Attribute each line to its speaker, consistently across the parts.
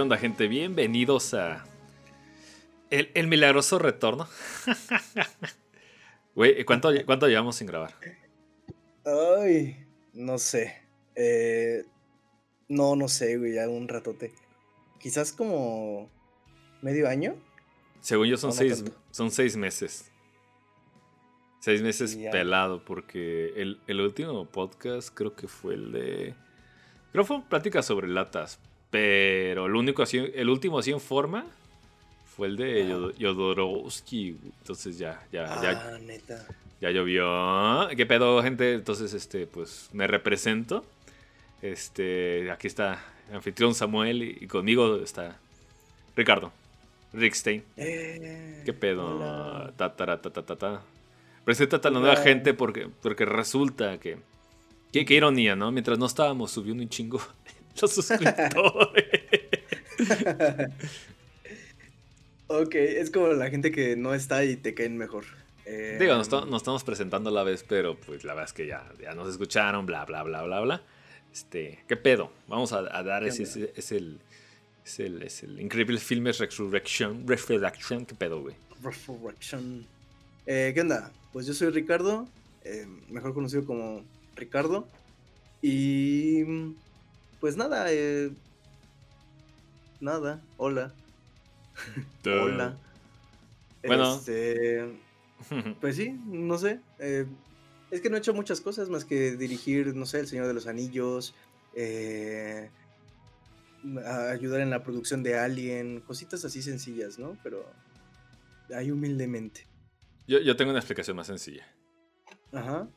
Speaker 1: ¿Qué onda, gente? Bienvenidos a El, Milagroso Retorno. Güey, ¿cuánto, ¿cuánto llevamos sin grabar?
Speaker 2: Ay, no sé. Eh, no, no sé, güey, ya un ratote. Quizás como medio año.
Speaker 1: Según yo son, seis, son seis meses. Seis meses pelado, porque el, el, último podcast creo que fue el de... Creo que fue plática sobre latas, pero el, único así, el último así en forma fue el de Yodorowski. Entonces ya, ya,
Speaker 2: ah,
Speaker 1: ya.
Speaker 2: Neta.
Speaker 1: Ya llovió. ¿Qué pedo, gente? Entonces, este, pues me represento. Este, aquí está el anfitrión Samuel y, conmigo está Ricardo. Rickstein.
Speaker 2: Eh,
Speaker 1: ¿Qué pedo? Ta, ta, ta, ta, ta, Preséntate a la nueva gente porque, porque resulta que. Qué, qué ironía, ¿no? Mientras no estábamos subiendo un chingo los suscriptores.
Speaker 2: ok, es como la gente que no está y te caen mejor.
Speaker 1: Eh, Digo, nos, estamos presentando a la vez, pero pues la verdad es que ya, ya nos escucharon, bla, bla, bla, bla, bla. Este, ¿qué pedo? Vamos a, dar ese, es, el, es, el, es el increíble filme Resurrection, Resurrection, ¿qué pedo, güey?
Speaker 2: Resurrection. Eh, ¿Qué onda? Pues yo soy Ricardo, eh, mejor conocido como Ricardo. Y pues nada, eh, nada, hola. hola.
Speaker 1: Bueno.
Speaker 2: Este, pues sí, no sé. Eh, es que no he hecho muchas cosas más que dirigir, no sé, El Señor de los Anillos, eh, ayudar en la producción de Alien, cositas así sencillas, ¿no? Pero ahí humildemente.
Speaker 1: Yo, yo tengo una explicación más sencilla.
Speaker 2: Ajá.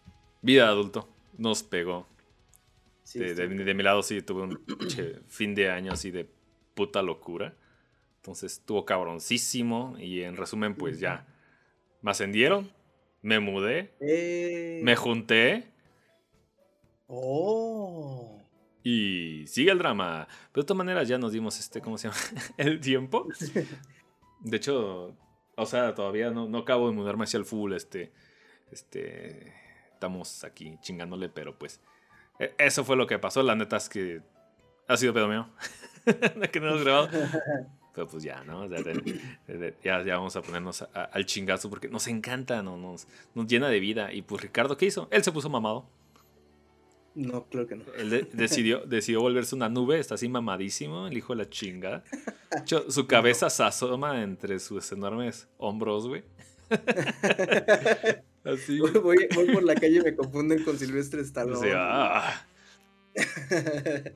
Speaker 1: Vida adulto, nos pegó de, mi lado sí tuve un fin de año así de puta locura. Entonces estuvo cabroncísimo y en resumen pues ya me ascendieron, me mudé,
Speaker 2: eh.
Speaker 1: me junté.
Speaker 2: Oh.
Speaker 1: Y sigue el drama. Pero de todas maneras ya nos dimos este, ¿cómo se llama? el tiempo. De hecho, o sea, todavía no, no acabo de mudarme hacia el full, este, este, estamos aquí chingándole, pero pues eso fue lo que pasó. La neta es que ha sido pedo mío. que no hemos grabado. Pero pues ya, ¿no? Ya, ya, vamos a ponernos al chingazo porque nos encanta, ¿no? nos, nos llena de vida. Y pues Ricardo, ¿qué hizo? Él se puso mamado.
Speaker 2: No, creo que no.
Speaker 1: Él decidió, decidió volverse una nube, está así mamadísimo, el hijo de la chinga. su cabeza se asoma entre sus enormes hombros, güey.
Speaker 2: Así. Voy, por la calle y me confunden con Silvestre Stallone.
Speaker 1: Ah.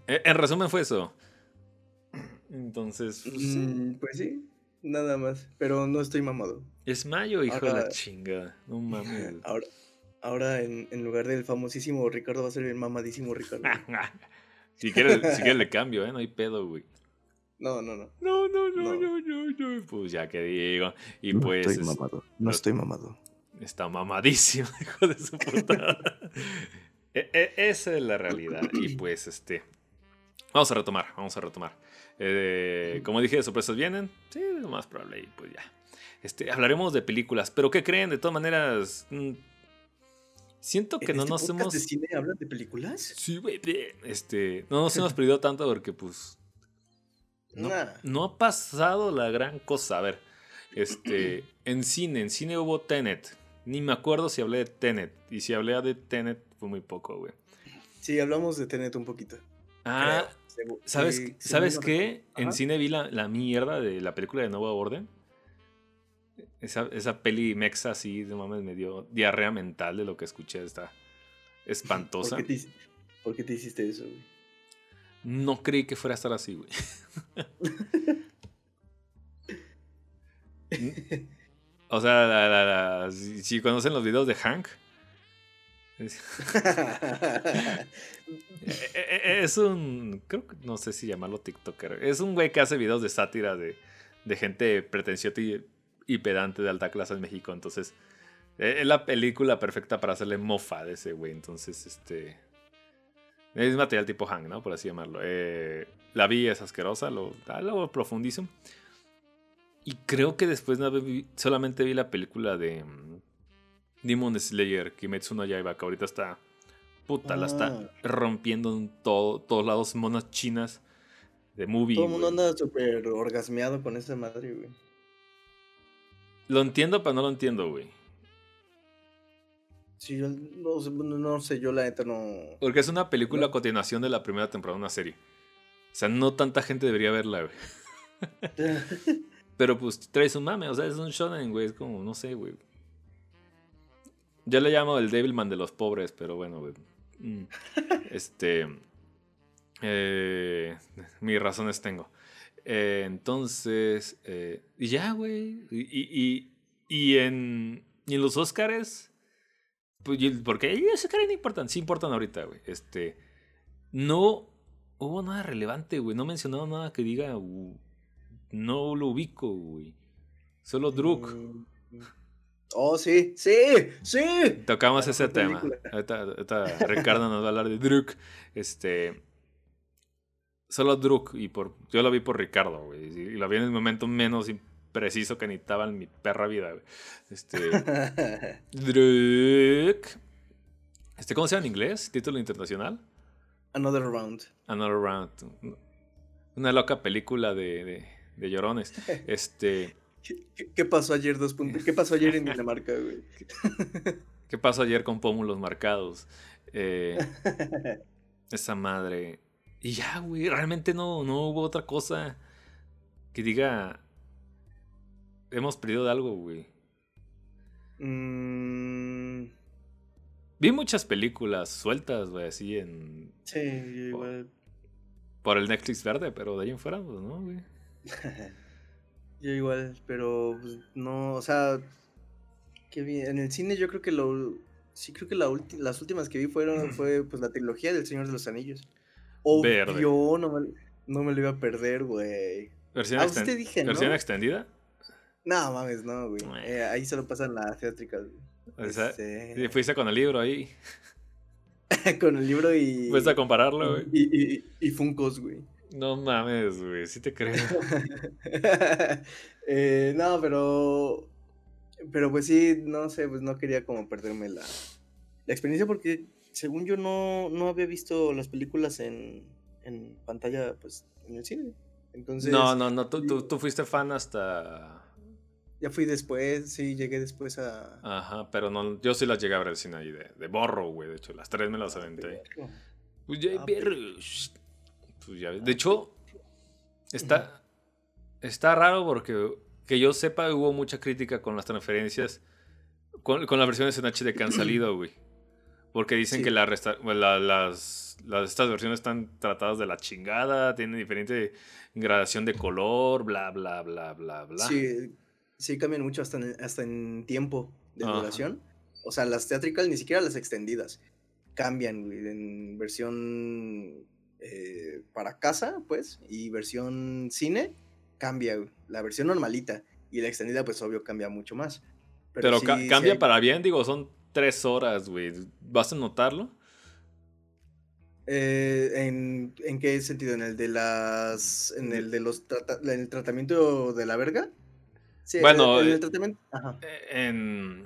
Speaker 1: en resumen fue eso. Entonces.
Speaker 2: Pues, mm, pues, sí. nada más. Pero no estoy mamado.
Speaker 1: Es mayo, hijo de la chinga. No mames.
Speaker 2: Ahora, ahora en, lugar del famosísimo Ricardo va a ser el mamadísimo Ricardo.
Speaker 1: si quieres, si quieres le cambio, ¿eh? No hay pedo, güey.
Speaker 2: No, no, no.
Speaker 1: No, no, no, no, no, no. Pues ya que digo. Y
Speaker 2: no
Speaker 1: pues.
Speaker 2: Estoy mamado. No estoy mamado.
Speaker 1: Está mamadísimo, hijo de su puta. E, e, esa es la realidad. Y pues, este. Vamos a retomar, vamos a retomar. Eh, como dije, sorpresas vienen. Sí, lo más probable. Y pues ya. Este, hablaremos de películas. Pero ¿qué creen? De todas maneras. Mm, siento que no
Speaker 2: este
Speaker 1: nos hemos.
Speaker 2: de cine hablan de películas?
Speaker 1: Sí, güey. Este, no nos hemos perdido tanto porque, pues. No, no ha pasado la gran cosa. A ver. Este. En cine, en cine hubo Tenet. Ni me acuerdo si hablé de Tenet. Y si hablé de Tenet fue muy poco, güey.
Speaker 2: Sí, hablamos de Tenet un poquito.
Speaker 1: Ah, ¿sabes, ¿sabes qué? En cine vi la, mierda de la película de Nueva Orden. Esa, esa peli mexa así, de mames, me dio diarrea mental de lo que escuché. Está espantosa.
Speaker 2: ¿Por qué te, ¿por qué te hiciste eso, güey?
Speaker 1: No creí que fuera a estar así, güey. O sea, si, conocen los videos de Hank. Es, e, e, e, es un. Creo que no sé si llamarlo TikToker. Es un güey que hace videos de sátira de, de gente pretenciosa y, pedante de alta clase en México. Entonces, es la película perfecta para hacerle mofa de ese güey. Entonces, este. Es material tipo Hank, ¿no? Por así llamarlo. Eh, la vi, es asquerosa, lo, lo profundizo. Y creo que después solamente vi la película de mm, Demon Slayer, Kimetsu no Yaiba, que ahorita está. Puta, la está ah. rompiendo en todo, todos lados, monas chinas. de movie.
Speaker 2: Todo el mundo anda súper orgasmeado con esa madre, güey.
Speaker 1: Lo entiendo, pero no lo entiendo, güey.
Speaker 2: Sí, yo no, sé, yo la neta no.
Speaker 1: Porque es una película a continuación de la primera temporada de una serie. O sea, no tanta gente debería verla, güey. pero pues traes un mame, o sea, es un shonen, güey. Es como, no sé, güey. Yo le llamo el Devilman de los pobres, pero bueno, güey. Mm. Este. Eh, mis razones tengo. Eh, entonces. Eh, y ya, güey. Y, y, en, y en los Oscars pues, porque ese cara no importan, sí importan ahorita, güey. Este. No hubo nada relevante, güey. No mencionaron nada que diga. No lo ubico, güey. Solo Druk. Mm,
Speaker 2: oh, sí, sí, sí.
Speaker 1: Tocamos ese tema. Ahorita, Ricardo nos va a hablar de Druk. Este. Solo Druk. Y por. Yo lo vi por Ricardo, güey. Y lo vi en el momento menos preciso que necesitaba en mi perra vida, Este. Druk. Este, ¿Cómo se llama en inglés? ¿Título internacional?
Speaker 2: Another Round.
Speaker 1: Another Round. Una loca película de, de, llorones. Este.
Speaker 2: ¿Qué, pasó ayer? Dos puntos. ¿Qué pasó ayer en Dinamarca, güey?
Speaker 1: ¿Qué pasó ayer con pómulos marcados? Eh, esa madre. Y ya, güey. Realmente no, no hubo otra cosa que diga hemos perdido de algo, güey.
Speaker 2: Mm.
Speaker 1: Vi muchas películas sueltas, güey, así en.
Speaker 2: Sí, igual.
Speaker 1: Por, el Netflix verde, pero de ahí en fuera, pues no, güey.
Speaker 2: yo igual, pero pues, no, o sea. Qué bien. En el cine yo creo que lo. Sí, creo que las últimas que vi fueron fue pues la trilogía del Señor de los Anillos. Obvio, no me, no me lo iba a perder, güey.
Speaker 1: ¿Versión, ah, ¿Versión extendida?
Speaker 2: No, mames, no, güey. Eh, ahí solo pasan las teátricas,
Speaker 1: güey. O sea, este... fuiste con el libro ahí.
Speaker 2: con el libro y.
Speaker 1: Fuiste a compararlo, güey.
Speaker 2: Y, y, y, Funcos, güey.
Speaker 1: No mames, güey, sí te creo.
Speaker 2: eh, no, pero. Pero pues sí, no sé, pues no quería como perderme la, la experiencia porque según yo no, no había visto las películas en, en pantalla, pues, en el cine. Entonces.
Speaker 1: No, no, no, tú, tú, tú fuiste fan hasta
Speaker 2: ya fui después, sí, llegué después a.
Speaker 1: Ajá, pero no, yo sí las llegué a ver al cine ahí de, de borro, güey. De hecho, las tres me las ah, aventé. Pues ya, ah, pues ya, de hecho, está, está raro porque que yo sepa, hubo mucha crítica con las transferencias, con, con las versiones en HD que han salido, güey. Porque dicen que la las, las, estas versiones están tratadas de la chingada, tienen diferente gradación de color, bla, bla, bla, bla, bla.
Speaker 2: Sí, sí cambian mucho hasta en, hasta en tiempo de duración. O sea, las teatricals, ni siquiera las extendidas, cambian, en versión eh, para casa, pues, y versión cine, cambia, La versión normalita y la extendida, pues, obvio, cambia mucho más.
Speaker 1: Pero, cambia para bien, digo, son tres horas, güey. ¿Vas a notarlo?
Speaker 2: Eh, ¿en, ¿En qué sentido? ¿En el de las. en el de los. en el tratamiento de la verga?
Speaker 1: bueno, eh, En,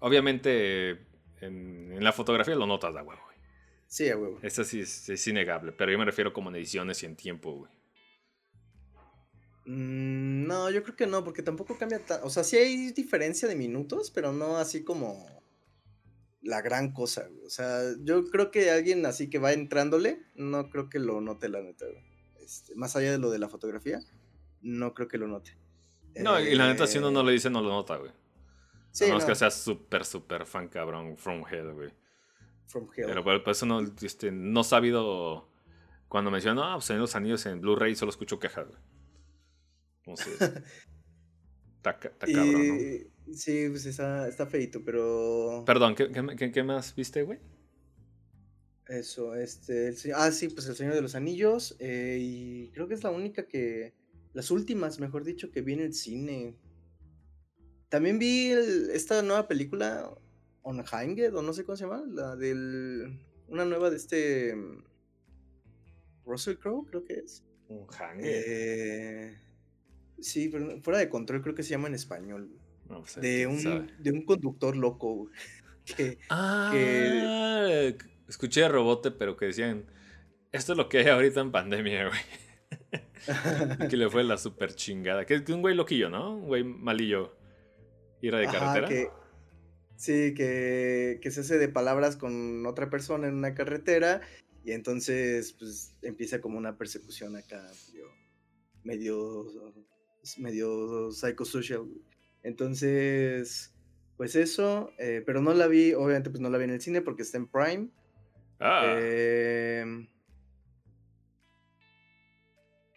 Speaker 1: obviamente en, la fotografía lo notas a huevo.
Speaker 2: Sí, a huevo.
Speaker 1: Eso sí es, innegable, pero yo me refiero como en ediciones y en tiempo, güey.
Speaker 2: Mm, no, yo creo que no, porque tampoco cambia tanto. O sea, sí hay diferencia de minutos, pero no así como la gran cosa, güey. O sea, yo creo que alguien así que va entrándole, no creo que lo note la neta, este, más allá de lo de la fotografía, no creo que lo note.
Speaker 1: No, y la neta, si uno no le dice, no lo nota, güey. Sí, a menos que sea súper, súper fan cabrón, From Hell, güey.
Speaker 2: From Hell.
Speaker 1: Pero por, eso no, este, no sabido. Cuando mencionó, ah, pues en los anillos en Blu-ray solo escucho quejas, güey. Entonces. está, cabrón,
Speaker 2: ¿no? Sí, pues está, está feito, pero.
Speaker 1: Perdón, ¿qué, qué, qué más viste, güey?
Speaker 2: Eso, este. ah, sí, pues El Señor de los Anillos. Eh, y creo que es la única que las últimas, mejor dicho, que vi en el cine. También vi esta nueva película, Onhanged, o no sé cómo se llama, la del. Una nueva de este. Mm, Russell Crowe, creo que es.
Speaker 1: Onhanged. Eh,
Speaker 2: sí, pero fuera de control, creo que se llama en español. Pues, de, un, de un conductor loco. Que,
Speaker 1: ah, escuché de Robote, pero que decían. Esto es lo que hay ahorita en pandemia, güey. que le fue la super chingada. Que es un güey loquillo, ¿no? Un güey malillo. Ir de carretera.
Speaker 2: Sí, que, que se hace de palabras con otra persona en una carretera y entonces pues empieza como una persecución acá medio medio psychosocial. Entonces, pues eso, eh, pero no la vi, obviamente pues no la vi en el cine porque está en Prime. Ah. Em,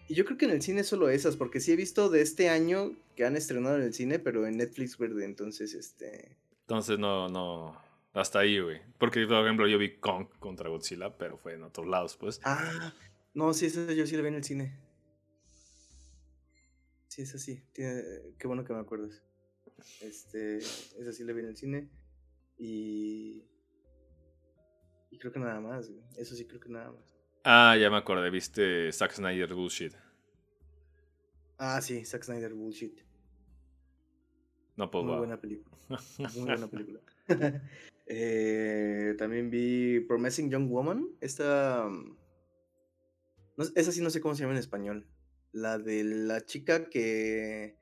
Speaker 2: y yo creo que en el cine solo esas, porque sí he visto de este año que han estrenado en el cine, pero en Netflix verde, entonces este...
Speaker 1: Entonces no, no, hasta ahí, güey. Porque, por ejemplo, yo vi Kong contra Godzilla, pero fue en otros lados, pues.
Speaker 2: Ah, no, sí, esa yo sí la vi en el cine. Sí, es así. Qué bueno que me acuerdas. Este, esa sí la vi en el cine. Y... Y creo que nada más, güey. Eso sí creo que nada más.
Speaker 1: Ah, ya me acordé, viste Zack Snyder Bullshit.
Speaker 2: Ah, sí, Zack Snyder Bullshit.
Speaker 1: No puedo.
Speaker 2: Muy buena película. Muy buena película. eh, también vi Promising Young Woman. Esta. Mm, no, esa sí no sé cómo se llama en español. La de la chica que.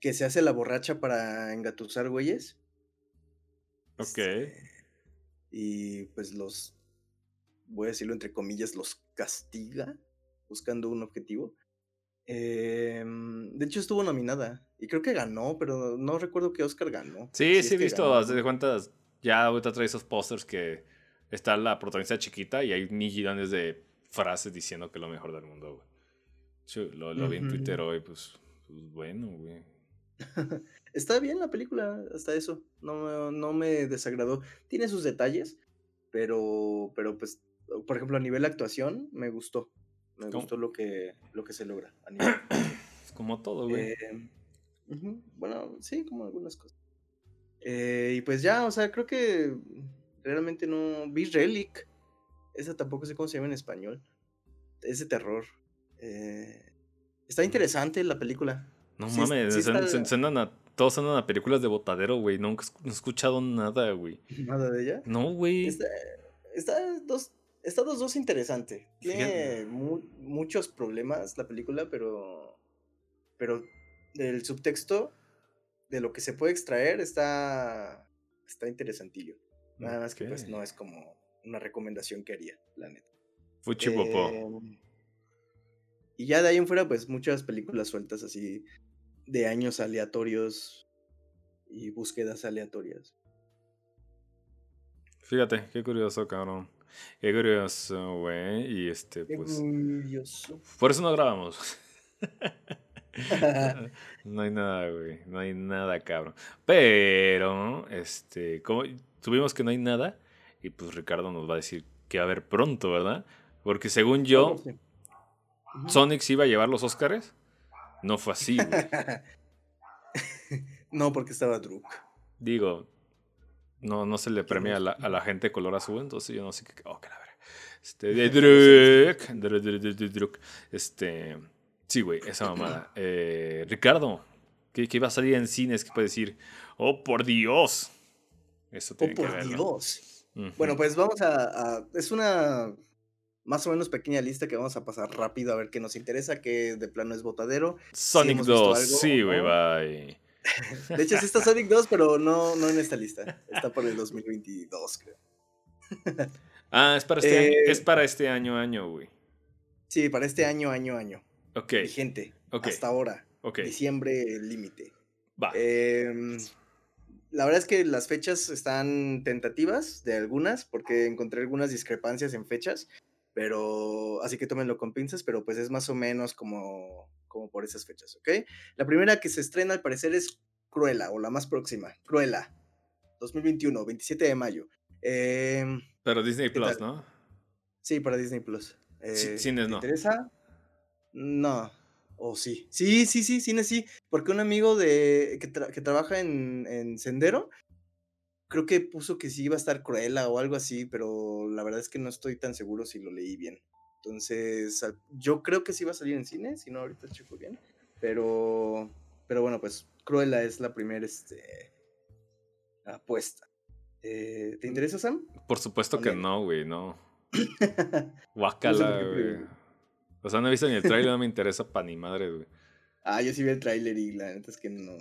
Speaker 2: que se hace la borracha para engatusar güeyes.
Speaker 1: Ok.
Speaker 2: Este, y pues los voy a decirlo entre comillas, los castiga buscando un objetivo. Em, de hecho, estuvo nominada y creo que ganó, pero no recuerdo que Oscar ganó.
Speaker 1: Sí, sí, he visto, de cuentas, ya ahorita trae esos pósters que está la protagonista chiquita y hay millones de frases diciendo que es lo mejor del mundo, lo, lo vi en Twitter hoy, pues, pues bueno, güey.
Speaker 2: Está bien la película, hasta eso. No, no me desagradó. Tiene sus detalles, pero, pero pues por ejemplo, a nivel actuación, me gustó. Me gustó lo que, lo que se logra. A nivel...
Speaker 1: como todo, güey.
Speaker 2: Eh, bueno, sí, como algunas cosas. Eh, y pues ya, o sea, creo que realmente no. Vi Relic. Esa tampoco sé cómo se llama en español. Es de terror. Eh, está interesante la película.
Speaker 1: No mames, se, andan a, todos andan a películas de botadero, güey. No, he escuchado nada, güey.
Speaker 2: ¿Nada de ella?
Speaker 1: No, güey.
Speaker 2: Está, está dos, Está dos dos interesante. Tiene muchos problemas la película, pero. Pero el subtexto de lo que se puede extraer está. Está interesantillo. Nada más que pues no es como una recomendación que haría, la neta.
Speaker 1: Fuchi eh,
Speaker 2: y ya de ahí en fuera, pues muchas películas sueltas así de años aleatorios y búsquedas aleatorias.
Speaker 1: Fíjate, qué curioso, cabrón. Qué curioso, güey. Y este, pues. Por eso no grabamos. no hay nada, güey. No hay nada, cabrón. Pero, este, como tuvimos que no hay nada, y pues Ricardo nos va a decir que va a haber pronto, ¿verdad? Porque según yo, Sonic se iba a llevar los Oscars. No fue así, güey.
Speaker 2: no, porque estaba Druk.
Speaker 1: Digo, no, no se le premia a la, a la gente color azul, entonces yo no sé qué. Oh, que la verga. Este, de Druk. Este. Sí, güey, esa mamada. Eh, Ricardo, ¿qué, ¿qué, va a salir en cines? ¿Qué puede decir? ¡Oh, por Dios!
Speaker 2: Eso tiene oh, por Dios. Bueno, pues vamos a, Es una más o menos pequeña lista que vamos a pasar rápido a ver qué nos interesa, que de plano es botadero.
Speaker 1: Sonic 2, sí, güey, bye.
Speaker 2: De hecho, sí está Sonic 2, pero no, no en esta lista. Está por el 2022, creo.
Speaker 1: Ah, es para este, año, eh, es para este año, año, güey.
Speaker 2: Sí, para este año, año, año.
Speaker 1: Ok.
Speaker 2: Vigente. Hasta ahora.
Speaker 1: Ok.
Speaker 2: Diciembre límite.
Speaker 1: Va.
Speaker 2: Em, la verdad es que las fechas están tentativas de algunas, porque encontré algunas discrepancias en fechas, pero así que tómenlo con pinzas, pero pues es más o menos como como por esas fechas, ¿ok? La primera que se estrena al parecer es Cruella, o la más próxima, Cruella, 2021, 27 de mayo. Eh,
Speaker 1: Pero Disney Plus, ¿no?
Speaker 2: Sí, para Disney Plus.
Speaker 1: Eh, cines no.
Speaker 2: ¿Te interesa? No. O sí. Sí, sí, sí, cines sí. Porque un amigo de que, que trabaja en, en, Sendero, creo que puso que sí iba a estar Cruella o algo así, pero la verdad es que no estoy tan seguro si lo leí bien. Entonces, yo creo que sí va a salir en cine, si no ahorita checo bien. Pero, pero bueno, pues Cruella es la primera este, apuesta. Eh, ¿Te mm, interesa, Sam?
Speaker 1: Por supuesto que no, güey, no. Guacala, güey. O sea, no he visto ni el trailer, no me interesa pa' ni madre, güey.
Speaker 2: Ah, yo sí vi el tráiler y la neta es que no.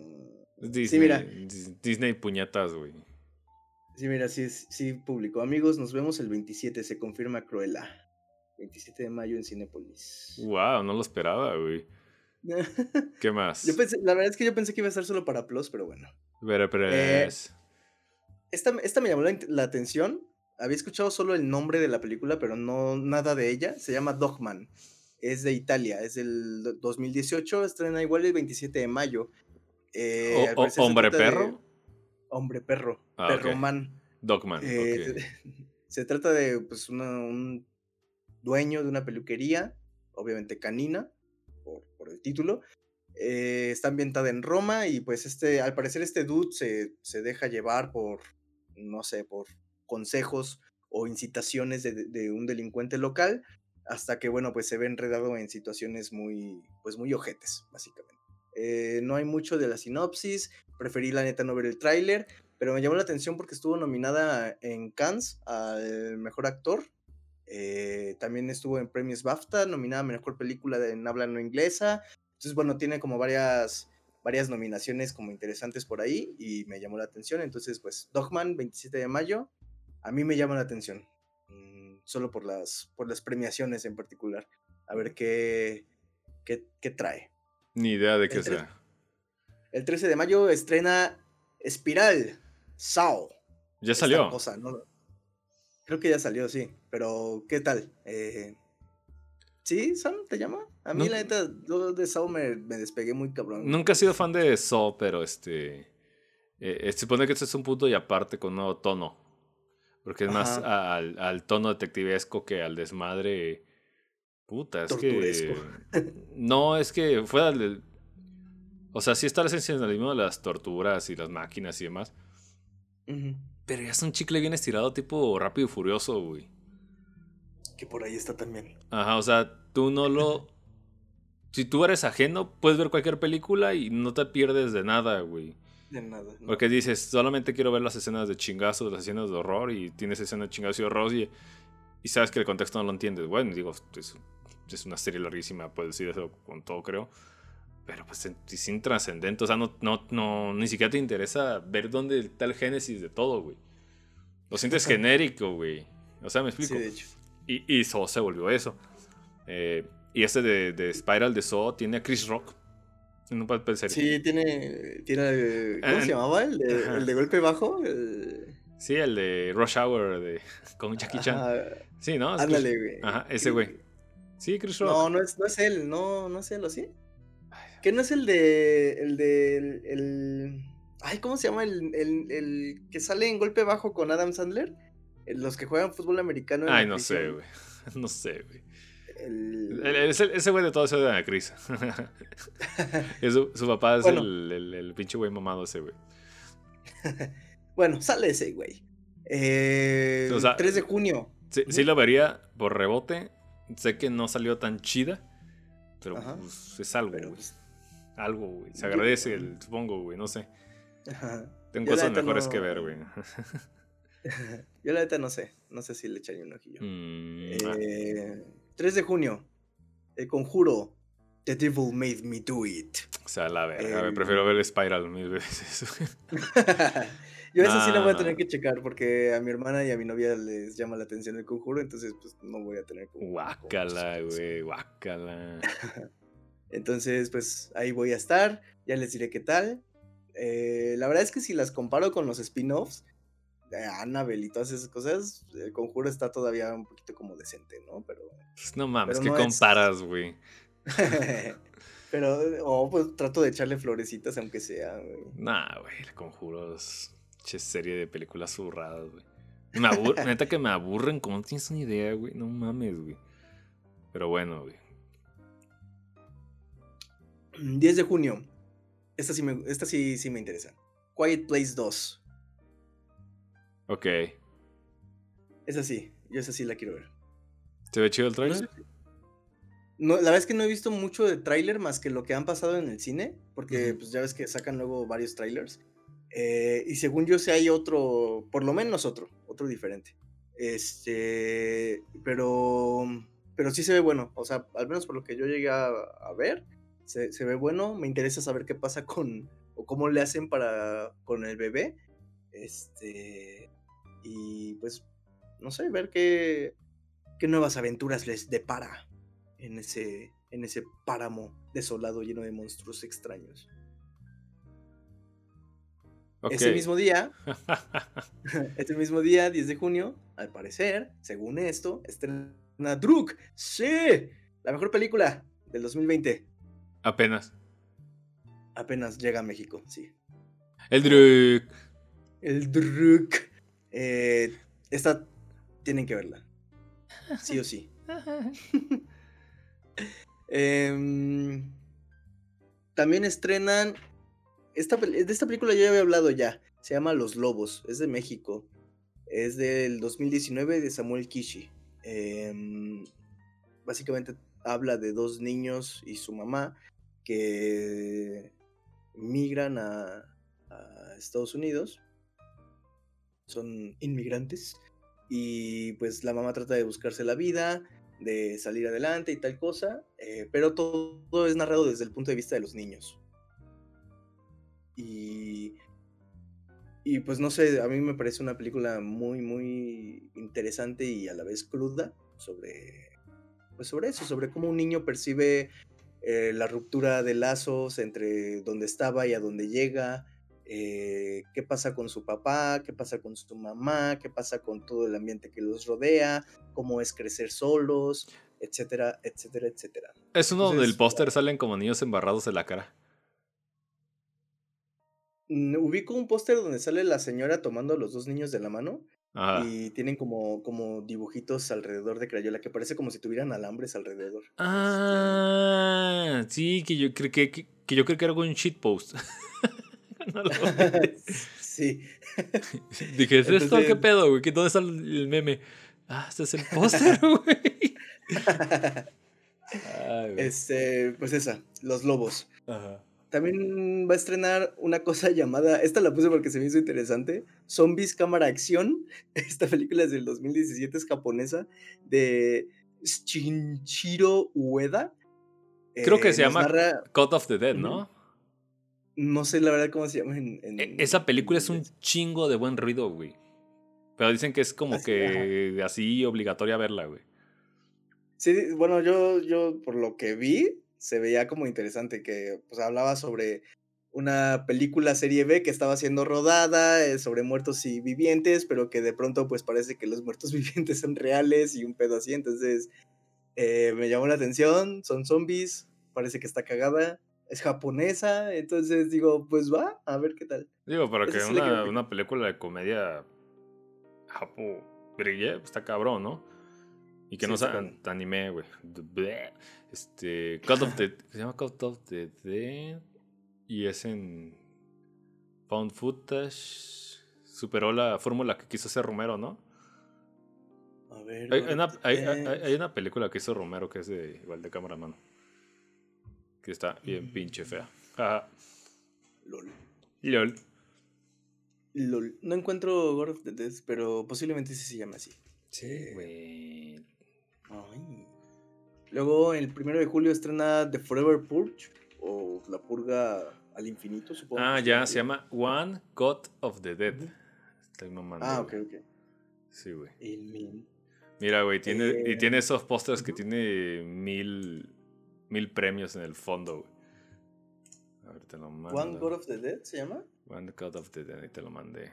Speaker 1: Disney,
Speaker 2: Sí, mira.
Speaker 1: Dis- Disney puñetas, güey.
Speaker 2: Sí, mira, sí, sí publicó. Amigos, nos vemos el 27, se confirma Cruella. 27 de mayo en Cinépolis.
Speaker 1: Wow, no lo esperaba, güey. ¿Qué más?
Speaker 2: Yo pensé, la verdad es que yo pensé que iba a estar solo para Plus, pero bueno.
Speaker 1: Pero, pero
Speaker 2: Eh,
Speaker 1: es-
Speaker 2: Esta, esta me llamó la atención. Había escuchado solo el nombre de la película, pero no nada de ella. Se llama Dogman. Es de Italia, es del do- 2018. Estrena igual el 27 de mayo. Eh,
Speaker 1: O- o- ¿Hombre perro?
Speaker 2: Hombre perro.
Speaker 1: Ah,
Speaker 2: perro man.
Speaker 1: Dogman,
Speaker 2: Eh. Se trata de pues, una- un dueño de una peluquería, obviamente canina, por, por el título. Eh, está ambientada en Roma y pues este, al parecer este dude se, se deja llevar por, no sé, por consejos o incitaciones de, de un delincuente local, hasta que, bueno, pues se ve enredado en situaciones muy, pues muy ojetes, básicamente. Eh, no hay mucho de la sinopsis, preferí la neta no ver el tráiler, pero me llamó la atención porque estuvo nominada en Cannes al mejor actor. eh, también estuvo en premios BAFTA, nominada a mejor película en habla no inglesa. Entonces, bueno, tiene como varias, varias nominaciones como interesantes por ahí y me llamó la atención. Entonces, pues, Dogman, 27 de mayo, a mí me llama la atención. Solo por las, por las premiaciones en particular. A ver qué, qué, qué trae.
Speaker 1: Ni idea de qué sea.
Speaker 2: El 13 de mayo estrena Espiral, Sao.
Speaker 1: Ya salió.
Speaker 2: cosa, ¿no? Creo que ya salió, sí. Pero, ¿qué tal? Eh, ¿Sí, Sam? ¿Te llama? A mí,
Speaker 1: No-
Speaker 2: la neta, lo de Sao me, me despegué muy cabrón.
Speaker 1: Nunca he sido fan de Saw, pero este. eh, se supone que este es un punto y aparte con un nuevo tono. Porque es más al, al tono detectivesco que al desmadre. Puta, es que.
Speaker 2: Torturesco.
Speaker 1: No, es que fuera del. O sea, sí está el sensacionalismo de las torturas y las máquinas y demás. Pero ya es un chicle bien estirado, tipo rápido y furioso, güey.
Speaker 2: Que por ahí está también.
Speaker 1: Ajá, o sea, tú no lo. Si tú eres ajeno, puedes ver cualquier película y no te pierdes de nada, güey.
Speaker 2: De nada. ¿no?
Speaker 1: Porque dices, solamente quiero ver las escenas de chingazos, las escenas de horror, y tienes escenas de chingazos y horror, y, y sabes que el contexto no lo entiendes. Bueno, digo, es, es una serie larguísima, puedes decir eso con todo, creo. Pero pues es sin trascendente, o sea, no, no, no, ni siquiera te interesa ver dónde está el génesis de todo, güey. Lo sientes genérico, güey. O sea, me explico.
Speaker 2: Sí, de hecho.
Speaker 1: Y, y Saw se volvió eso. Eh, y este de, de Spiral de Saw tiene a Chris Rock. En un papel serio.
Speaker 2: Sí, tiene. tiene ¿Cómo
Speaker 1: Eh,
Speaker 2: se llamaba? El de, el de golpe bajo. el-
Speaker 1: Sí, el de Rush Hour de, con Jackie Chan.
Speaker 2: Ajá,
Speaker 1: Sí, ¿no? Es
Speaker 2: Ándale, güey.
Speaker 1: Ajá, ese güey. Sí, Chris Rock.
Speaker 2: No, no es, no es él, no, no es él, ¿o sí? ¿Que no es el de. el de. el, el- ay, ¿cómo se llama? El, el, el que sale en golpe bajo con Adam Sandler. El- Los que juegan fútbol americano. en
Speaker 1: Ay, no sé, güey. No sé, güey.
Speaker 2: El-
Speaker 1: El- Ese ese güey de todo eso de Ana Cris. Su, su papá es
Speaker 2: Bueno.
Speaker 1: el, el, el pinche güey mamado ese, güey.
Speaker 2: Bueno, sale ese, güey. Eh,
Speaker 1: O sea,
Speaker 2: 3 de junio.
Speaker 1: Sí, sí lo vería por rebote. Sé que no salió tan chida. Pero pues, es algo,
Speaker 2: Pero,
Speaker 1: güey.
Speaker 2: pues,
Speaker 1: Algo, güey. Se agradece, el, supongo, güey. No sé.
Speaker 2: ajá.
Speaker 1: Tengo
Speaker 2: Yo
Speaker 1: cosas mejores
Speaker 2: no-
Speaker 1: que ver, güey.
Speaker 2: Yo la neta no sé. No sé si le echaría un ojillo.
Speaker 1: Mm, ah.
Speaker 2: Eh, 3 de junio. El conjuro. The Devil Made Me Do It.
Speaker 1: O sea, la verga,
Speaker 2: el-
Speaker 1: Prefiero ver Spiral mil veces.
Speaker 2: Yo eso sí lo voy a tener que checar porque a mi hermana y a mi novia les llama la atención el conjuro, entonces pues no voy a tener como...
Speaker 1: Guácala, güey. Guácala.
Speaker 2: Entonces pues ahí voy a estar, ya les diré qué tal. Eh, la verdad es que si las comparo con los spin-offs de Annabelle y todas esas cosas, el conjuro está todavía un poquito como decente, ¿no? Pero...
Speaker 1: Pues, no mames,
Speaker 2: Pero
Speaker 1: ¿qué
Speaker 2: no es-
Speaker 1: comparas, güey?
Speaker 2: Pero, oh, pues trato de echarle florecitas aunque sea, güey.
Speaker 1: Nah, güey, el conjuro es che serie de películas zurradas, güey. Me neta que me aburren, como no tienes una idea, güey. No mames, güey. Pero bueno, güey.
Speaker 2: 10 de junio. Esta sí me, esta sí, sí me interesa. Quiet Place 2.
Speaker 1: Ok.
Speaker 2: Esa sí, yo esa sí la quiero ver.
Speaker 1: ¿Se ve chido el
Speaker 2: sé- No, la verdad es que no he visto mucho de tráiler más que lo que han pasado en el cine, porque pues ya ves que sacan luego varios trailers. Eh, y según yo sé hay otro, por lo menos otro, otro diferente. Este, pero pero sí se ve bueno. O sea, al menos por lo que yo llegué a, ver, se, ve bueno. Me interesa saber qué pasa con. o cómo le hacen para. con el bebé. Este. Y pues. No sé, ver qué. qué nuevas aventuras les depara en ese. en ese páramo desolado lleno de monstruos extraños. Ese mismo día, ese mismo día, 10 de junio, al parecer, según esto, estrena Druk. Sí, la mejor película del 2020.
Speaker 1: Apenas.
Speaker 2: Apenas llega a México, sí.
Speaker 1: El Druk.
Speaker 2: El Druk. Eh, esta tienen que verla. Sí o sí. Em, también estrenan de esta película yo ya había hablado ya. Se llama Los Lobos. Es de México. Es del 2019 de Samuel Kishi. Em, básicamente habla de dos niños y su mamá que migran a, Estados Unidos. Son inmigrantes. Y pues la mamá trata de buscarse la vida, de salir adelante y tal cosa. Eh, pero todo es narrado desde el punto de vista de los niños. Y, y pues no sé, a mí me parece una película muy, muy interesante y a la vez cruda sobre, pues sobre eso, sobre cómo un niño percibe eh, la ruptura de lazos entre donde estaba y a donde llega, eh, qué pasa con su papá, qué pasa con su mamá, qué pasa con todo el ambiente que los rodea, cómo es crecer solos, etcétera, etcétera, etcétera.
Speaker 1: Es uno donde el póster salen como niños embarrados en la cara.
Speaker 2: Ubico un póster donde sale la señora tomando a los dos niños de la mano. Y tienen como, como dibujitos alrededor de Crayola que parece como si tuvieran alambres alrededor.
Speaker 1: Ah, sí, que yo creo que, que, yo creo que era un shitpost. no sí. Dije, ¿es esto qué pedo, güey? ¿Dónde está el meme? Ah, este es el póster, güey.
Speaker 2: este, pues esa, los lobos. Ajá. También va a estrenar una cosa llamada, esta la puse porque se me hizo interesante, Zombies Cámara Acción. Esta película es del 2017, es japonesa, de Shinchiro Ueda.
Speaker 1: Creo que eh, se llama Cut of the Dead, ¿no?
Speaker 2: No sé la verdad cómo se llama en...
Speaker 1: E, esa película es un chingo de buen ruido, güey. Pero dicen que es como que así obligatoria verla, güey.
Speaker 2: Sí, bueno, yo, yo por lo que vi, se veía como interesante, que pues hablaba sobre una película serie B que estaba siendo rodada eh, sobre muertos y vivientes, pero que de pronto pues parece que los muertos vivientes son reales y un pedo así, entonces eh, me llamó la atención, son zombies, parece que está cagada, es japonesa, entonces digo, pues va, a ver qué tal.
Speaker 1: Digo, para que una, una, película de comedia japo brille, pues, está cabrón, ¿no? Y que no sea anime, güey. Este. Cut of the. Se llama Cut of the Dead. Y es en. Found Footage. Superó la fórmula que quiso hacer Romero, ¿no? A ver. Hay, una, hay, una, película que hizo Romero que es de igual de cameraman. Que está bien mm. pinche fea.
Speaker 2: LOL.
Speaker 1: LOL.
Speaker 2: LOL. No encuentro God of the Dead, pero posiblemente sí se llama así.
Speaker 1: Sí. Güey.
Speaker 2: Ay. Luego, el primero de julio estrena The Forever Purge, o La Purga al Infinito, supongo.
Speaker 1: Ah, ya, se llama One God of the Dead. Estoy mamando.
Speaker 2: Ah, ok, ok.
Speaker 1: Sí, güey.
Speaker 2: mil.
Speaker 1: Mira, güey, tiene, y eh, tiene esos pósters que tiene mil, mil premios en el fondo, güey.
Speaker 2: A ver, te lo mando. ¿One God of the Dead se llama?
Speaker 1: One God of the Dead, ahí te lo mandé.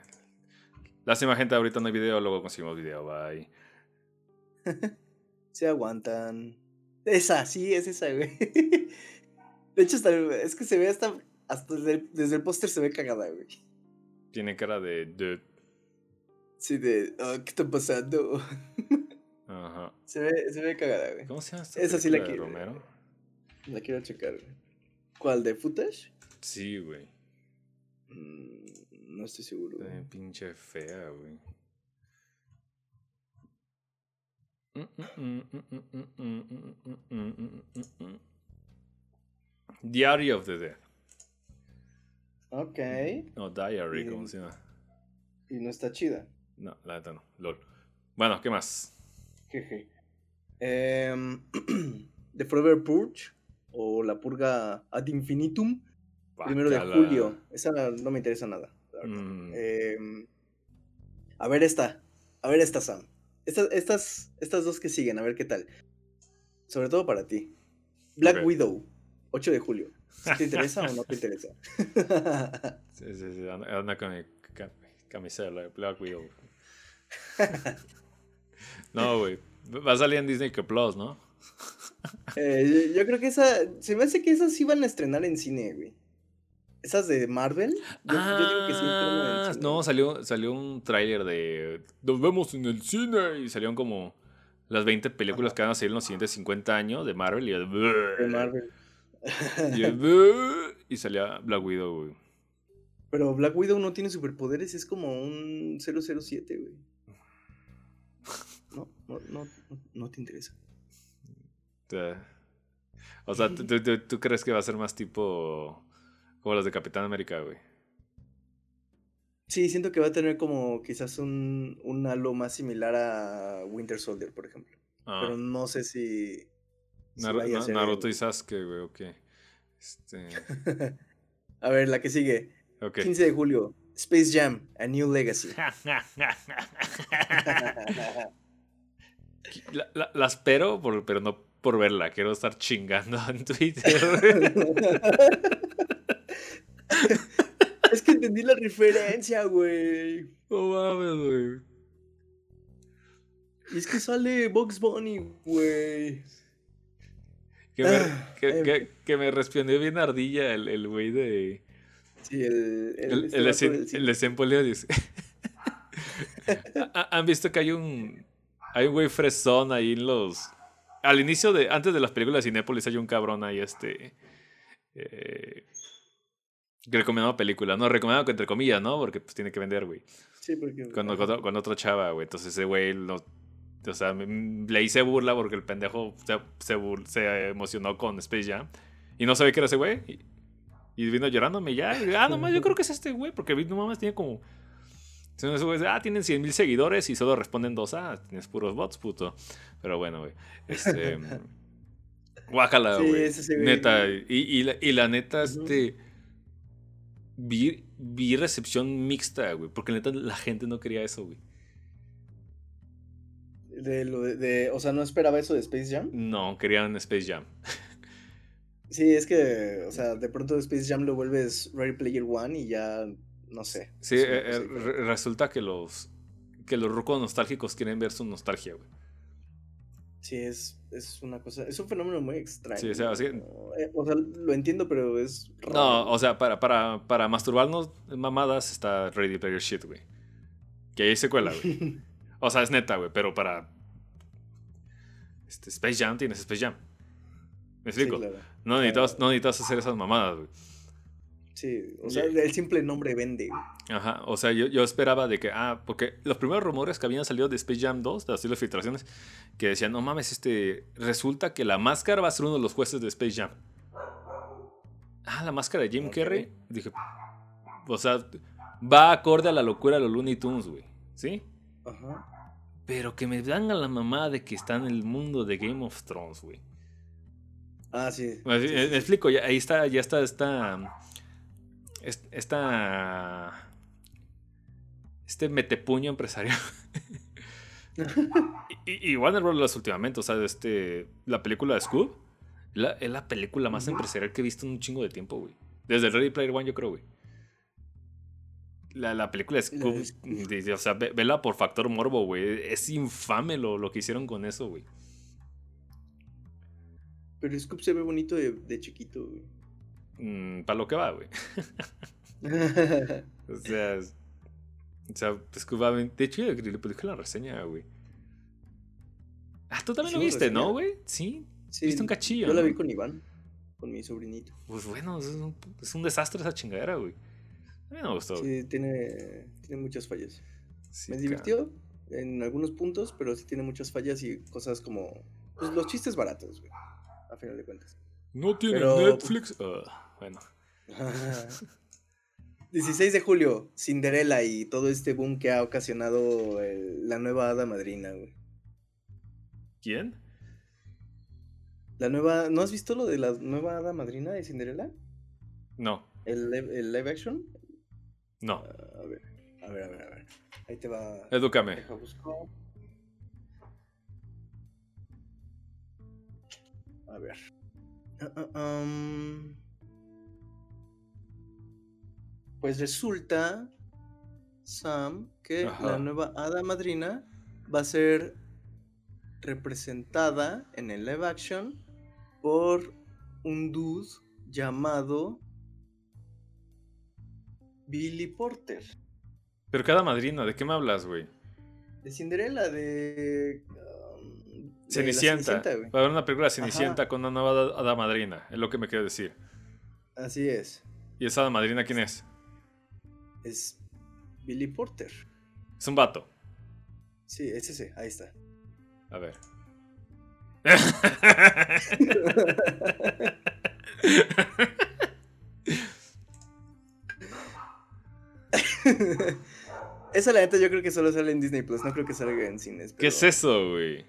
Speaker 1: Lástima, gente, ahorita no hay video, luego conseguimos video, bye.
Speaker 2: se aguantan. Esa, sí, es esa, güey. De hecho, es que se ve hasta, hasta desde, el, póster se ve cagada, güey.
Speaker 1: Tiene cara de...
Speaker 2: Sí, de... Oh, ¿Qué está pasando? Ajá. Se ve, se ve cagada, güey.
Speaker 1: ¿Cómo se llama esta
Speaker 2: Esa sí la quiero. Romero? La quiero checar, güey. ¿Cuál? ¿De footage?
Speaker 1: Sí, güey.
Speaker 2: Mm, no estoy seguro.
Speaker 1: Está pinche fea, güey. Diary of the Dead.
Speaker 2: Ok.
Speaker 1: No, Diary, ¿cómo se llama?
Speaker 2: Y no está chida.
Speaker 1: No, la neta no. LOL. Bueno, ¿qué más?
Speaker 2: Jeje. Em, The Forever Purge o La Purga Ad Infinitum. Primero de julio. Esa no me interesa nada. Mm. Em, a ver esta. A ver esta, Sam. Estas, estas, estas dos que siguen, a ver qué tal. Sobre todo para ti. Black Widow, 8 de julio. ¿Te interesa o no te interesa?
Speaker 1: sí, sí, sí. Anda con mi camiseta, Black Widow. no, güey. Va a salir en Disney Plus, ¿no?
Speaker 2: Eh, yo, creo que esa. Se me hace que esas sí van a estrenar en cine, güey. ¿Esas de Marvel? Yo,
Speaker 1: digo que sí. Ah, no, salió, salió un tráiler de. Nos vemos en el cine. Y salieron como las 20 películas que van a salir en los siguientes 50 años de Marvel. Y, de Marvel. Y, salía Black Widow, güey.
Speaker 2: Pero Black Widow no tiene superpoderes, es como un 007, güey. No, no, no, no te interesa.
Speaker 1: O sea, ¿tú, crees que va a ser más tipo como los de Capitán América, güey?
Speaker 2: Sí, siento que va a tener como quizás un, un halo más similar a Winter Soldier, por ejemplo. Ah. Pero no sé si.
Speaker 1: Naruto y Sasuke, güey, ok. Este...
Speaker 2: a ver, la que sigue. 15 de julio. Space Jam, A New Legacy.
Speaker 1: la, espero, pero no por verla. Quiero estar chingando en Twitter.
Speaker 2: es que entendí la referencia, güey.
Speaker 1: No mames, güey.
Speaker 2: Y es que sale Box Bunny, güey.
Speaker 1: Que me, ah, que, que, me respondió bien ardilla el güey de.
Speaker 2: Sí, el. El,
Speaker 1: el, el, dice. ¿Han visto que hay un. Hay un güey fresón ahí en los. Al inicio de. Antes de las películas de Cinépolis hay un cabrón ahí, este. Eh, que recomendaba películas. No, recomendaba entre comillas, ¿no? Porque pues tiene que vender, güey.
Speaker 2: Sí, porque.
Speaker 1: Con, con, otro chava, güey. Entonces ese güey no, o sea, le hice burla porque el pendejo se, se, se, emocionó con Space Jam. Y no sabía que era ese güey. Y, vino llorándome ya. Y, ah, nomás yo creo que es este güey. Porque no mames tiene como. Ah, tienen 100 mil seguidores y solo responden dos. Ah, tienes puros bots, puto. Pero bueno, güey. Este. guácala, güey. neta. Y, y, la, y, la, neta, este. Vi, vi recepción mixta, güey. Porque neta la gente no quería eso, güey.
Speaker 2: De lo de, o sea, ¿no esperaba eso de Space Jam?
Speaker 1: No, querían Space Jam.
Speaker 2: sí, es que, o sea, de pronto Space Jam lo vuelves Ready Player One y ya, no sé.
Speaker 1: Sí, eh, eh, resulta que los, que los rucos nostálgicos quieren ver su nostalgia, güey.
Speaker 2: Sí, es, es una cosa, es un fenómeno muy extraño.
Speaker 1: Sí, o sea, así,
Speaker 2: eh, o sea lo entiendo, pero es
Speaker 1: raro. No, o sea, para, para, para masturbarnos mamadas está Ready Player Shit, güey. Que ahí se cuela, güey. O sea, es neta, güey, pero para. Este, Space Jam tienes Space Jam. ¿Me explico? no, necesitas, no necesitas hacer esas mamadas, güey.
Speaker 2: Sí, o sea, el simple nombre vende.
Speaker 1: Ajá, o sea, yo, yo, esperaba de que, ah, porque los primeros rumores que habían salido de Space Jam 2, de las filtraciones, que decían, no mames, este, resulta que la máscara va a ser uno de los jueces de Space Jam. Ah, la máscara de Jim Carrey. Dije, o sea, va acorde a la locura de los Looney Tunes, güey. ¿Sí? Ajá. Pero que me dan a la mamá de que está en el mundo de Game of Thrones, güey.
Speaker 2: Ah, sí.
Speaker 1: Me, explico, ya, ahí está, ya está, está. Esta. Este metepuño empresarial. y, y, Warner Bros. últimamente, o sea, este, la película de Scoob es la película más empresarial que he visto en un chingo de tiempo, güey. Desde Ready Player One, yo creo, güey. La, la película es. o sea, vela por factor morbo, güey. Es infame lo, lo que hicieron con eso, güey.
Speaker 2: Pero Scoop se ve bonito de, de chiquito, güey.
Speaker 1: Mm, Para lo que va, güey. o sea. O sea, Scoop va. De hecho, le dije la reseña, güey. Ah, tú también lo viste, ¿no, güey? Sí. sí. Viste un cachillo.
Speaker 2: Yo la vi con Iván, con mi sobrinito.
Speaker 1: Pues bueno, es un, es un desastre esa chingadera, güey. A mí me gustó.
Speaker 2: Sí, tiene, tiene muchas fallas. me divirtió en algunos puntos, pero sí tiene muchas fallas y cosas como pues, los chistes baratos, güey, a final de cuentas.
Speaker 1: No tiene Netflix. Ah, bueno.
Speaker 2: 16 de julio, Cinderella y todo este boom que ha ocasionado la nueva hada madrina, güey.
Speaker 1: ¿Quién?
Speaker 2: La nueva. ¿No has visto lo de la nueva hada madrina de Cinderella?
Speaker 1: No.
Speaker 2: ¿El, live- el live action?
Speaker 1: No.
Speaker 2: Ah, a ver, a ver, a ver, a ver. Ahí te va.
Speaker 1: Edúcame.
Speaker 2: Deja busco. A ver. Ah, um. Pues resulta, Sam, que
Speaker 1: Ajá.
Speaker 2: la nueva hada madrina va a ser representada en el live action por un dude llamado Billy Porter.
Speaker 1: Pero cada madrina, ¿de qué me hablas, güey?
Speaker 2: De Cinderella, de. um, de
Speaker 1: Cenicienta. Va a haber una película de Cenicienta con una nueva hada- hada madrina. Es lo que me quiero decir.
Speaker 2: Así es.
Speaker 1: ¿Y esa hada madrina quién es?
Speaker 2: Es Billy Porter.
Speaker 1: Es un vato.
Speaker 2: Sí, es ese, ahí está.
Speaker 1: A ver.
Speaker 2: Esa la neta yo creo que solo sale en Disney Plus, no creo que salga en cines.
Speaker 1: ¿Qué es eso, güey?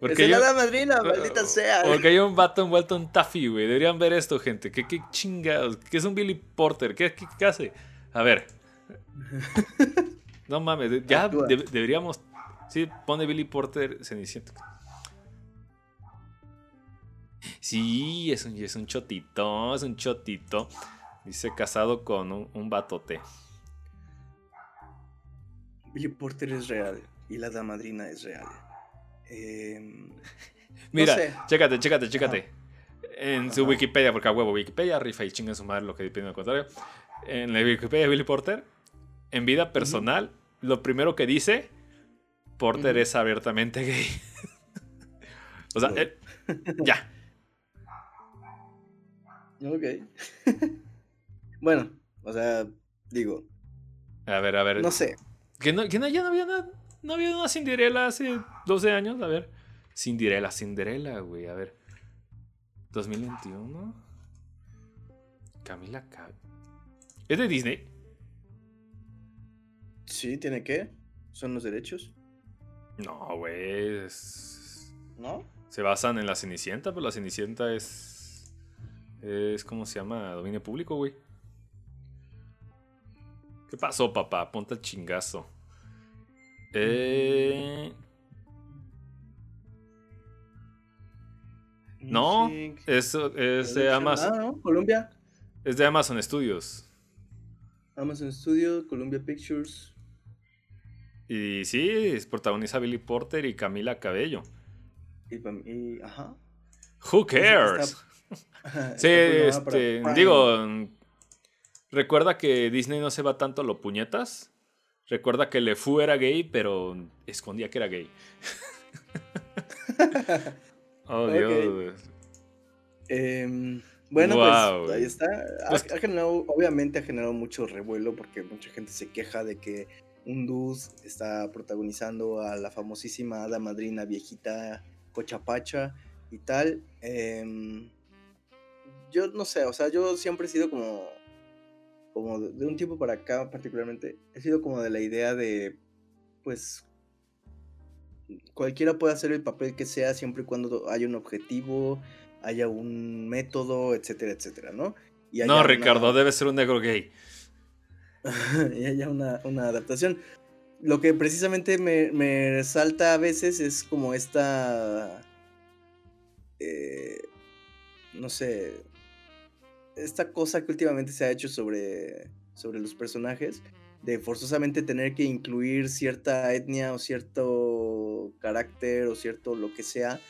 Speaker 2: Es el
Speaker 1: yo-
Speaker 2: hada madrina, maldita sea.
Speaker 1: Porque hay un vato envuelto en taffy, güey. Deberían ver esto, gente. ¿Qué, qué chingados? ¿Qué es un Billy Porter? ¿Qué, qué, qué hace? A ver. No mames, ya de- deberíamos. Sí, pone Billy Porter Cenicienta. Sí, es un, es un chotito, es un chotito. Dice casado con un, un batote.
Speaker 2: Billy Porter es real y la hada madrina es real. Em,
Speaker 1: Mira,
Speaker 2: sé.
Speaker 1: chécate, chécate, chécate. En su. Wikipedia, porque a huevo, Wikipedia rifa y chinga su madre lo que depende al contrario. En la Wikipedia de Billy Porter, en vida personal, lo primero que dice, Porter es abiertamente gay. o sea, él- ya.
Speaker 2: ok. bueno, o sea, digo,
Speaker 1: A ver, a ver.
Speaker 2: no sé.
Speaker 1: Que no, que no, ya no había nada. No había una Cinderella hace 12 años. A ver. Cinderella, Cinderella, güey. A ver. 2021. Camila Cabello. ¿Es de Disney?
Speaker 2: Sí, ¿tiene qué? ¿Son los derechos?
Speaker 1: No, güey. es-
Speaker 2: ¿No?
Speaker 1: Se basan en la Cenicienta, pero la Cenicienta es. Es. ¿Cómo se llama? Dominio público, güey. ¿Qué pasó, papá? Ponte el chingazo. Eh. No, Eso es de. Amazon.
Speaker 2: Ah, ¿no? Columbia.
Speaker 1: Es de Amazon Studios.
Speaker 2: Amazon Studio, Columbia Pictures.
Speaker 1: Y sí, es protagoniza Billy Porter y Camila Cabello.
Speaker 2: Y, ajá.
Speaker 1: Who
Speaker 2: Pues
Speaker 1: cares?
Speaker 2: está-
Speaker 1: Sí, este, digo, recuerda que Disney no se va tanto a lo puñetas. Recuerda que LeFou era gay, pero escondía que era gay. oh. Dios.
Speaker 2: Em, bueno, pues ahí está. Ha,
Speaker 1: Pues-
Speaker 2: ha generado, obviamente ha generado mucho revuelo porque mucha gente se queja de que un dude está protagonizando a la famosísima hada madrina viejita Cochapacha y tal. Em, yo no sé, o sea, yo siempre he sido como, como de de un tiempo para acá particularmente, he sido como de la idea de, pues, cualquiera puede hacer el papel que sea siempre y cuando haya un objetivo, haya un método, etcétera, etcétera, ¿no? Y
Speaker 1: No, Ricardo,
Speaker 2: una-
Speaker 1: debe ser un negro gay.
Speaker 2: y haya una, una adaptación. Lo que precisamente me, me salta a veces es como esta. eh, no sé. Esta cosa que últimamente se ha hecho sobre, sobre los personajes. De forzosamente tener que incluir cierta etnia o cierto carácter o cierto lo que sea.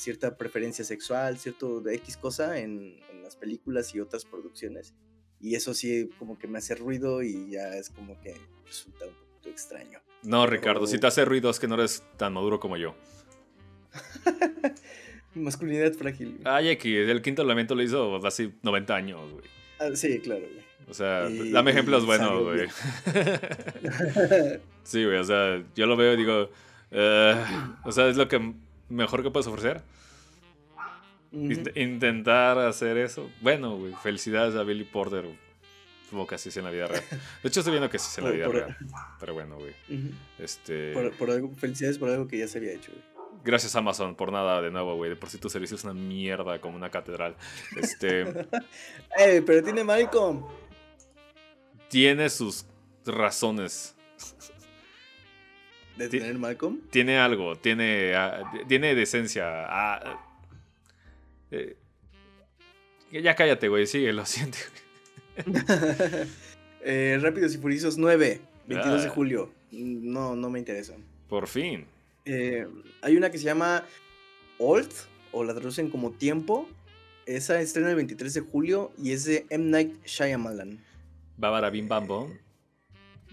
Speaker 2: Cierta preferencia sexual, cierto de X cosa en, en las películas y otras producciones. Y eso sí como que me hace ruido y ya es como que resulta un poquito extraño.
Speaker 1: No, Ricardo, si te hace ruido es que no eres tan maduro como yo.
Speaker 2: Masculinidad frágil.
Speaker 1: Ay, X, el quinto elemento lo hizo hace 90 años, güey.
Speaker 2: Ah, sí, claro, güey.
Speaker 1: O sea,
Speaker 2: Y-
Speaker 1: dame ejemplos buenos, güey. sí, güey, o sea, yo lo veo y digo, eh, o sea, es lo que mejor que puedes ofrecer. Intentar hacer eso. Bueno, güey, felicidades a Billy Porter. Como que así es en la vida real. De hecho, estoy viendo que sí es en la vida
Speaker 2: por-
Speaker 1: real. Pero bueno, güey. Este.
Speaker 2: Por, por algo, felicidades por algo que ya se había hecho, güey.
Speaker 1: Gracias Amazon por nada de nuevo, güey. De por sí tu servicio es una mierda como una catedral. Este.
Speaker 2: pero tiene Malcolm.
Speaker 1: Tiene sus razones.
Speaker 2: ¿De tener Malcolm?
Speaker 1: Tiene algo, tiene, ah, tiene decencia. Ah, eh, ya cállate, güey, sigue, lo siento.
Speaker 2: eh, Rápidos y Furiosos 9, 22 de ah. julio. No, no me interesa.
Speaker 1: Por fin.
Speaker 2: Eh, hay una que se llama Old, o la traducen como Tiempo. Esa estrena el 23 de julio y es de M. Night Shyamalan.
Speaker 1: Bábara Bim Bam Bom.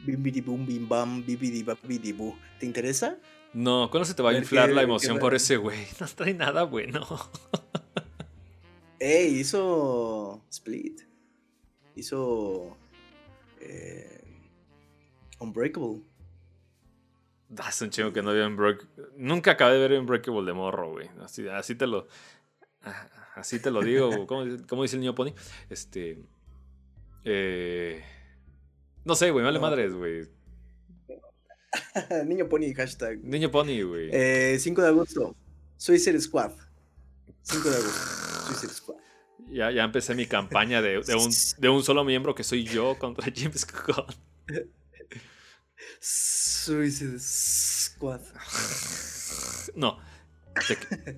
Speaker 2: Bim Bim Bam. ¿Te interesa?
Speaker 1: No, ¿cuándo se te va a inflar la emoción por ese güey? No trae nada bueno.
Speaker 2: Ey, hizo Split. Hizo. Eh, Unbreakable.
Speaker 1: Hace un chingo que no veo Unbreakable. Nunca acabé de ver Unbreakable de morro, güey. Así, así te lo. Así te lo digo. ¿Cómo, dice el niño Pony? Este. Eh, no sé, güey, vale madres, güey.
Speaker 2: Niño Pony, hashtag.
Speaker 1: Niño Pony, güey.
Speaker 2: Eh, 5 de agosto. Suicide Squad. 5 de agosto. Suicide Squad.
Speaker 1: Ya, ya empecé mi campaña de, de, un, de un solo miembro que soy yo contra James Gunn.
Speaker 2: Suicide Squad.
Speaker 1: No.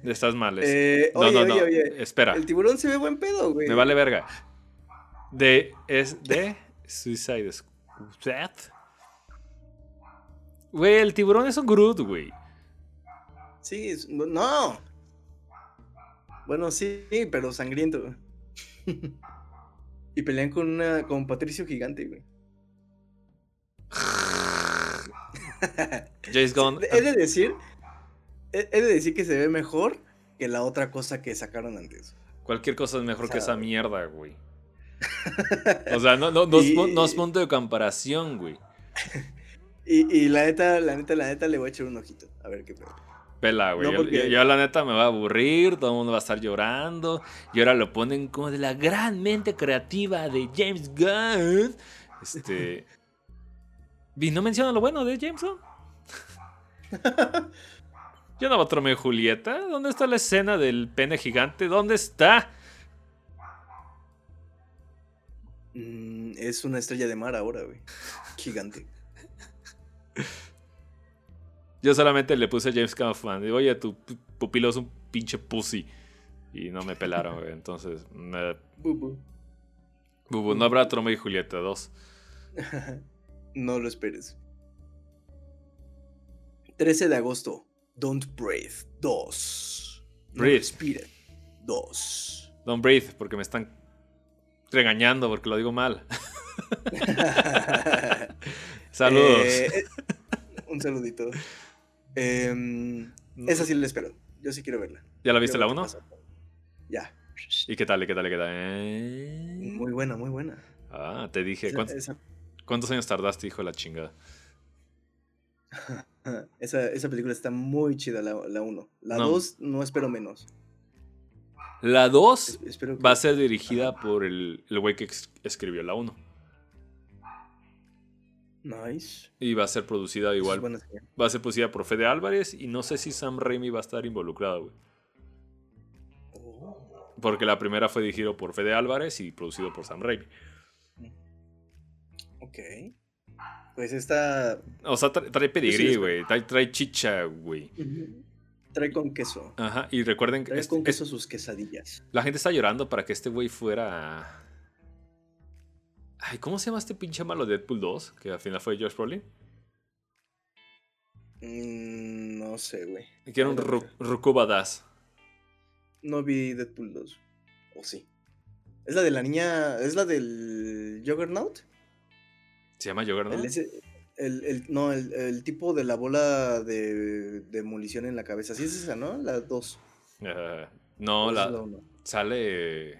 Speaker 1: estás mal.
Speaker 2: Eh,
Speaker 1: no,
Speaker 2: oye,
Speaker 1: no,
Speaker 2: oye,
Speaker 1: no.
Speaker 2: Oye.
Speaker 1: Espera.
Speaker 2: El tiburón se ve buen pedo, güey.
Speaker 1: Me vale verga. De. Es de. Suicide Squad. Güey, el tiburón es un Groot, güey.
Speaker 2: Sí, no. Bueno, sí, pero sangriento. y pelean con una con Patricio Gigante, güey.
Speaker 1: James Gunn.
Speaker 2: He de decir, he de decir que se ve mejor que la otra cosa que sacaron antes.
Speaker 1: Cualquier cosa es mejor que esa mierda, güey. O sea, no, no, no, es, punto de comparación, güey.
Speaker 2: Y, y, la neta, la neta, la neta, le voy a echar un ojito. A ver qué pedo.
Speaker 1: Pela, güey. yo, la neta me va a aburrir, todo el mundo va a estar llorando. Y ahora lo ponen como de la gran mente creativa de James Gunn. Este. ¿Y no menciona lo bueno de James Gunn? Yo no a Julieta. ¿Dónde está la escena del pene gigante? ¿Dónde está?
Speaker 2: Mm, es una estrella de mar ahora, güey. Gigante.
Speaker 1: Yo solamente le puse a James Kaufman. Digo, oye, tu pupilo es un pinche pussy. Y no me pelaron, güey. Entonces, me...
Speaker 2: Bubu.
Speaker 1: Bubu, no habrá Tromeo y Julieta 2.
Speaker 2: no lo esperes. 13 de agosto. Don't Breathe 2.
Speaker 1: Breathe.
Speaker 2: 2.
Speaker 1: Don't Breathe, porque me están regañando porque lo digo mal. Saludos.
Speaker 2: Eh, un saludito. Eh, esa sí la espero. Yo sí quiero verla.
Speaker 1: ¿Ya la viste la 1?
Speaker 2: Ya.
Speaker 1: ¿Y qué tal? ¿Y qué tal? ¿Y qué tal? Eh...
Speaker 2: Muy buena, muy buena.
Speaker 1: Ah, te dije. ¿Cuántos, años tardaste, hijo de la chingada?
Speaker 2: esa, esa, película está muy chida, la 1. La 2 no. espero menos.
Speaker 1: La 2 va a ser dirigida por el güey que escribió la 1.
Speaker 2: Nice.
Speaker 1: Y va a ser producida igual. Va a ser producida por Fede Álvarez y no sé si Sam Raimi va a estar involucrado, güey. Oh. Porque la primera fue dirigida por Fede Álvarez y producido por Sam Raimi.
Speaker 2: Ok. Pues esta.
Speaker 1: O sea, trae, pedigrí, güey. Trae, chicha, güey.
Speaker 2: Trae con queso.
Speaker 1: Ajá, y recuerden
Speaker 2: que. Trae con queso sus quesadillas.
Speaker 1: La gente está llorando para que este güey fuera Ay, ¿cómo se llama este pinche malo de Deadpool 2? Que al final fue Josh Brolin.
Speaker 2: Mm, no sé, güey.
Speaker 1: Que era un Ruku Badass.
Speaker 2: No vi Deadpool 2. ¿O sí? ¿Es la de la niña. ¿Es la del Juggernaut?
Speaker 1: ¿Se llama Juggernaut?
Speaker 2: El, el, no, el, tipo de la bola de demolición en la cabeza. Sí es esa, ¿no? La 2.
Speaker 1: no, la. Sale.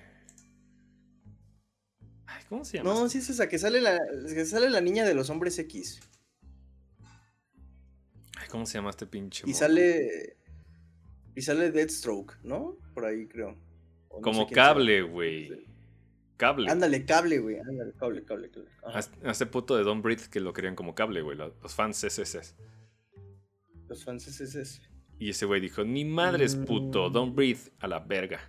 Speaker 1: ¿Cómo se llama?
Speaker 2: No, sí es esa, que sale la, que sale la niña de los hombres X.
Speaker 1: ¿Cómo se llama este pinche?
Speaker 2: Y sale. Y sale Deathstroke, ¿no? Por ahí creo.
Speaker 1: Como cable, güey. Cable.
Speaker 2: Ándale, cable, güey. Ándale, cable, cable, cable.
Speaker 1: Hace puto de Don't Breathe que lo querían como cable, güey. Los fans SSS.
Speaker 2: Los fans SSS.
Speaker 1: Y ese güey dijo, ni madres, puto,
Speaker 2: Mm.
Speaker 1: don't breathe, a la verga.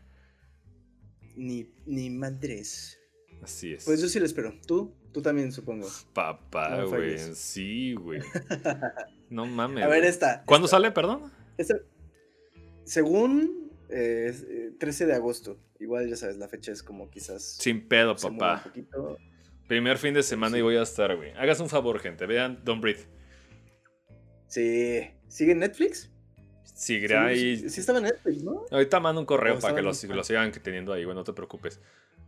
Speaker 2: Ni, ni madres.
Speaker 1: Así es.
Speaker 2: Pues yo sí lo espero. ¿Tú? Tú también, supongo.
Speaker 1: Papá, güey. Sí, güey. No mames.
Speaker 2: A ver, esta.
Speaker 1: ¿Cuándo
Speaker 2: esta.
Speaker 1: sale, perdón?
Speaker 2: Esta- según eh, es, eh, 13 de agosto. Igual ya sabes, la fecha es como quizás.
Speaker 1: Sin pedo, papá. Primer fin de semana
Speaker 2: Sí.
Speaker 1: y voy a estar, güey. Hagas un favor, gente. Vean Don't Breathe.
Speaker 2: Sí. ¿Sigue en Netflix?
Speaker 1: Seguirá
Speaker 2: Sí,
Speaker 1: ahí.
Speaker 2: sí, sí estaba en Netflix, ¿no?
Speaker 1: Ahorita mando un correo para que lo, lo sigan teniendo ahí, güey. No te preocupes.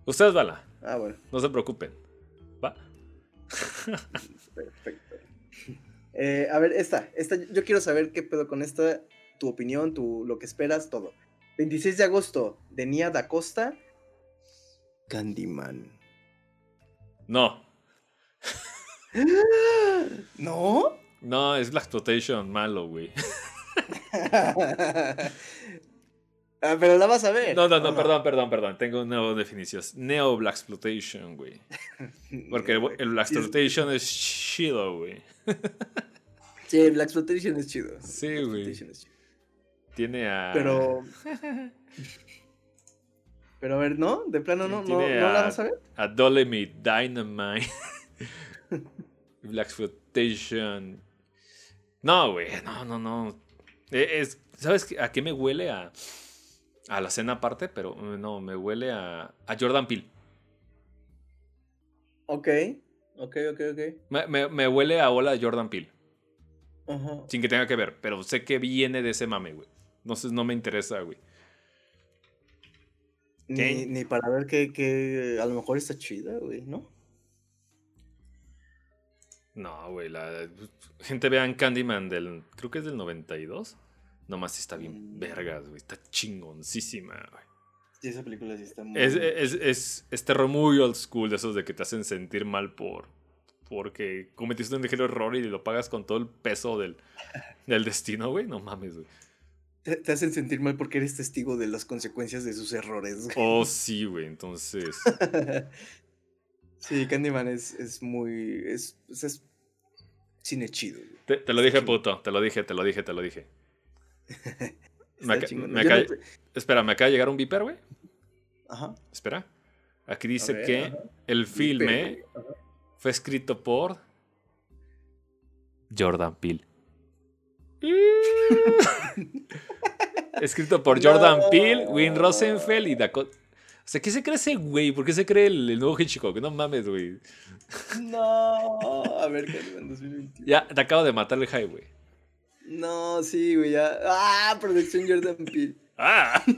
Speaker 1: Ustedes, bala.
Speaker 2: Ah, bueno.
Speaker 1: No se preocupen. ¿Va?
Speaker 2: Perfecto. Eh, a ver, esta, esta, yo quiero saber qué pedo con esta, tu opinión, tu, lo que esperas, todo. 26 de agosto, de Nia da Costa, Candyman.
Speaker 1: No.
Speaker 2: ¿No?
Speaker 1: No, es Black Exploitation malo, güey.
Speaker 2: Ah, pero la vas a ver.
Speaker 1: No, no, no,
Speaker 2: ¿o
Speaker 1: perdón, perdón, perdón. Tengo nuevas definiciones. Neo Black Exploitation, güey. Porque el, el Black
Speaker 2: es-
Speaker 1: Exploitation es chido, güey.
Speaker 2: Sí, Black Exploitation es chido.
Speaker 1: Sí,
Speaker 2: Black
Speaker 1: güey. Tiene a.
Speaker 2: Pero. Pero a ver, ¿no? De plano no, no,
Speaker 1: Tiene
Speaker 2: ¿no la
Speaker 1: a-
Speaker 2: vas a ver.
Speaker 1: A Dolemite Dynamite. Black Exploitation. No, güey. No, no, no. Eh, Es, ¿Sabes a qué me huele? A, a la cena aparte, pero eh, no, me huele a, a Jordan Peele.
Speaker 2: Ok, ok, ok, ok.
Speaker 1: Me, me- me huele a ola de Jordan Peele.
Speaker 2: Ajá.
Speaker 1: Sin que tenga que ver, pero sé que viene de ese mame, güey. Entonces no me interesa, güey.
Speaker 2: Ni, ni para ver que, que a lo mejor está chida, güey, ¿no?
Speaker 1: No, güey. La gente vean Candyman del. Creo que es del 92. Nomás está bien
Speaker 2: Mm.
Speaker 1: vergas, güey. Está chingoncísima, güey.
Speaker 2: Sí, esa película sí está muy...
Speaker 1: Es, es, es, es terror muy old school, de esos de que te hacen sentir mal por. Porque cometiste un ligero error y lo pagas con todo el peso del, del destino, güey. No mames, güey.
Speaker 2: Te, te hacen sentir mal porque eres testigo de las consecuencias de sus errores. güey.
Speaker 1: Oh, sí, güey. Entonces.
Speaker 2: sí, Candyman es, es muy... Es, es cine chido. güey.
Speaker 1: Te, te lo dije, puto. Te lo dije, te lo dije, te lo dije. Me
Speaker 2: no
Speaker 1: Espera, me acaba de llegar un viper, güey.
Speaker 2: Ajá.
Speaker 1: Espera. Aquí dice
Speaker 2: ver,
Speaker 1: que
Speaker 2: ajá.
Speaker 1: el filme
Speaker 2: Viper,
Speaker 1: fue escrito por Jordan Peele. escrito por Jordan
Speaker 2: No.
Speaker 1: Peele, Wayne Rosenfeld y Dakota. O sea, ¿qué se cree ese güey? ¿Por qué se cree el, el nuevo Hitchcock? No mames, güey.
Speaker 2: No. A ver, Candyman 2021.
Speaker 1: Ya te acabo de matar el high, güey.
Speaker 2: No, sí, güey, ya. Ah, producción Jordan Peele.
Speaker 1: ¡Ah!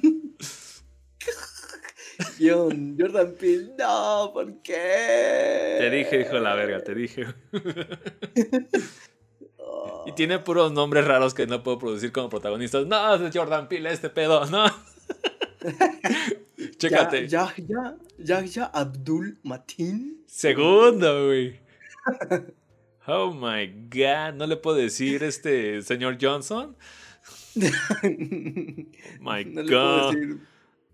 Speaker 2: Guión, Jordan Peele. No, ¿por qué?
Speaker 1: Te dije, hijo de la verga, te dije.
Speaker 2: Oh.
Speaker 1: Y tiene puros nombres raros que no puedo producir como protagonistas. No, es Jordan Peele este pedo, no. Chécate.
Speaker 2: Ya, ya, ya, ya, Abdul Matin.
Speaker 1: Segundo, güey. Oh my god, ¿no le puedo decir este señor Johnson? My
Speaker 2: no le puedo
Speaker 1: god.
Speaker 2: decir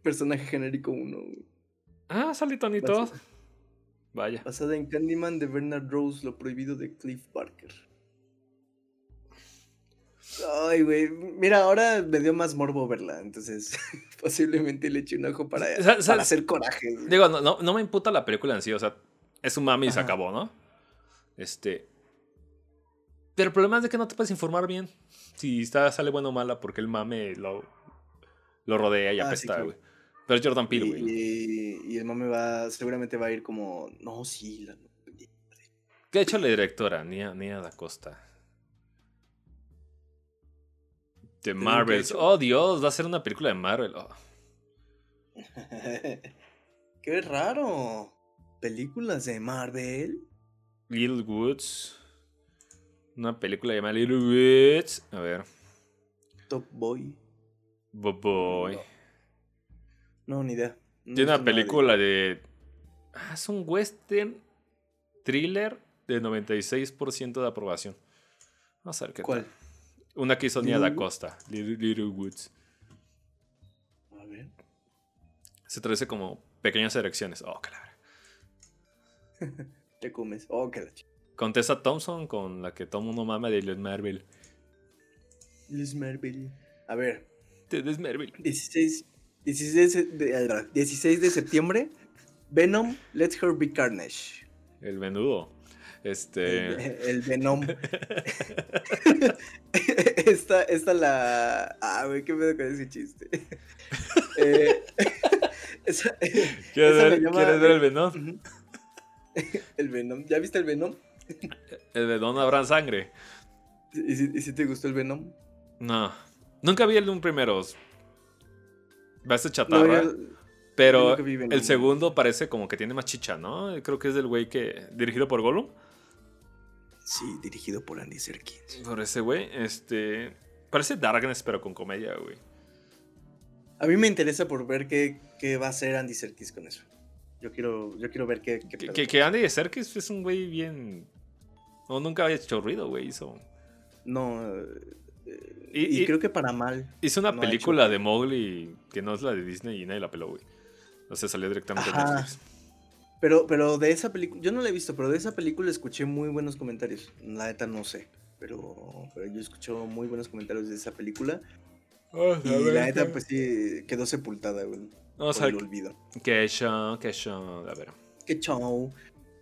Speaker 2: personaje genérico 1.
Speaker 1: Ah, sale Tonito.
Speaker 2: Basada,
Speaker 1: Vaya.
Speaker 2: basada en Candyman de Bernard Rose, lo prohibido de Cliff Barker. Ay, güey. Mira, ahora me dio más morbo verla, entonces posiblemente le eche un ojo para,
Speaker 1: sa-
Speaker 2: para hacer coraje. güey.
Speaker 1: Digo, no, no, no me imputa la película en sí, o sea, es un mami y se acabó, ¿no? Este. Pero el problema es de que no te puedes informar bien si está, sale buena o mala porque el mame lo, lo rodea y
Speaker 2: Ah, sí,
Speaker 1: apesta,
Speaker 2: claro.
Speaker 1: güey. Pero es Jordan Peele, güey.
Speaker 2: y- y el mame va, seguramente va a ir como, no, sí, la-
Speaker 1: ¿Qué ha hecho la directora? Nia, Nia da Costa. De
Speaker 2: digo, ¿qué ha
Speaker 1: Marvel. Oh, Dios, va a ser una película de Marvel. Oh.
Speaker 2: Qué raro. Películas de Marvel.
Speaker 1: Little Woods. Una película llamada Little Woods. A ver.
Speaker 2: Top Boy.
Speaker 1: Boboy.
Speaker 2: No, ni idea. No
Speaker 1: Tiene una película de. Ah, es un western thriller de 96% de aprobación. Vamos a ver qué
Speaker 2: ¿Cuál?
Speaker 1: tal. Una que hizo Nia da Costa. Little, Little Woods.
Speaker 2: A ver.
Speaker 1: Se traduce como pequeñas erecciones. Oh, claro.
Speaker 2: Te comes. Oh, qué la
Speaker 1: Con Tessa Thompson, con la que todo mundo mama de Liz Marvel.
Speaker 2: Liz Marvel. A ver.
Speaker 1: Te Marvel.
Speaker 2: 16, 16, de, 16 de septiembre. Venom, Let Her Be Carnage.
Speaker 1: El menudo. Este.
Speaker 2: El, Venom. esta, esta la. Ah, güey, qué pedo con ese chiste. eh,
Speaker 1: ¿Quieres, ver, ¿Quieres ver el Venom?
Speaker 2: el Venom. ¿Ya viste el Venom?
Speaker 1: el Venom habrá sangre.
Speaker 2: ¿Y si, te gustó el Venom?
Speaker 1: No. Nunca vi el de un primero. Va a ser chatarra. pero el segundo parece como que tiene más chicha, ¿no? Creo que es del güey que. dirigido por Gollum.
Speaker 2: Sí, dirigido por Andy Serkins.
Speaker 1: Por ese güey, este. Parece Darkness, pero con comedia, güey.
Speaker 2: A mí me interesa por ver qué, qué va a hacer Andy Serkis con eso. Yo quiero, yo quiero ver qué.
Speaker 1: qué que, Andy Serkis es un güey bien. No, nunca había hecho ruido, güey. Hizo.
Speaker 2: No. Eh, y, creo que para mal.
Speaker 1: Hizo una película de Mowgli que no es la de Disney y nadie la peló, güey. O sea, salió directamente de Netflix.
Speaker 2: Pero, pero de esa película, yo no la he visto, pero de esa película escuché muy buenos comentarios. La neta no sé, pero, pero yo escuché muy buenos comentarios de esa película. Ah, y la neta, pues sí, quedó sepultada, güey. No, por el olvido.
Speaker 1: Qué show, qué show, a ver.
Speaker 2: Qué show.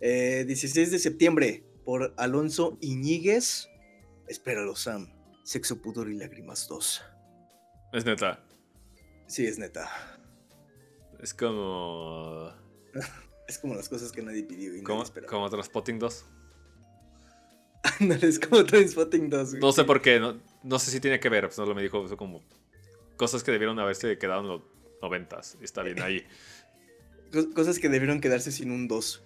Speaker 2: 16 eh, de septiembre, por Alonso Iñiguez. Espéralo, Sam. Sexo, pudor y lágrimas 2.
Speaker 1: ¿Es neta?
Speaker 2: Sí, es neta.
Speaker 1: Es como.
Speaker 2: Es como las cosas que nadie pidió y
Speaker 1: como, Como Transpotting 2.
Speaker 2: No, es como Transpotting 2.
Speaker 1: No sé por qué, no, no sé si tiene que ver, pues no lo me dijo, eso como cosas que debieron haberse quedado en los noventas. Está bien ahí.
Speaker 2: Cosas que debieron quedarse sin un 2.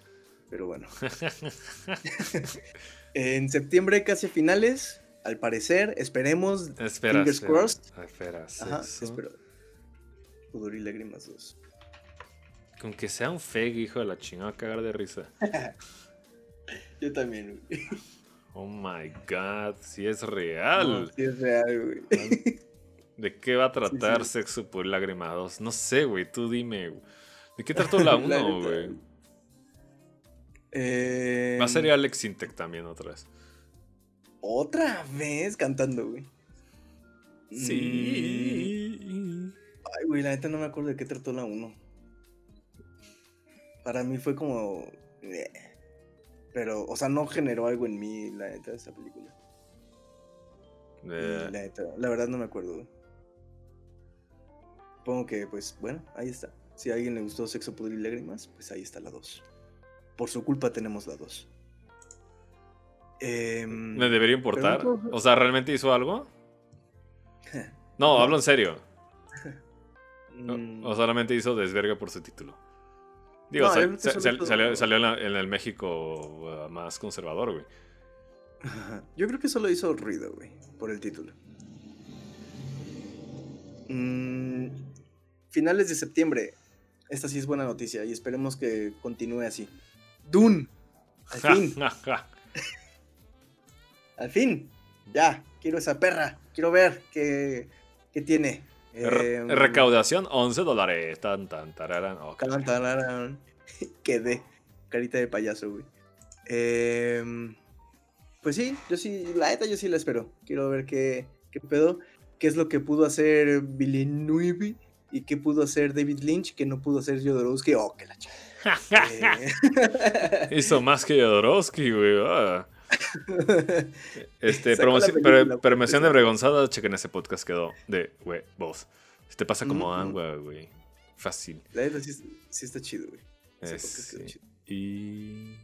Speaker 2: Pero bueno. en septiembre, casi a finales, al parecer, esperemos.
Speaker 1: Espera, fingers crossed. Espera, Ajá, espero.
Speaker 2: Pudor y lágrimas 2.
Speaker 1: Con que sea un fake, hijo de la chingada, cagar de risa.
Speaker 2: Yo también, güey.
Speaker 1: Oh my god, si es real.
Speaker 2: si es real, güey.
Speaker 1: ¿De qué va a tratar Sexo por Lágrimas No sé, güey, tú dime. ¿De qué trató la 1, güey?
Speaker 2: Eh...
Speaker 1: Va a ser Alex Sintek también otra vez.
Speaker 2: ¿Otra vez cantando, güey?
Speaker 1: Sí.
Speaker 2: Ay, güey, la neta no me acuerdo de qué trató la 1. Para mí fue como... Pero, o sea, no generó algo en mí, la neta, de esa película. La, neta, la verdad no me acuerdo. Supongo que, pues, bueno, ahí está. Si a alguien le gustó Sexo, Poder y Lágrimas, pues ahí está la 2. Por su culpa tenemos la 2.
Speaker 1: Eh, ¿Me debería importar? O sea, ¿realmente hizo algo? no, hablo en serio. Mm. o solamente hizo desverga por su título. Digo, salió, en, el México uh, más conservador, güey.
Speaker 2: Yo creo que solo hizo ruido, güey, por el título. Mm, finales de septiembre. Esta sí es buena noticia y esperemos que continúe así. Dune. Al fin. Al fin. Ya. Quiero esa perra. Quiero ver qué, qué tiene.
Speaker 1: Em, recaudación 11 dólares. Tan, tan, tararán. Oh,
Speaker 2: Quedé. Carita de payaso, güey. Em, pues sí, yo sí, la neta yo sí la espero. Quiero ver qué, qué pedo qué es lo que pudo hacer Villeneuve y qué pudo hacer David Lynch que no pudo hacer Jodorowsky. Oh, que la chica.
Speaker 1: Eh. Hizo más que Jodorowsky, güey. Ah. Este, promoción, de bregonzada, chequen ese podcast quedó de huevos. Si te pasa como agua, güey. Fácil.
Speaker 2: La verdad sí, está chido, güey. Ese
Speaker 1: chido. Y.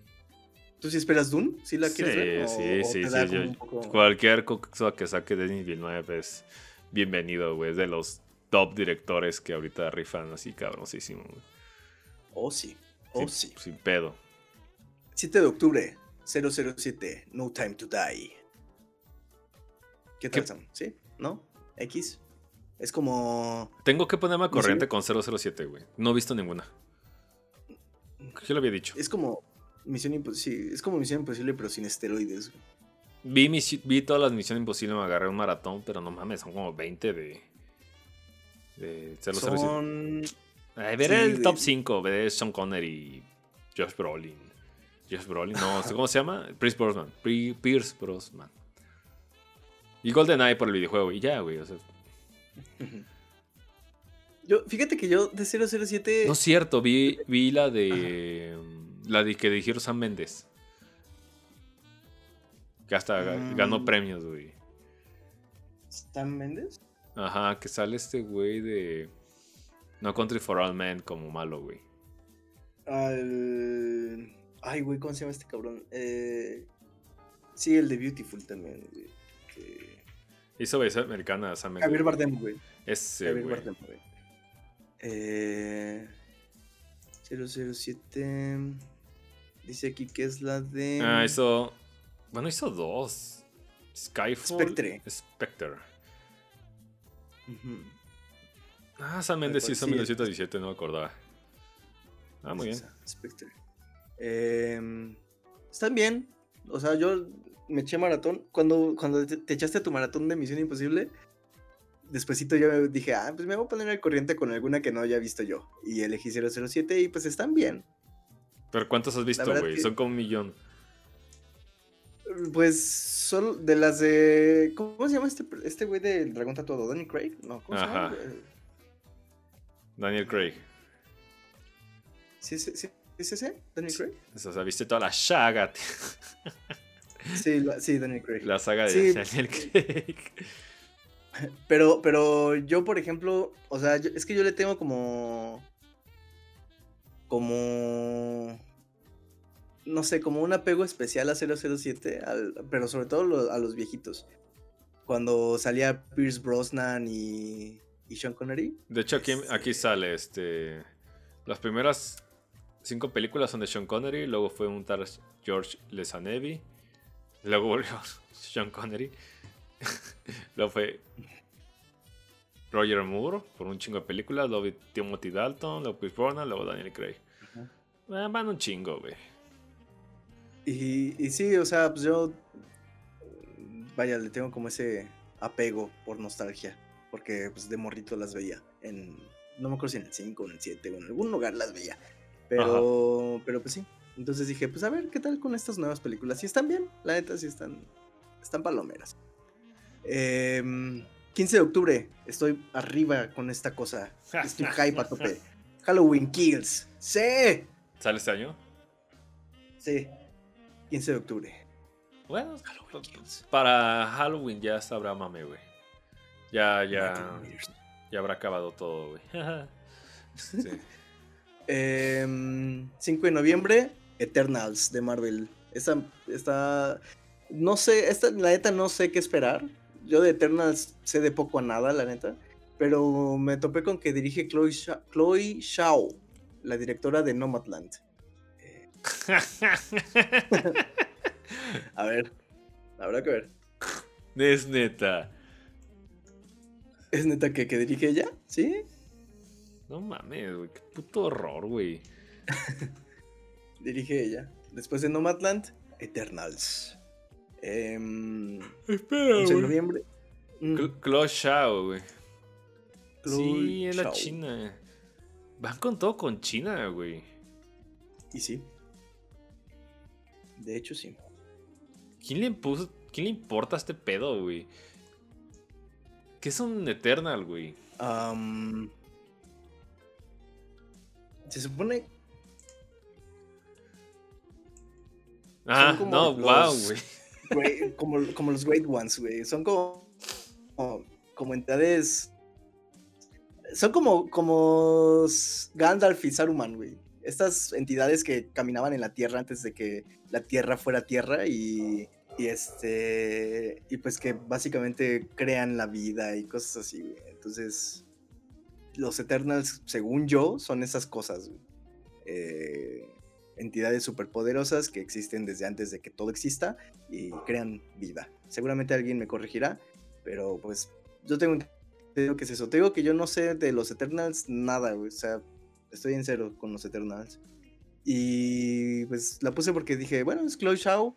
Speaker 2: ¿Tú sí esperas Dune? ¿Sí la quieres ver?
Speaker 1: sí, sí, sí. Cualquier cosa que saque Denis Villeneuve es bienvenido, güey. Es de los top directores que ahorita rifan así cabrosísimo, güey.
Speaker 2: Oh, sí. Oh, sí.
Speaker 1: Sin pedo.
Speaker 2: 7 de octubre, 007, No Time to Die. ¿Qué tal, Sam? ¿Sí? ¿No? ¿X? Es como...
Speaker 1: Tengo que ponerme a corriente con 007, güey. No he visto ninguna. ¿Qué lo había dicho?
Speaker 2: Es como Misión Imposible. Es como Misión Imposible, pero sin esteroides, güey.
Speaker 1: Vi, vi todas las misiones imposibles, me agarré un maratón, pero no mames, son como 20 de. de 007. Son. Ay, veré el top 5, veré Sean Connery y Josh Brolin. Josh Brolin, no, ¿cómo se llama? Pierce Brosnan. Pierce Brosnan. Y GoldenEye por el videojuego, y ya, güey, o sea.
Speaker 2: Yo, fíjate que yo de 007.
Speaker 1: No es cierto, vi, vi la de. La de que dijeron Sam Méndez. Que hasta ganó
Speaker 2: Mm.
Speaker 1: premios, güey.
Speaker 2: ¿Sam Méndez?
Speaker 1: Ajá, que sale este güey de. No Country for All Men como malo, güey.
Speaker 2: Al. Ay, güey, ¿cómo se llama este cabrón? Eh... Sí, el de Beautiful también, güey. que-
Speaker 1: Hizo belleza americana Sam Mendes.
Speaker 2: Javier Bardem, güey.
Speaker 1: Ese,
Speaker 2: Javier
Speaker 1: güey.
Speaker 2: Bardem, güey. Eh... 007. Dice aquí que es la de.
Speaker 1: Ah, hizo. Bueno, hizo dos. Skyfall.
Speaker 2: Spectre.
Speaker 1: Spectre.
Speaker 2: Ujú.
Speaker 1: Ah, Sam Mendes hizo
Speaker 2: sí,
Speaker 1: 1917, no me acordaba. Ah, muy bien.
Speaker 2: Spectre. Em, están bien. O sea, yo me eché maratón. Cuando, cuando te, te echaste tu maratón de Misión Imposible, despuésito yo dije, ah, pues me voy a poner al corriente con alguna que no haya visto yo. Y elegí 007 y pues están bien.
Speaker 1: Pero ¿cuántos has visto, güey?
Speaker 2: que-
Speaker 1: Son como un millón.
Speaker 2: Pues solo de las de. ¿Cómo se llama este, este güey del dragón tatuado? ¿Danny Craig? No, ¿cómo se llama? Eh,
Speaker 1: Daniel Craig.
Speaker 2: ¿Sí, sí, sí, ¿Es ese? ¿Danny Craig?
Speaker 1: O sea, viste toda la saga.
Speaker 2: Sí, la- sí, Danny Craig.
Speaker 1: La saga de
Speaker 2: Sí.
Speaker 1: Daniel Craig.
Speaker 2: Pero, pero yo, por ejemplo, o sea, yo- es que yo le tengo como. Como. No sé, como un apego especial a 007, al- pero sobre todo lo- a los viejitos. Cuando salía Pierce Brosnan y, y Sean Connery.
Speaker 1: De hecho, aquí,
Speaker 2: Este-
Speaker 1: aquí sale este. Las primeras cinco películas son de Sean Connery. Luego fue un tal George Lesanevi. Luego volvió Sean Connery. luego fue Roger Moore por un chingo de películas. Luego Timothy Dalton. Luego Chris Brosnan. Luego Daniel Craig. Ah, van un chingo, güey.
Speaker 2: Y, y sí, o sea, pues yo. Vaya, le tengo como ese apego por nostalgia. Porque pues de morrito las veía. En. No me acuerdo si en el 5 o en el 7 o en algún lugar las veía. Pero. Pero pues sí. Entonces dije, pues a ver qué tal con estas nuevas películas. Si están bien, la neta, sí están. Están palomeras. Em, 15 de octubre. Estoy arriba con esta cosa. Estoy hype a tope. Halloween Kills. ¡Sí!
Speaker 1: ¿Sale este año?
Speaker 2: Sí. 15 de octubre.
Speaker 1: Bueno,
Speaker 2: Halloween Kills.
Speaker 1: para Halloween ya sabrá mame, güey. Ya, ya. Ya habrá acabado todo, güey. Sí.
Speaker 2: Em, 5 de noviembre, Eternals de Marvel. Esta está. No sé, esta, la neta no sé qué esperar. Yo de Eternals sé de poco a nada, la neta. Pero me topé con que dirige Chloe, Sha- Chloe Shao, la directora de Nomadland. Eh, a ver, habrá que ver.
Speaker 1: es neta.
Speaker 2: ¿Es neta que, que dirige ella? ¿Sí?
Speaker 1: No mames, güey. Qué puto horror, güey.
Speaker 2: Dirige ella. Después de Nomadland, Eternals. Em,
Speaker 1: Espera,
Speaker 2: 11 de noviembre. Mm,
Speaker 1: Claw Shao, güey. Sí, es la. China. Van con todo con China, güey.
Speaker 2: Y sí. De hecho, sí.
Speaker 1: ¿Quién le impuso? ¿Quién le importa este pedo, güey? ¿Qué es un Eternal, güey?
Speaker 2: Am, se supone.
Speaker 1: Ah,
Speaker 2: como
Speaker 1: no,
Speaker 2: los-
Speaker 1: wow, güey.
Speaker 2: güey, como, como los Great Ones, güey. Son como, como. como entidades. Son como. como Gandalf y Saruman, güey. Estas entidades que caminaban en la tierra antes de que la tierra fuera tierra y. Y este. Y pues que básicamente crean la vida y cosas así, güey. Entonces. Los Eternals, según yo, son esas cosas. Eh, entidades superpoderosas que existen desde antes de que todo exista y crean vida. Seguramente alguien me corregirá, pero pues yo tengo entendido que es eso. Te digo que yo no sé de los Eternals nada, güey. O sea, estoy en cero con los Eternals. Y pues la puse porque dije, bueno, es Chloe Shao.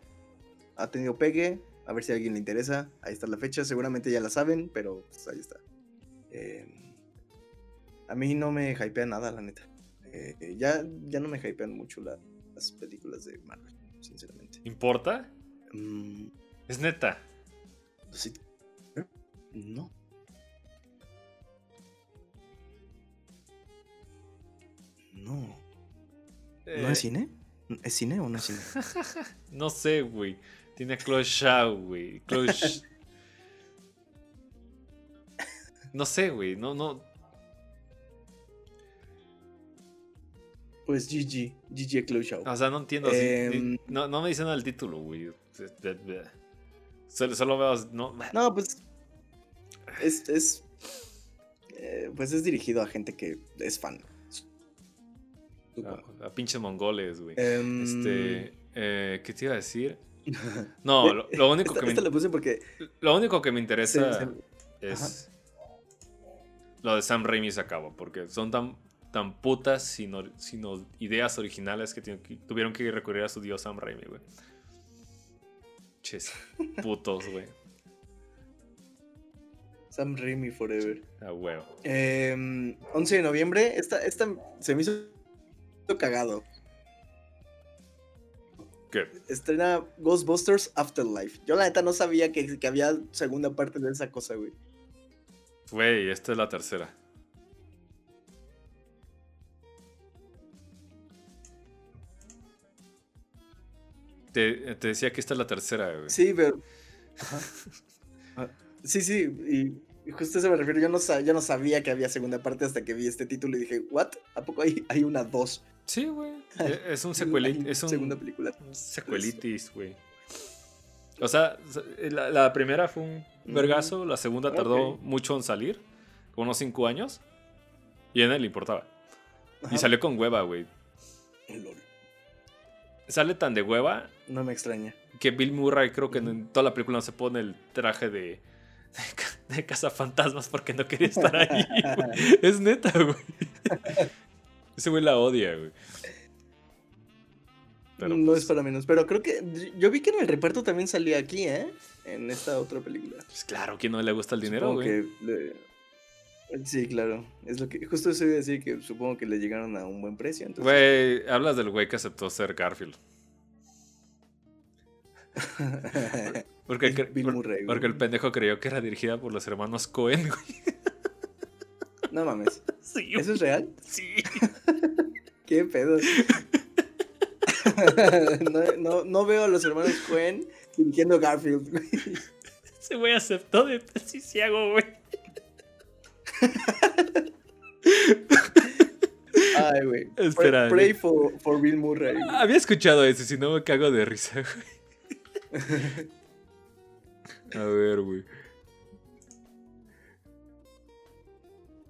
Speaker 2: Ha tenido pegue. A ver si a alguien le interesa. Ahí está la fecha. Seguramente ya la saben, pero pues ahí está. Eh, a mí no me hypea nada, la neta. Eh, eh, ya, ya no me hypean mucho las películas de Marvel, sinceramente.
Speaker 1: ¿Importa?
Speaker 2: Mm.
Speaker 1: Es neta.
Speaker 2: Pues no. No. ¿No es
Speaker 1: eh.
Speaker 2: cine? ¿Es cine o no es cine?
Speaker 1: no sé, güey. Tiene a Chloe Shaw, güey. Chloe... no sé, güey. No, no.
Speaker 2: Pues GG, GG Close Show.
Speaker 1: O sea, no entiendo. ni- no, no me dicen el título, güey. Solo, solo veo. No,
Speaker 2: No, pues. Es. es eh, pues es dirigido a gente que es fan.
Speaker 1: A, a pinches mongoles, güey.
Speaker 2: Em,
Speaker 1: Este. eh, ¿Qué te iba a decir? No, lo, lo único
Speaker 2: esta,
Speaker 1: que me,
Speaker 2: la puse porque.
Speaker 1: lo único que me interesa es lo de Sam Raimi se acabó, porque son tan, tan putas sino, sino ideas originales que, tuvieron que recurrir a su dios Sam Raimi, güey. Ches, putos, güey.
Speaker 2: Sam Raimi Forever.
Speaker 1: A huevo.
Speaker 2: Em, 11 de noviembre. Esta, esta se me hizo cagado.
Speaker 1: ¿Qué?
Speaker 2: Estrena Ghostbusters Afterlife. Yo la neta no sabía que, que había segunda parte de esa cosa, güey.
Speaker 1: Güey, esta es la tercera. Te, te decía que esta es la tercera, güey.
Speaker 2: Sí, pero. Ajá. Ah, Sí, sí, y justo a eso me refiero. Yo no, sa- yo no sabía que había segunda parte hasta que vi este título y dije, ¿what? ¿A poco hay, hay una dos?
Speaker 1: Sí, güey. E- Es un
Speaker 2: Hay
Speaker 1: secuelito. Es un
Speaker 2: Segunda película.
Speaker 1: secuelitis, güey. O sea, la, la primera fue un vergazo, la segunda tardó mucho en salir, como unos 5 años, y a él le importaba.
Speaker 2: Ajá.
Speaker 1: Y salió con hueva, güey. Sale tan de hueva
Speaker 2: No me extraña.
Speaker 1: que Bill Murray creo que en toda la película no se pone el traje de, de, de cazafantasmas porque no quería estar ahí. güey. es neta, güey. Ese güey la odia, güey. Pero,
Speaker 2: no
Speaker 1: pues,
Speaker 2: es para menos. Pero creo que. Yo vi que en el reparto también salía aquí, ¿eh? En esta otra película.
Speaker 1: pues, claro, ¿quién no le gusta el dinero, güey?
Speaker 2: que le- Sí, claro. Es lo que. Justo eso iba a decir que supongo que le llegaron a un buen precio. Entonces...
Speaker 1: Güey, hablas del güey que aceptó ser Garfield. Porque, cre-
Speaker 2: Bill Murray,
Speaker 1: porque el pendejo creyó que era dirigida por los hermanos Cohen, güey.
Speaker 2: No mames.
Speaker 1: Sí,
Speaker 2: ¿Eso es real?
Speaker 1: sí.
Speaker 2: ¿Qué pedo? no, no, no veo a los hermanos Cohen dirigiendo Garfield. güey.
Speaker 1: Ese güey aceptó de Ciago, güey.
Speaker 2: Ay, güey.
Speaker 1: Espera,
Speaker 2: Pray, pray for, for Bill Murray. güey.
Speaker 1: Había escuchado eso, si no me cago de risa, güey. A ver, güey.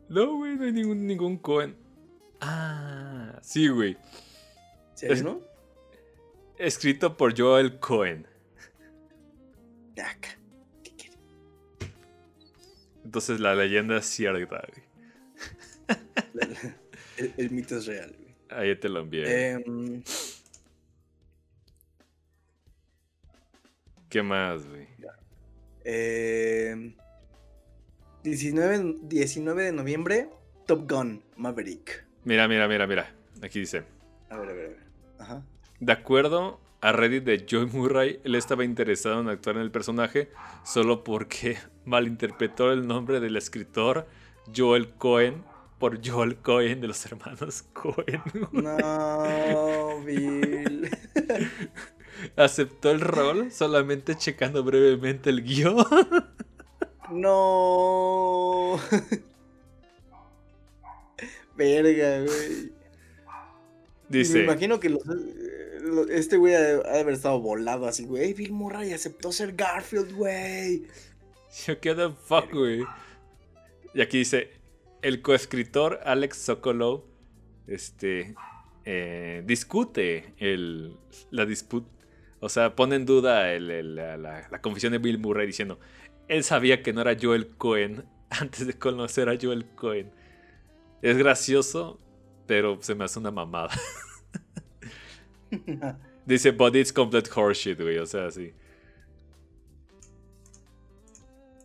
Speaker 1: No, güey, no hay ningún, ningún Cohen. Ah, sí, güey.
Speaker 2: ¿Serio,
Speaker 1: es-
Speaker 2: no?
Speaker 1: Escrito por Joel Cohen.
Speaker 2: Yaca. ¿Qué quiere?
Speaker 1: Entonces la leyenda es cierta, güey.
Speaker 2: La- la- El, el mito es real, güey.
Speaker 1: Ahí te lo envié.
Speaker 2: Em,
Speaker 1: ¿Qué más, güey?
Speaker 2: em, 19, 19 de noviembre, Top Gun Maverick.
Speaker 1: Mira, mira, mira, mira. Aquí dice.
Speaker 2: A ver, a ver, a ver. Ajá.
Speaker 1: De acuerdo a Reddit de Joy Murray, él estaba interesado en actuar en el personaje solo porque malinterpretó el nombre del escritor Joel Cohen por Joel Cohen de los hermanos Cohen.
Speaker 2: No, Bill.
Speaker 1: Aceptó el rol solamente checando brevemente el guion.
Speaker 2: No. Verga, güey. Me
Speaker 1: Dice,
Speaker 2: imagino que los- eh, este güey ha de ha de haber estado volado así, güey. "Ey, Bill Murray aceptó ser Garfield, güey.
Speaker 1: yo qué the fuck, güey. Y aquí dice, el coescritor Alex Sokolov, este, eh, discute el, la disputa, o sea, pone en duda el- el- la, la- la confesión de Bill Murray diciendo, él sabía que no era Joel Cohen antes de conocer a Joel Cohen. Es gracioso, pero se me hace una mamada. Dice, but it's complete horseshit, güey, o sea, sí.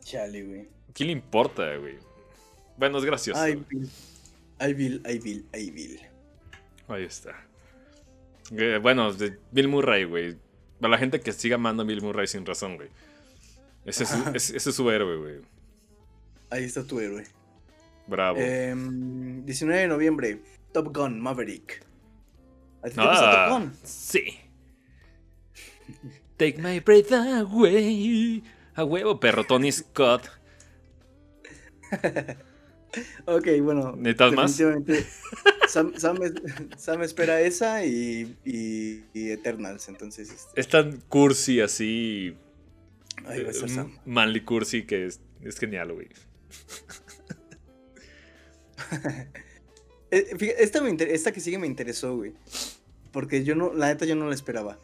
Speaker 2: Chale, güey.
Speaker 1: ¿Quién le importa, güey? Bueno, es gracioso.
Speaker 2: Ay. Bill. Ay, Bill, ay, Bill, ay, Bill.
Speaker 1: Ahí está. Eh, bueno, Bill Murray, güey. Para la gente que siga amando a Bill Murray sin razón, güey. Ese es, su- ese- ese es su héroe, güey.
Speaker 2: Ahí está tu héroe.
Speaker 1: Bravo.
Speaker 2: Em, 19 de noviembre. Top Gun Maverick. ¿A ti te gusta Top
Speaker 1: Ah,
Speaker 2: Gun?
Speaker 1: sí. Take my breath away. A huevo, perro Tony Scott.
Speaker 2: Ok, bueno.
Speaker 1: ¿Necesitas más?
Speaker 2: definitivamente, Sam, Sam Sam espera esa y, y, y Eternals, entonces. este,
Speaker 1: Es tan cursi así.
Speaker 2: ahí va a estar
Speaker 1: eh,
Speaker 2: Sam.
Speaker 1: manly cursi que es, es genial, güey.
Speaker 2: Eh, esta, me esta que sigue me interesó, güey. Porque yo no, la neta yo no la esperaba.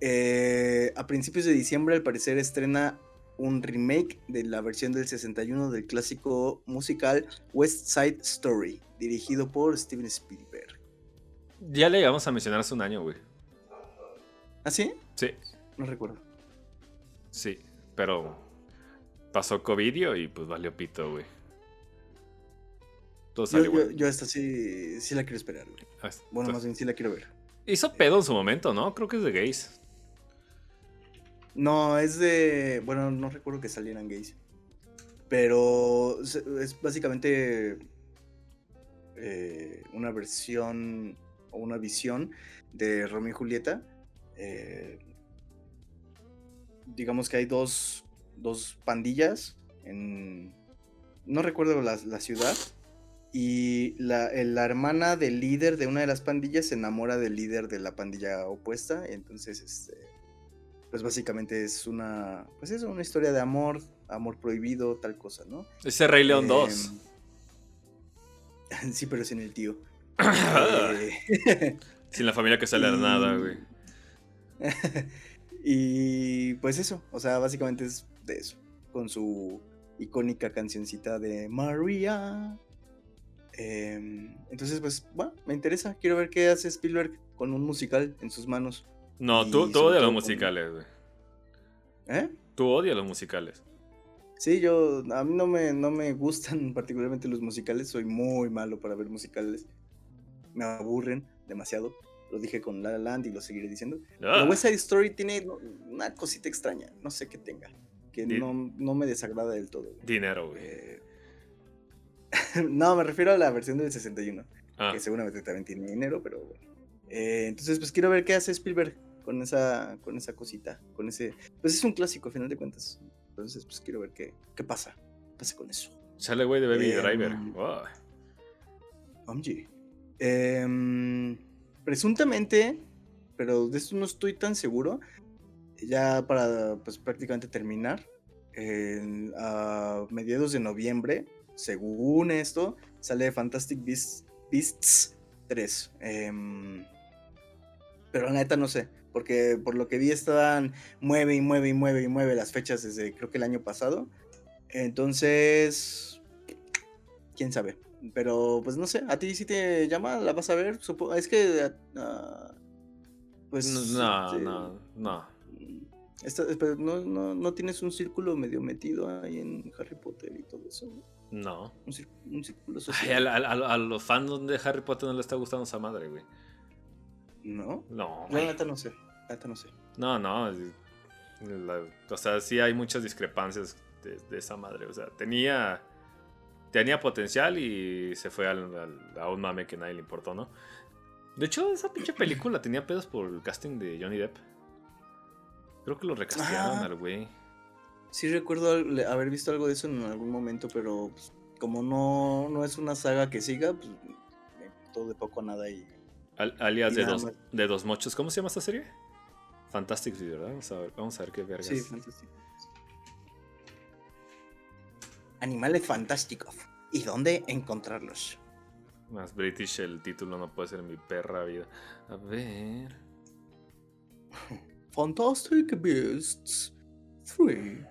Speaker 2: Eh, a principios de diciembre, al parecer, estrena un remake de la versión del 61 del clásico musical West Side Story, dirigido por Steven Spielberg.
Speaker 1: Ya le llegamos a mencionar hace un año, güey.
Speaker 2: ¿Ah, sí?
Speaker 1: Sí,
Speaker 2: No recuerdo.
Speaker 1: sí. Pero pasó COVID y pues valió pito, güey. Todo salió,
Speaker 2: yo, yo esta sí, sí la quiero esperar, güey.
Speaker 1: Ah,
Speaker 2: Bueno,
Speaker 1: entonces-
Speaker 2: más bien sí la quiero ver.
Speaker 1: Hizo pedo en su momento, ¿no? Creo que es de gays.
Speaker 2: No, es de. Bueno, no recuerdo que salieran gays. Pero es, básicamente eh, una versión o una visión de Romeo y Julieta. Eh, digamos que hay dos, dos pandillas en. No recuerdo la, la ciudad. Y la, eh, la hermana del líder de una de las pandillas se enamora del líder de la pandilla opuesta. Entonces, este pues básicamente es una, pues es una historia de amor, amor prohibido, tal cosa, ¿no?
Speaker 1: Ese Rey León 2.
Speaker 2: Em, sí, pero sin el tío. Eh,
Speaker 1: Sin la familia que sale de nada, güey.
Speaker 2: y pues eso, o sea, básicamente es de eso, con su icónica cancioncita de María. Em, entonces, pues, bueno, me interesa, quiero ver qué hace Spielberg con un musical en sus manos.
Speaker 1: No, tú, tú odias los musicales, güey.
Speaker 2: ¿Eh?
Speaker 1: Tú odias los musicales.
Speaker 2: Sí, yo, a mí no me, no me gustan particularmente los musicales, soy muy malo para ver musicales. Me aburren demasiado. Lo dije con La La Land y lo seguiré diciendo.
Speaker 1: Ah,
Speaker 2: Pero West Side Story tiene una cosita extraña, no sé qué tenga, que
Speaker 1: Di-
Speaker 2: no, no me desagrada del todo. güey.
Speaker 1: dinero, güey.
Speaker 2: Eh, no, me refiero a la versión del 61,
Speaker 1: Ah,
Speaker 2: que seguramente también tiene dinero, pero bueno. Eh, entonces, pues quiero ver qué hace Spielberg con esa, con esa cosita, con ese... Pues es un clásico, a final de cuentas. Entonces, pues quiero ver qué, qué pasa, qué pasa con eso.
Speaker 1: sale, güey, de Baby
Speaker 2: em,
Speaker 1: Driver. Oh.
Speaker 2: Omg. Em, presuntamente, pero de esto no estoy tan seguro. Ya para pues prácticamente terminar. en- a mediados de noviembre, según esto, sale Fantastic Beasts, Beasts 3. em, pero la neta no sé. Porque por lo que vi estaban mueve y mueve y mueve y mueve las fechas desde creo que el año pasado. Entonces, quién sabe. Pero pues no sé, a ti si te llama, la vas a ver. Supo- es que ah, pues
Speaker 1: No,
Speaker 2: este,
Speaker 1: no, no.
Speaker 2: esta- pero no, no, no tienes un círculo medio metido ahí en Harry Potter y todo eso. ¿no?
Speaker 1: No.
Speaker 2: Un, cir- un círculo
Speaker 1: Ay,
Speaker 2: social.
Speaker 1: a, a- a- a los fans de Harry Potter no le está gustando esa madre, güey.
Speaker 2: ¿No?
Speaker 1: No,
Speaker 2: la neta no sé. Neta no sé.
Speaker 1: No, no. la- o sea, sí hay muchas discrepancias de, de esa madre. O sea, tenía. Tenía potencial y se fue al, al- a un mame que nadie le importó, ¿no? De hecho, esa pinche película tenía pedos por el casting de Johnny Depp. Creo que lo recastearon
Speaker 2: Ah.
Speaker 1: al güey.
Speaker 2: Sí recuerdo haber visto algo de eso en algún momento, pero pues, como no, no es una saga que siga, pues todo de poco a nada y
Speaker 1: Al- alias
Speaker 2: Y
Speaker 1: de dos, de dos mochos. ¿Cómo se llama esta serie? Fantastic Beasts, ¿verdad? Vamos a ver, vamos a ver qué vergas.
Speaker 2: Sí, fantástico. Animales fantásticos. ¿Y dónde encontrarlos?
Speaker 1: Más British el título no puede ser mi perra vida. A ver.
Speaker 2: Fantastic Beasts 3.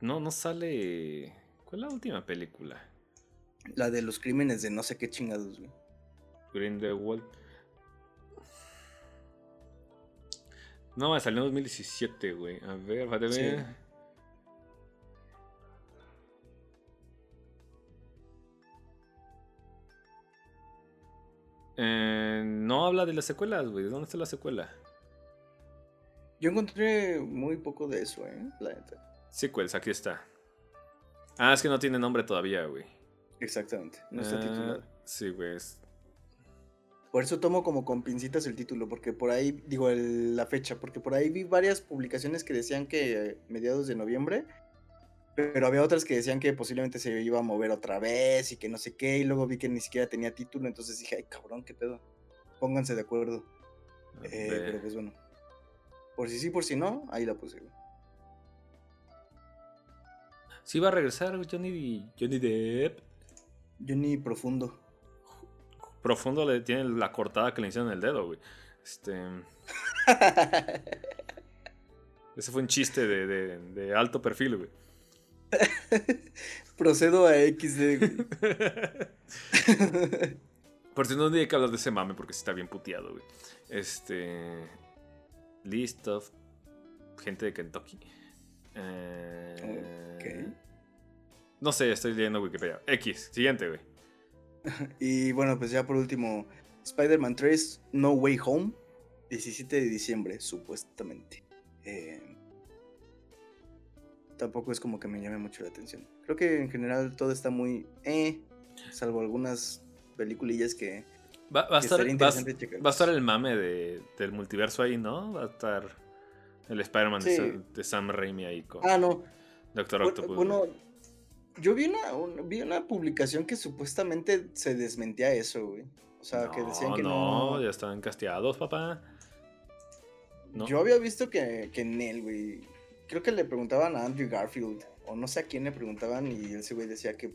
Speaker 1: No, no sale. ¿Cuál es la última película?
Speaker 2: La de los crímenes de no sé qué chingados, güey.
Speaker 1: Grindelwald. No, me salió en 2017, güey. A ver, vale,
Speaker 2: Sí.
Speaker 1: Eh, no habla de las secuelas, güey. ¿Dónde está la secuela?
Speaker 2: Yo encontré muy poco de eso, ¿eh? La neta.
Speaker 1: Sequels, aquí está. Ah, es que no tiene nombre todavía, güey.
Speaker 2: Exactamente. No está
Speaker 1: Eh,
Speaker 2: titulado.
Speaker 1: Sí, güey. es-
Speaker 2: Por eso tomo como con pincitas el título, porque por ahí, digo, el- la fecha, porque por ahí vi varias publicaciones que decían que mediados de noviembre, pero había otras que decían que posiblemente se iba a mover otra vez y que no sé qué, y luego vi que ni siquiera tenía título, entonces dije, ay cabrón, qué pedo. Pónganse de acuerdo. Eh, pero pues bueno. Por si sí, por si no, ahí la puse.
Speaker 1: Sí va a regresar Johnny, Johnny Depp.
Speaker 2: Johnny Profundo.
Speaker 1: Profundo le tiene la cortada que le hicieron en el dedo, güey. Este. Ese fue un chiste de, de- de alto perfil, güey.
Speaker 2: Procedo a XD. güey.
Speaker 1: Por si no hay que hablar de ese mame porque sí está bien puteado, güey. Este. List of gente de Kentucky. Eh, No sé, estoy leyendo Wikipedia. X, siguiente, güey.
Speaker 2: Y bueno, pues ya por último, Spider-Man 3 No Way Home, 17 de diciembre, supuestamente. Eh, tampoco es como que me llame mucho la atención. Creo que en general todo está muy... Eh, salvo algunas peliculillas que,
Speaker 1: Va, va
Speaker 2: que
Speaker 1: estar, va, va a estar el mame de- del multiverso ahí, ¿no? Va a estar el Spider-Man de,
Speaker 2: Sí.
Speaker 1: Sam, de Sam Raimi ahí con
Speaker 2: Ah, no.
Speaker 1: Doctor Octopus.
Speaker 2: Bueno. Yo vi una, un- vi una publicación que supuestamente se desmentía eso, güey. O sea, que decían que no...
Speaker 1: ya están casteados, papá. ¿no?
Speaker 2: Yo había visto que, que Nel, güey. Creo que le preguntaban a Andrew Garfield. O no sé a quién le preguntaban. Y ese güey decía que,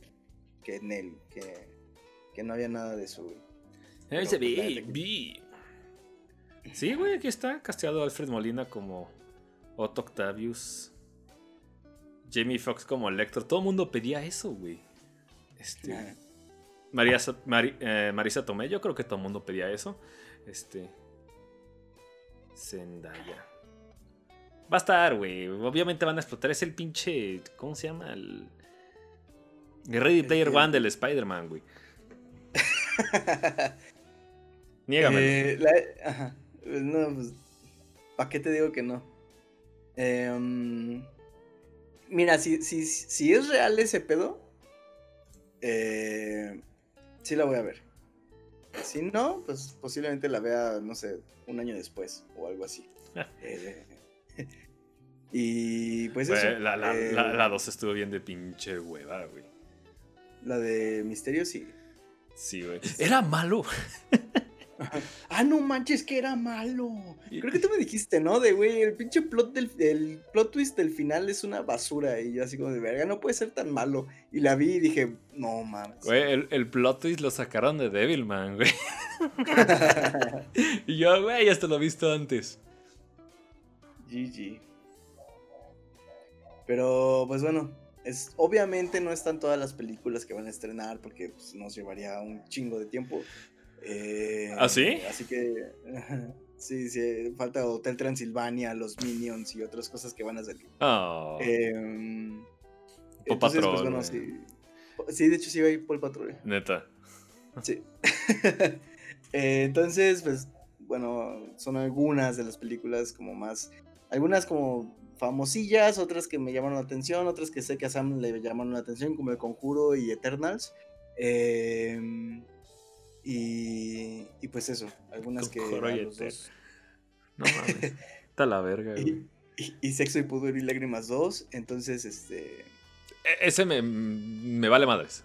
Speaker 2: que Nel. Que, que no había nada de eso, güey. Pero,
Speaker 1: se
Speaker 2: pues,
Speaker 1: ve, vi. Sí, güey, aquí está casteado Alfred Molina como Otto Octavius. Jamie Foxx como Lector. Todo el mundo pedía eso, güey. Este. María, Sa- Mari- eh, Marisa Tomé, yo creo que todo el mundo pedía eso. Este. Zendaya. Va a estar, güey. Obviamente van a explotar. Es el pinche. ¿Cómo se llama? El. el Ready Player
Speaker 2: El-
Speaker 1: One del Spider-Man, güey. Niégamelo.
Speaker 2: Eh, la- ajá. No, pues. ¿Para qué te digo que no? Em, mira, si, si, si es real ese pedo. Eh, sí la voy a ver. Si no, pues posiblemente la vea, no sé, un año después o algo así. Eh, y pues eso.
Speaker 1: Güey, la, la,
Speaker 2: eh,
Speaker 1: la, la 2 estuvo bien de pinche hueva, güey.
Speaker 2: la de Misterio sí.
Speaker 1: Sí, güey. Era malo.
Speaker 2: Ah, no manches, que era malo. Creo que tú me dijiste, ¿no? De güey, el pinche plot del el plot twist del final es una basura. Y yo así como de verga, no puede ser tan malo. Y la vi y dije, no mames.
Speaker 1: Güey, el, el plot twist lo sacaron de Devilman, güey. y yo, güey, ya te lo he visto antes.
Speaker 2: GG. Pero, pues bueno, es, obviamente no están todas las películas que van a estrenar porque pues, nos llevaría un chingo de tiempo. Eh,
Speaker 1: ¿Ah, sí?
Speaker 2: Así que, sí, sí, falta Hotel Transilvania, los Minions y otras cosas que van a salir.
Speaker 1: Oh. Paw
Speaker 2: entonces,
Speaker 1: Patrol,
Speaker 2: pues, bueno,
Speaker 1: güey.
Speaker 2: sí. Sí, de hecho sí va a ir Paul Patrol.
Speaker 1: Neta.
Speaker 2: Sí. Eh, entonces, pues, bueno, son algunas de las películas como más. Algunas como famosillas, otras que me llamaron la atención, otras que sé que a Sam le llamaron la atención, como El Conjuro y Eternals. Eh, y, y pues eso, algunas que. A
Speaker 1: y
Speaker 2: los dos-
Speaker 1: No mames. Está la verga, güey.
Speaker 2: y, y- y Sexo y Pudor y Lágrimas 2. Entonces, este.
Speaker 1: E- Ese me, me vale madres.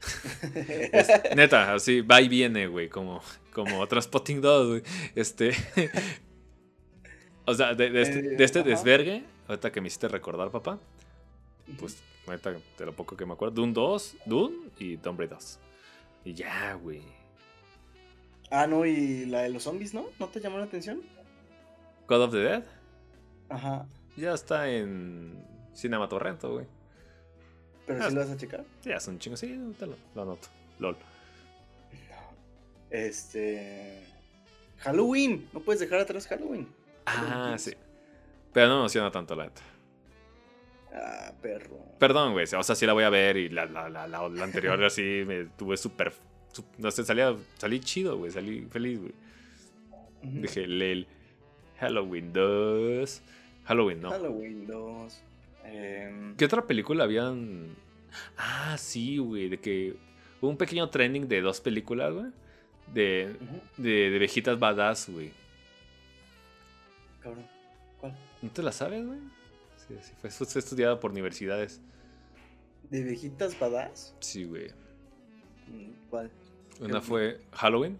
Speaker 1: Es- neta, así va y viene, güey, como, como Transpotting 2, güey. Este. o sea, de, de este, de este
Speaker 2: Eh,
Speaker 1: desvergue, ahorita que me hiciste recordar, papá, pues, ahorita de lo poco que me acuerdo, Dune 2, Dune y Tomb Raider 2. Y ya, güey.
Speaker 2: Ah, no, y la de los zombies, ¿no? ¿No te llamó la atención?
Speaker 1: God of the Dead
Speaker 2: Ajá.
Speaker 1: ya está en Cinema Torrento, güey.
Speaker 2: Pero
Speaker 1: Ah,
Speaker 2: sí lo vas a checar.
Speaker 1: Ya es un chingo, sí, ahorita lo, lo anoto. LOL.
Speaker 2: Este. Halloween. No puedes dejar atrás Halloween.
Speaker 1: Ah,
Speaker 2: Halloween
Speaker 1: sí. Pero no me emociona tanto la neta.
Speaker 2: Ah, perro.
Speaker 1: Perdón, güey. O sea, sí la voy a ver y la, la, la, la, la anterior así me tuve súper... sé, salía, salí chido, güey. Salí feliz, güey. Dije, Lel. Halloween 2. Halloween, no.
Speaker 2: Halloween 2. Em,
Speaker 1: ¿Qué otra película habían...? Ah, sí, güey. De que Hubo un pequeño trending de dos películas, güey. De, de, de viejitas badass, güey.
Speaker 2: Cabrón. ¿Cuál?
Speaker 1: ¿No te la sabes, güey? Sí, sí, fue, fue estudiada por universidades.
Speaker 2: ¿De viejitas badass?
Speaker 1: Sí, güey.
Speaker 2: Mm, ¿Cuál?
Speaker 1: Una fue Halloween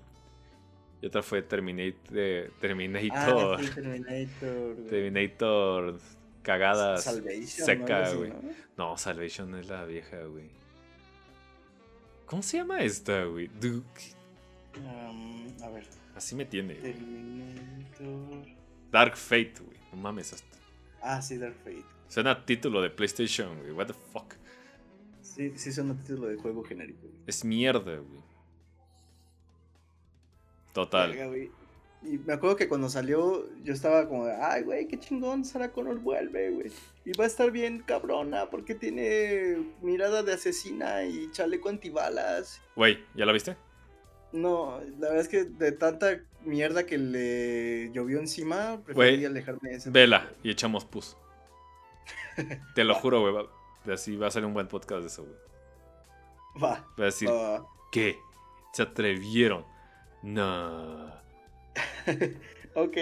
Speaker 1: y otra fue Terminator.
Speaker 2: Ah,
Speaker 1: Terminator.
Speaker 2: sí, Terminator.
Speaker 1: Terminator cagada
Speaker 2: Salvation,
Speaker 1: seca, güey.
Speaker 2: ¿no?
Speaker 1: No, Salvation es la vieja, güey. ¿Cómo se llama esta, güey? Duke.
Speaker 2: Um, a ver.
Speaker 1: Así me tiene. güey.
Speaker 2: Terminator.
Speaker 1: Dark Fate, güey. No mames. hasta-
Speaker 2: Ah, sí, Dark Fate.
Speaker 1: Suena título de PlayStation, güey. What the fuck.
Speaker 2: Sí, sí un título de juego genérico. güey.
Speaker 1: Es mierda, güey. Total.
Speaker 2: Y me acuerdo que cuando salió, yo estaba como ay, güey, qué chingón, Sarah Connor vuelve, güey. Y va a estar bien cabrona, porque tiene mirada de asesina y chaleco antibalas.
Speaker 1: Güey, ¿ya la viste?
Speaker 2: No, la verdad es que de tanta mierda que le llovió encima, preferí alejarme de ese.
Speaker 1: Vela y echamos pus. Te lo juro, güey. Así va a ser un buen podcast de eso, güey.
Speaker 2: Va,
Speaker 1: Va a decir,
Speaker 2: va, va.
Speaker 1: ¿qué? Se atrevieron. No.
Speaker 2: ok,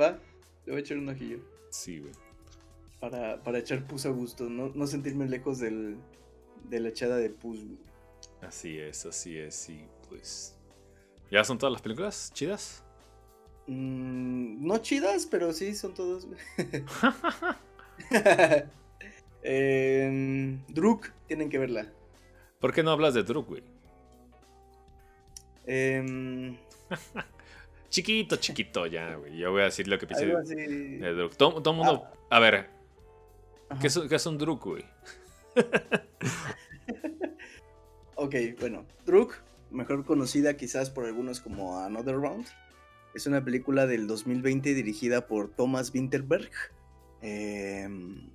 Speaker 2: va. Le voy a echar un ojillo.
Speaker 1: Sí, güey.
Speaker 2: Para, para echar pus a gusto, no, no sentirme lejos del, de la echada de pus. güey.
Speaker 1: Así es, así es, sí, pues. ¿Ya son todas las películas chidas?
Speaker 2: Mm, no chidas, pero sí son todas. Em, Druk, tienen que verla.
Speaker 1: ¿Por qué no hablas de Druk, güey?
Speaker 2: Em,
Speaker 1: Chiquito, chiquito ya, güey. Yo voy a decir lo que pensé
Speaker 2: algo
Speaker 1: de,
Speaker 2: así.
Speaker 1: de Druk. Todo, todo mundo. A ver. ¿qué es, qué es un Druk, güey?
Speaker 2: Ok, bueno. Druk, mejor conocida quizás por algunos como Another Round, es una película del 2020 dirigida por Thomas Winterberg. y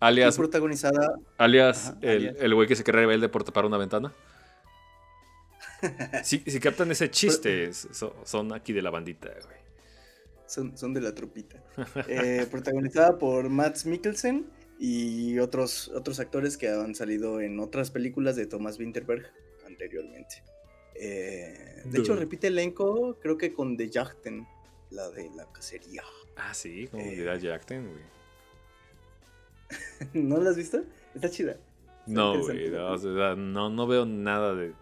Speaker 1: Alias,
Speaker 2: protagonizada.
Speaker 1: alias
Speaker 2: Ajá,
Speaker 1: el güey que se cree rebelde por tapar una ventana. Si, si captan ese chiste, son aquí de la bandita, güey.
Speaker 2: Son, son de la tropita. Eh, protagonizada por Matt Mikkelsen y otros, otros actores que han salido en otras películas de Thomas Winterberg anteriormente. Eh, de hecho, repite elenco, creo que con The Yachten, la de la cacería.
Speaker 1: Ah, sí, como
Speaker 2: Eh.
Speaker 1: olvidar Jackson, güey.
Speaker 2: ¿No la has visto? Está chida.
Speaker 1: No, güey, no,
Speaker 2: ¿no?
Speaker 1: o sea, no, no veo nada de...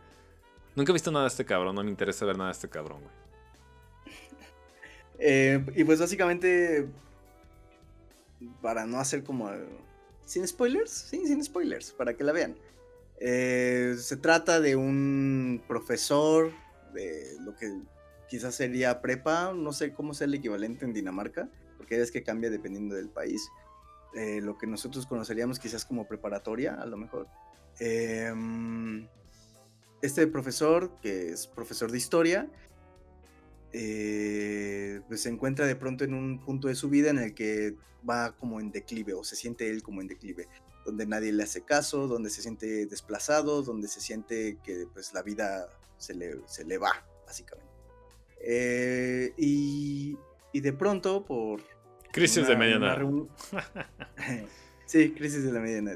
Speaker 1: Nunca he visto nada de este cabrón, no me interesa ver nada de este cabrón, güey.
Speaker 2: Eh, y pues básicamente, para no hacer como... eh, ¿Sin spoilers? Sí, sin spoilers, para que la vean. Eh, se trata de un profesor de lo que quizás sería prepa, no sé cómo sea el equivalente en Dinamarca, porque es que cambia dependiendo del país. Eh, lo que nosotros conoceríamos quizás como preparatoria, a lo mejor. Em, este profesor, que es profesor de historia, eh, pues se encuentra de pronto en un punto de su vida en el que va como en declive o se siente él como en declive, donde nadie le hace caso, donde se siente desplazado, donde se siente que pues la vida se le, se le va, básicamente. Eh, y, y de pronto por...
Speaker 1: Crisis
Speaker 2: una-
Speaker 1: de mediana.
Speaker 2: sí, crisis de la mediana.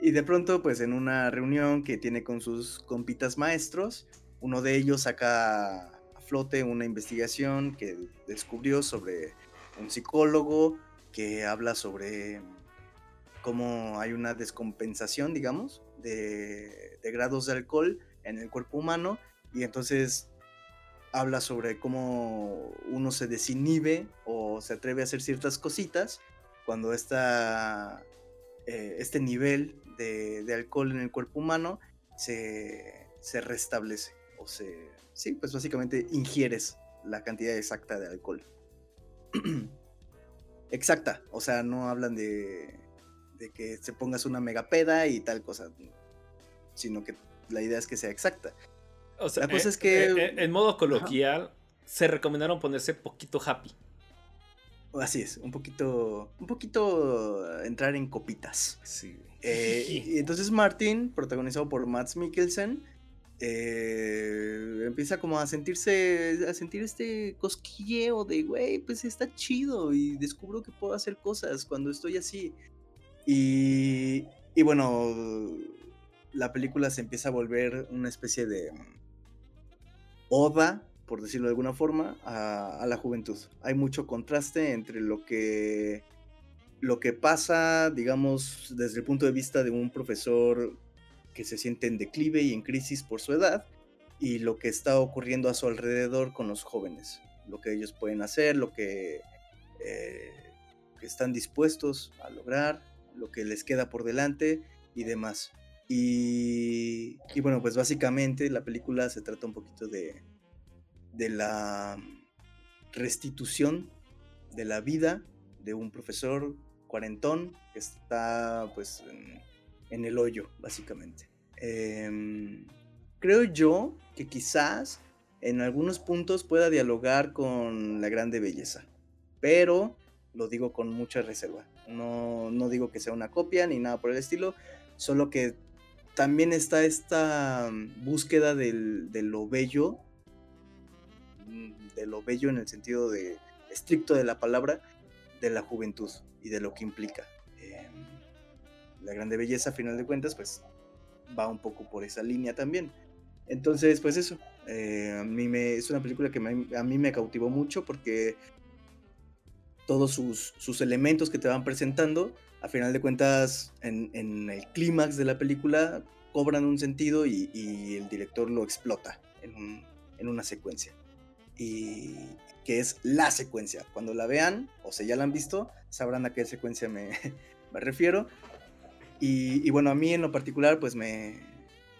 Speaker 2: Y de pronto, pues en una reunión que tiene con sus compitas maestros, uno de ellos saca a flote una investigación que descubrió sobre un psicólogo que habla sobre cómo hay una descompensación, digamos, de, grados de alcohol en el cuerpo humano y entonces habla sobre cómo uno se desinhibe o se atreve a hacer ciertas cositas cuando esta, eh, este nivel de, de alcohol en el cuerpo humano se, se restablece o se, sí, pues básicamente ingieres la cantidad exacta de alcohol. exacta, o sea, no hablan de, de que se pongas una megapeda y tal cosa, sino que la idea es que sea exacta.
Speaker 1: O sea,
Speaker 2: La cosa
Speaker 1: eh,
Speaker 2: es que-
Speaker 1: eh, eh, en modo coloquial, se recomendaron ponerse poquito happy.
Speaker 2: Así es, un poquito, un poquito eh, entrar en copitas.
Speaker 1: Sí.
Speaker 2: Eh, y entonces Martin, protagonizado por Mads Mikkelsen, eh, empieza como a sentirse, a sentir este cosquilleo de, güey, pues está chido y descubro que puedo hacer cosas cuando estoy así. Y, y bueno, la película se empieza a volver una especie de oda, por decirlo de alguna forma, a, la juventud. Hay mucho contraste entre lo que, lo que pasa, digamos, desde el punto de vista de un profesor que se siente en declive y en crisis por su edad, y lo que está ocurriendo a su alrededor con los jóvenes, lo que ellos pueden hacer, lo que, eh, que están dispuestos a lograr, lo que les queda por delante y demás. Y, bueno, pues básicamente la película se trata un poquito de, de la restitución de la vida de un profesor cuarentón que está pues en, el hoyo, básicamente. Em, creo yo que quizás en algunos puntos pueda dialogar con la grande belleza, pero lo digo con mucha reserva. No, no digo que sea una copia ni nada por el estilo, solo que también está esta búsqueda de lo bello, de lo bello en el sentido de estricto de la palabra, de la juventud y de lo que implica. Em, la grande belleza, a final de cuentas, pues va un poco por esa línea también. Entonces, pues eso, eh, a mí me, es una película que a mí me cautivó mucho porque todos sus, sus elementos que te van presentando a final de cuentas, en, el clímax de la película, cobran un sentido y, el director lo explota en, una secuencia. Y que es la secuencia. Cuando la vean, o sea, ya la han visto, sabrán a qué secuencia me, refiero. Y, bueno, a mí en lo particular, pues me,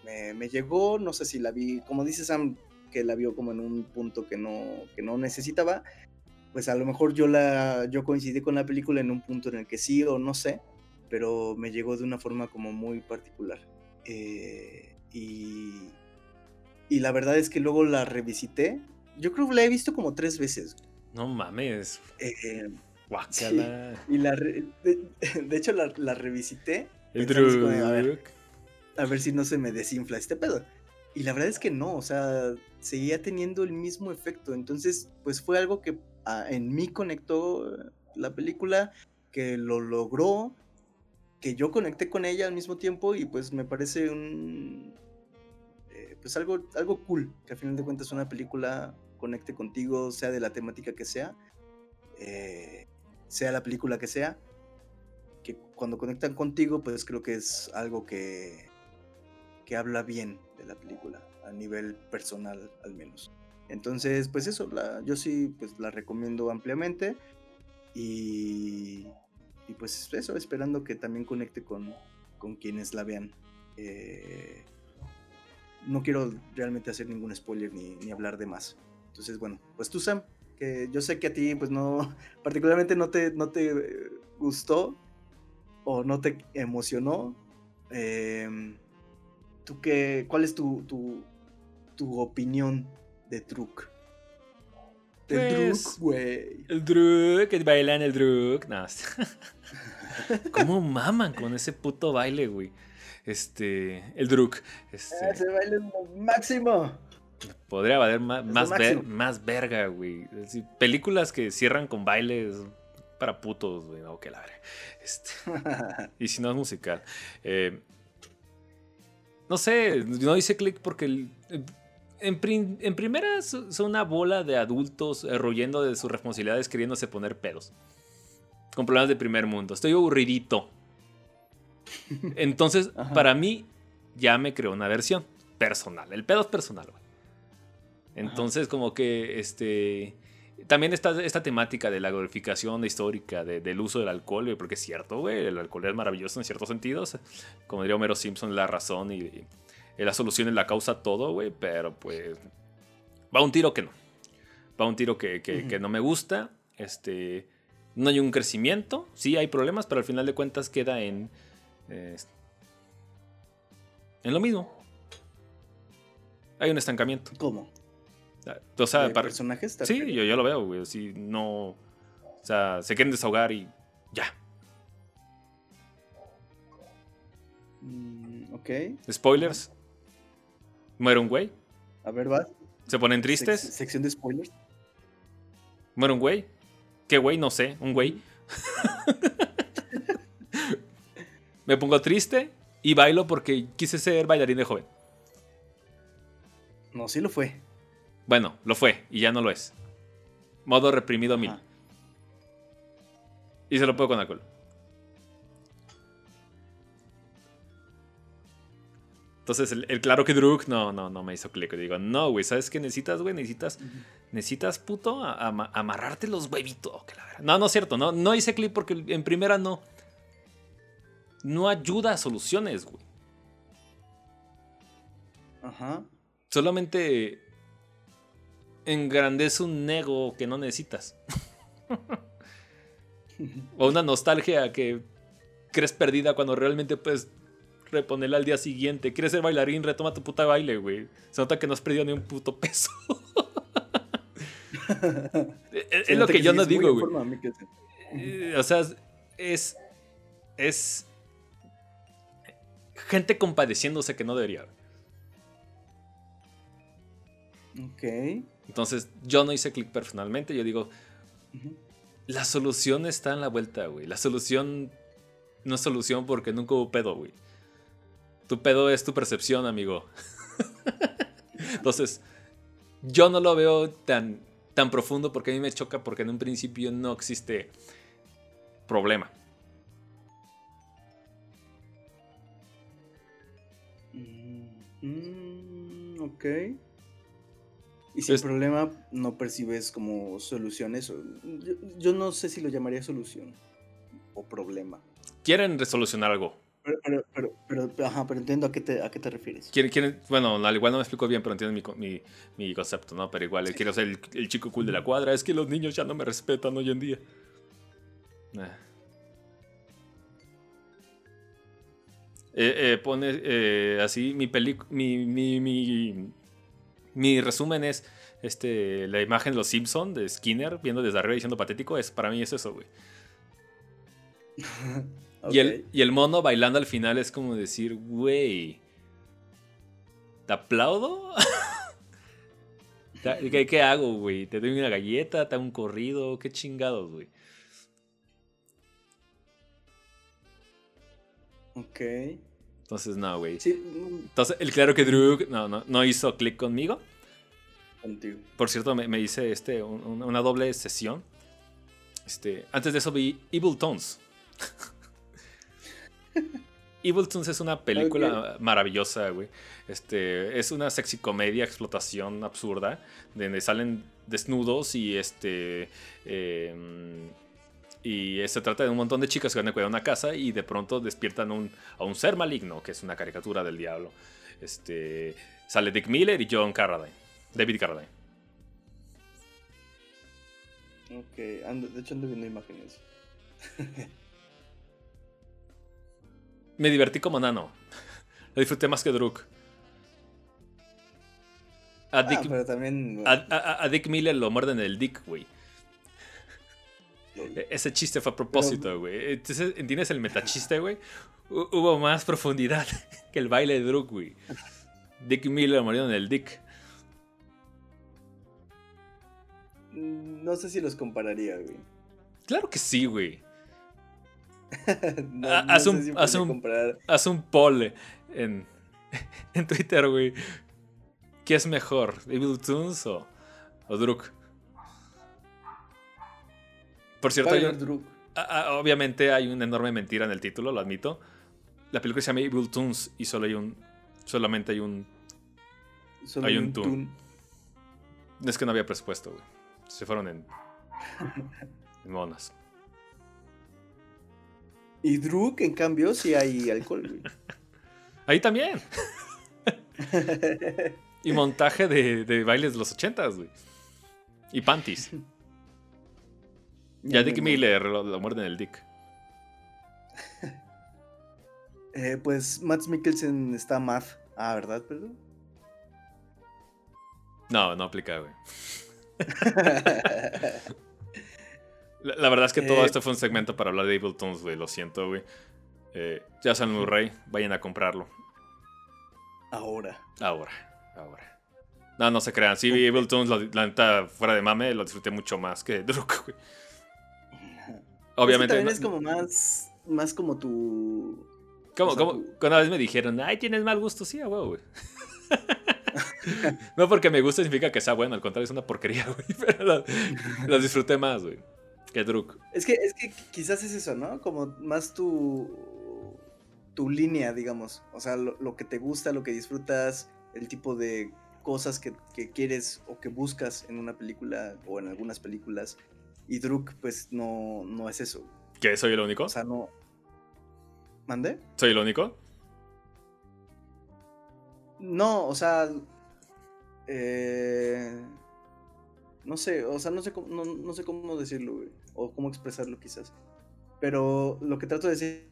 Speaker 2: me, llegó, no sé si la vi, como dice Sam, que la vio como en un punto que no, que no necesitaba, pues a lo mejor yo la yo coincidí con la película en un punto en el que sí o no sé, pero me llegó de una forma como muy particular. Eh, y, y la verdad es que luego la revisité. Yo creo que la he visto como tres veces.
Speaker 1: No mames.
Speaker 2: Eh, y la de, hecho la, revisité.
Speaker 1: El
Speaker 2: a, ver, a ver si no se me desinfla este pedo. Y la verdad es que no, o sea, seguía teniendo el mismo efecto. Entonces, pues fue algo que en mí conectó eh, la película, que lo logró, que yo conecté con ella al mismo tiempo y pues me parece un... Eh, pues algo, algo cool, que al final de cuentas una película conecte contigo, sea de la temática que sea, eh, sea la película que sea, que cuando conectan contigo pues creo que es algo que, que habla bien de la película, a nivel personal al menos. Entonces, pues eso, yo sí pues la recomiendo ampliamente y, y pues eso, esperando que también conecte con, con quienes la vean. Eh, no quiero realmente hacer ningún spoiler ni, ni, hablar de más. Entonces, bueno, pues tú Sam, que yo sé que a ti pues no, particularmente no te, no te gustó o no te emocionó. Em, ¿Tú qué, cuál es tu, tu, tu opinión de Druk.
Speaker 1: De pues, güey. El Druk, que bailan el Druk. No. ¿Cómo maman con ese puto baile, güey? Este. El Druk. Este,
Speaker 2: ese baile es máximo.
Speaker 1: Podría valer más, más, verga, güey. películas que cierran con bailes para putos, güey. No, que la verga. Este, y si no es musical. Eh, no sé, no hice click porque el, en, primera son una bola de adultos eh, royendo de sus responsabilidades queriéndose poner pedos. Con problemas de primer mundo. Estoy aburridito. Entonces, para mí, ya me creó una versión personal. El pedo es personal, güey. Entonces, como que este. También está esta temática de la glorificación histórica del uso del alcohol, güey, porque es cierto, güey, el alcohol es maravilloso en ciertos sentidos. Como diría Homero Simpson, la razón y, la solución es la causa todo, güey, pero pues va un tiro que no. Va un tiro que, que, no me gusta. Este, no hay un crecimiento, sí hay problemas, pero al final de cuentas queda en... en lo mismo. Hay un estancamiento.
Speaker 2: ¿Cómo?
Speaker 1: O sea, para
Speaker 2: personajes.
Speaker 1: Sí, yo, yo lo veo, güey. Si no. O sea, se quieren desahogar y ya.
Speaker 2: Mm, ok.
Speaker 1: Spoilers. Muere un güey.
Speaker 2: A ver, va.
Speaker 1: ¿Se ponen tristes?
Speaker 2: sección de spoilers.
Speaker 1: Muere un güey. ¿Qué güey? No sé. Un güey. Me pongo triste. Y bailo porque quise ser bailarín de joven.
Speaker 2: No, sí lo fue.
Speaker 1: Bueno, lo fue y ya no lo es. Modo reprimido mil. Y se lo puedo con alcohol. Entonces, el, claro que Druk no, no, no me hizo clic. Digo, no, güey, ¿sabes qué necesitas, güey? Necesitas, necesitas, puto, amarrarte los huevitos. no, no es cierto, no, no hice clic porque en primera no. No ayuda a soluciones, güey.
Speaker 2: Ajá.
Speaker 1: Solamente engrandece un ego que no necesitas. o una nostalgia que crees perdida cuando realmente puedes reponerla al día siguiente. Quieres ser bailarín, retoma tu puta baile, güey. Se nota que no has perdido ni un puto peso. es, lo que, yo no digo, güey. Eh, o sea, es. Es. Gente compadeciéndose que no debería.
Speaker 2: Ok.
Speaker 1: Entonces, yo no hice clic personalmente. Yo digo. La solución está en la vuelta, güey. La solución no es solución porque nunca hubo pedo, güey. Tu pedo es tu percepción, amigo. Entonces, yo no lo veo tan, tan profundo porque a mí me choca porque en un principio no existe problema.
Speaker 2: Mm, ok. Y si el problema no percibes como soluciones, yo, yo no sé si lo llamaría solución o problema.
Speaker 1: Quieren resolucionar algo
Speaker 2: pero, pero, pero, ajá, pero entiendo a qué te, a qué te refieres.
Speaker 1: ¿Quieren, bueno, al igual no me explico bien, pero entiendo mi, mi, mi concepto, ¿no? Pero igual, quiero ser el, chico cool de la cuadra. Es que los niños ya no me respetan hoy en día. Eh, eh, pone eh, así, mi, mi, mi, mi, mi resumen es este, la imagen de los Simpson de Skinner viendo desde arriba diciendo patético. Es, para mí es eso, güey. Y, el, mono bailando al final es como decir, güey, ¿te aplaudo? ¿Qué, hago, güey? ¿Te doy una galleta? ¿Te hago un corrido? ¿Qué chingados, güey?
Speaker 2: Ok.
Speaker 1: Entonces, no, güey.
Speaker 2: Sí.
Speaker 1: Entonces, el claro que Drew no, no, no hizo clic conmigo.
Speaker 2: Contigo.
Speaker 1: Por cierto, me, hice este, una doble sesión. Este, antes de eso vi Evil Tones. Evil Toons es una película maravillosa, güey. Este, es una sexy comedia, explotación absurda, donde salen desnudos y este. Em, y se trata de un montón de chicas que van a cuidar una casa y de pronto despiertan a un ser maligno, que es una caricatura del diablo. Este, sale Dick Miller y John Carradine. David Carradine.
Speaker 2: Ok, de hecho ando viendo imágenes.
Speaker 1: me divertí como nano. Lo disfruté más que Druk.
Speaker 2: A ah, Dick, pero también...
Speaker 1: a, Dick Miller lo muerden el Dick, güey. E, ese chiste fue a propósito, güey. ¿Entiendes el metachiste, güey? Hubo más profundidad que el baile de Druk, güey. Dick Miller lo murieron el Dick.
Speaker 2: No sé si los compararía, güey.
Speaker 1: Claro que sí, güey. haz, un, haz, un, poll en, en Twitter, güey. ¿Qué es mejor? ¿Evil Toons o, o Druk? Por cierto, obviamente hay una enorme mentira en el título, lo admito. La película se llama Evil Toons y solo hay un. Solamente hay un. hay un, Toon. Es que no había presupuesto, güey. Se fueron en. en monas.
Speaker 2: Y Druk, en cambio, sí hay alcohol,
Speaker 1: Ahí también. y montaje de, bailes de los ochentas, güey. Y panties. Ya Dick Miller lo, muerden el Dick.
Speaker 2: Eh, pues Matt Mikkelsen está math. Ah, ¿verdad, perdón?
Speaker 1: No, no aplica, güey. La, verdad es que todo eh, esto fue un segmento para hablar de Ableton, güey. Lo siento, güey. Eh, ya San Murray, vayan a comprarlo.
Speaker 2: Ahora.
Speaker 1: Ahora, ahora. No, no se crean. Sí, vi Ableton, la neta, fuera de mame, lo disfruté mucho más que Druk, güey.
Speaker 2: Obviamente. también es como más, más como tu
Speaker 1: ¿Cómo, cómo? Una vez me dijeron, ay, tienes mal gusto, sí, a huevo, güey. no porque me guste significa que sea bueno, al contrario, es una porquería, güey. Pero las disfruté más, güey. Que Druk.
Speaker 2: Es que, es que quizás es eso, ¿no? Como más tu. tu línea, digamos. O sea, lo, que te gusta, lo que disfrutas, el tipo de cosas que, que, quieres o que buscas en una película o en algunas películas. Y Druk, pues no, no es eso.
Speaker 1: ¿Qué? ¿Soy el único?
Speaker 2: O sea, no. ¿Mande?
Speaker 1: ¿Soy el único?
Speaker 2: No, o sea. Eh, no sé, o sea, no sé cómo, no, sé cómo decirlo, güey. O cómo expresarlo, quizás. Pero lo que trato de decir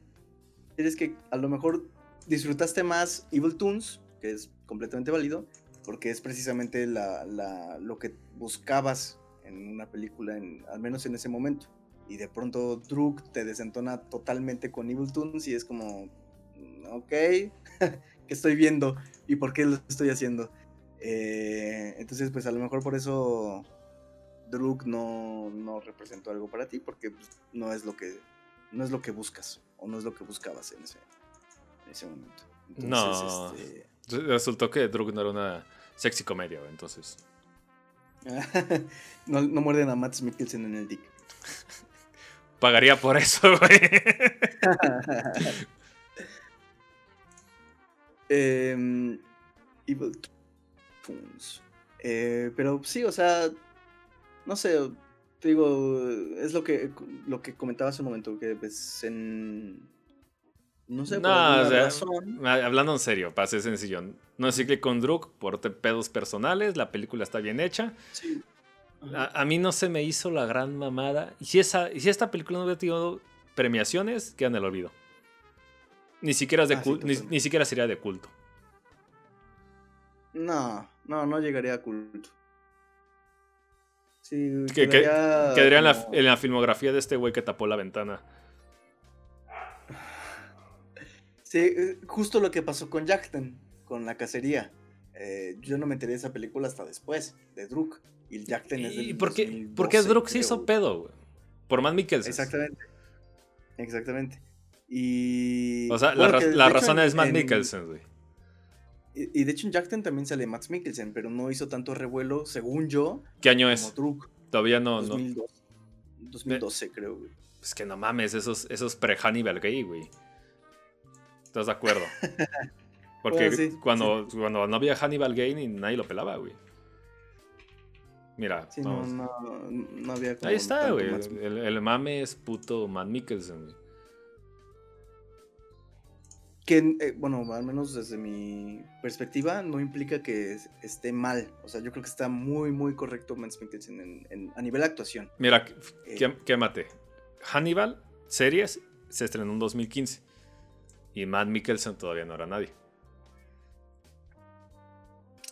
Speaker 2: es que a lo mejor disfrutaste más Evil Toons, que es completamente válido, porque es precisamente la, la, lo que buscabas en una película, en, al menos en ese momento. Y de pronto Druk te desentona totalmente con Evil Toons y es como, mm, ok, ¿qué estoy viendo? ¿Y por qué lo estoy haciendo? Eh, entonces, pues a lo mejor por eso Druk no, no representó algo para ti, porque pues, no es lo que no es lo que buscas, o no es lo que buscabas en ese, en ese momento.
Speaker 1: no. Este resultó que Druk no era una sexy comedia, entonces.
Speaker 2: no, no muerden a Matt Mikkelsen en el dick.
Speaker 1: Pagaría por eso, güey.
Speaker 2: eh, Evil eh, pero sí, o sea, no sé, te digo, es lo que, lo que comentaba hace un momento, que pues en... No sé, por
Speaker 1: razón... hablando en serio, para ser sencillo, no es que con Druk por pedos personales, la película está bien hecha. Sí. A, mí no se me hizo la gran mamada. Y si, esa, si esta película no hubiera tenido premiaciones, queda en el olvido. Ni siquiera, de ah, ni, siquiera sería de culto.
Speaker 2: No, no, no llegaría a culto.
Speaker 1: Sí, quedaría, en, la, en la filmografía de este güey que tapó la ventana.
Speaker 2: Sí, eh, justo lo que pasó con Jackson, con la cacería. Eh, yo no me enteré de esa película hasta después, de Druk. Y el Jack es
Speaker 1: ¿Y por qué, ¿por qué Druk se hizo pedo, güey? Por Matt Mikkelsen.
Speaker 2: Exactamente. Exactamente. Y.
Speaker 1: O sea, la, razón es Matt Mikkelsen, güey.
Speaker 2: Y, de hecho en Jackten también sale Matt Mikkelsen, pero no hizo tanto revuelo, según yo.
Speaker 1: ¿Qué año es? Todavía no.
Speaker 2: 2012, 2012 creo, güey.
Speaker 1: Es que no mames, esos, esos pre-Hannibal Gay, güey. ¿Estás de acuerdo? Porque cuando, cuando no había Hannibal Gay ni nadie lo pelaba, güey. Mira,
Speaker 2: No, no, había
Speaker 1: Ahí está, güey. El, mame es puto Matt Mikkelsen, güey.
Speaker 2: Que, eh, bueno, al menos desde mi perspectiva, no implica que esté mal. O sea, yo creo que está muy, muy correcto Matt Mikkelsen a nivel de actuación.
Speaker 1: Mira, eh, quémate. Hannibal, series, se estrenó en 2015. Y Matt Mikkelsen todavía no era nadie.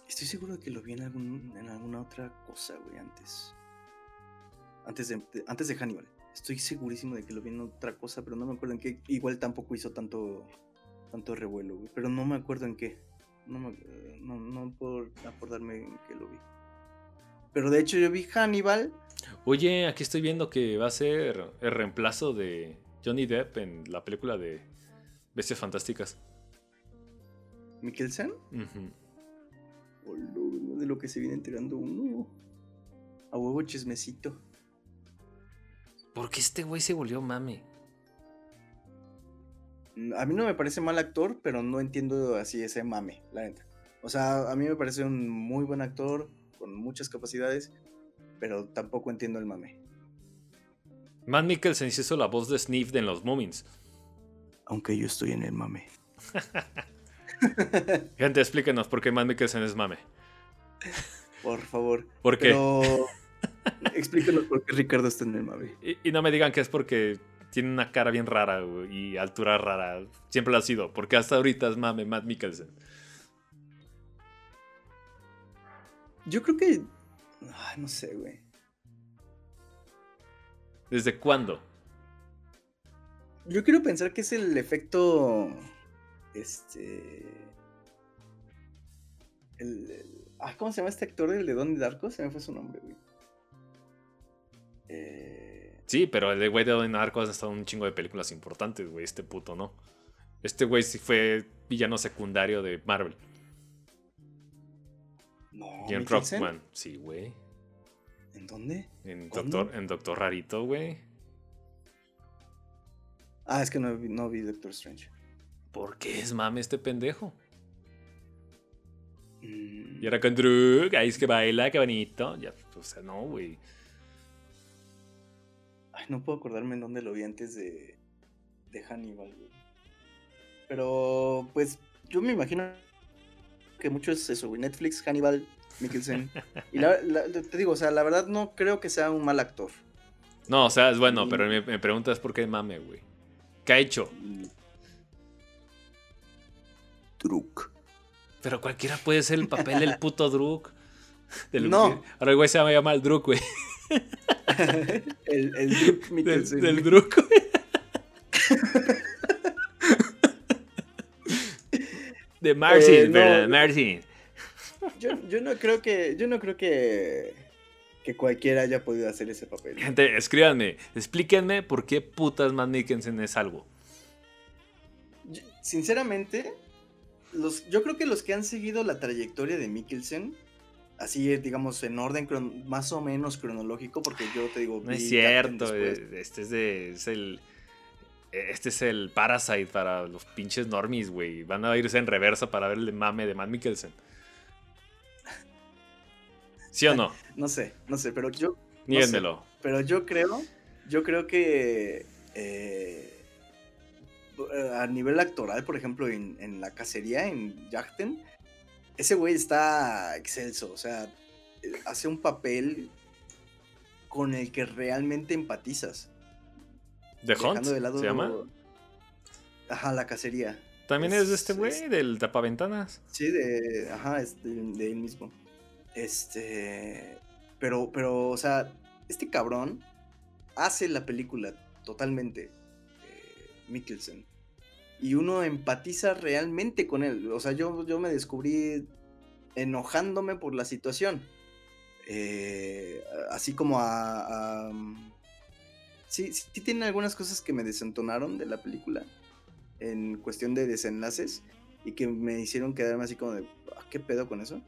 Speaker 2: Estoy seguro de que lo vi en, alguna otra cosa, güey, antes. Antes de, antes de Hannibal. Estoy segurísimo de que lo vi en otra cosa, pero no me acuerdo en qué. Igual tampoco hizo tanto, tanto revuelo, güey. Pero no me acuerdo en qué. No, me, no, no puedo acordarme en qué lo vi. Pero de hecho yo vi Hannibal.
Speaker 1: Oye, aquí estoy viendo que va a ser el reemplazo de Johnny Depp en la película de Bestias Fantásticas.
Speaker 2: ¿Mikkelsen? de lo que se viene enterando uno. A huevo chismecito.
Speaker 1: ¿Por qué este güey se volvió mame?
Speaker 2: A mí no me parece mal actor, pero no entiendo así ese mame, la neta. O sea, a mí me parece un muy buen actor, con muchas capacidades, pero tampoco entiendo el mame.
Speaker 1: Matt Mikkelsen hizo la voz de Sniff en los Moomins.
Speaker 2: Aunque yo estoy en el mame.
Speaker 1: Gente, explíquenos por qué Matt Mikkelsen es mame.
Speaker 2: Por favor.
Speaker 1: ¿Por qué?
Speaker 2: explíquenos por qué Ricardo está en el mame.
Speaker 1: Y, no me digan que es porque tiene una cara bien rara y altura rara. Siempre lo ha sido. Porque hasta ahorita es mame Matt Mikkelsen.
Speaker 2: Yo creo que. no sé, güey.
Speaker 1: ¿Desde cuándo?
Speaker 2: Yo quiero pensar que es el efecto. Este. El, ¿Cómo se llama este actor del de Donnie Darko? Se me fue su nombre, güey.
Speaker 1: Eh... Sí, pero el de güey de Donnie Darko ha estado en un chingo de películas importantes, güey. Este puto, ¿no? Este güey sí fue villano secundario de Marvel.
Speaker 2: No. Mikkelsen.
Speaker 1: Rockman, sí, güey.
Speaker 2: ¿En dónde?
Speaker 1: En
Speaker 2: ¿Cuándo?
Speaker 1: Doctor, en Doctor Rarito, güey.
Speaker 2: Ah, es que no, vi- no vi Doctor Strange.
Speaker 1: ¿Por qué es mame este pendejo?
Speaker 2: Mm,
Speaker 1: Y ahora con Druk, ahí es que baila, qué bonito. Ya, o sea, no, güey.
Speaker 2: Ay, no puedo acordarme en dónde lo vi antes de, de Hannibal, güey. Pero, pues, yo me imagino que mucho es eso, güey. Netflix, Hannibal, Mikkelsen. y la- la- te digo, o sea, la verdad no creo que sea un mal actor.
Speaker 1: No, o sea, es bueno,
Speaker 2: Y-
Speaker 1: pero mi, mi pregunta es por qué mame, güey. ¿Qué ha hecho?
Speaker 2: Druk.
Speaker 1: Pero cualquiera puede ser el papel del puto Druk. Del-
Speaker 2: No.
Speaker 1: Ahora el güey se llama el Druk, güey.
Speaker 2: el, el Druk
Speaker 1: Del,
Speaker 2: Mikkelsen.
Speaker 1: del Druk, güey. De Martin,
Speaker 2: Eh, no.
Speaker 1: ¿verdad? Martin.
Speaker 2: Yo, yo no creo que. Yo no creo que. Que cualquiera haya podido hacer ese papel.
Speaker 1: Gente, escríbanme, explíquenme por qué putas Matt Mikkelsen es algo.
Speaker 2: Yo- sinceramente, los, yo creo que los que han seguido la trayectoria de Mikkelsen, así digamos en orden cron- más o menos cronológico, porque yo te digo.
Speaker 1: No es cierto, eh, este es de. Es el. Este es el Parasite para los pinches normies, güey. Van a irse en reversa para ver el mame de Matt Mikkelsen. ¿Sí o no?
Speaker 2: No sé, no sé, pero yo,
Speaker 1: Níguenmelo.
Speaker 2: pero yo creo, yo creo que eh, a nivel actoral, por ejemplo, en, en la cacería, en Yachten, ese güey está excelso, o sea, hace un papel con el que realmente empatizas.
Speaker 1: ¿The Hunt?
Speaker 2: de lado-
Speaker 1: ¿Se llama?
Speaker 2: Ajá, la cacería.
Speaker 1: También es, de
Speaker 2: es-
Speaker 1: este güey,
Speaker 2: es-
Speaker 1: del tapaventanas.
Speaker 2: Sí, de. Ajá, es de, de él mismo. Este. Pero, pero, o sea, este cabrón hace la película totalmente. eh, Mikkelsen. Y uno empatiza realmente con él. O sea, yo, yo me descubrí enojándome por la situación. Eh, así como a. sí, sí tienen algunas cosas que me desentonaron de la película. En cuestión de desenlaces y que me hicieron quedarme así como de, "Ah, ¿qué pedo con eso?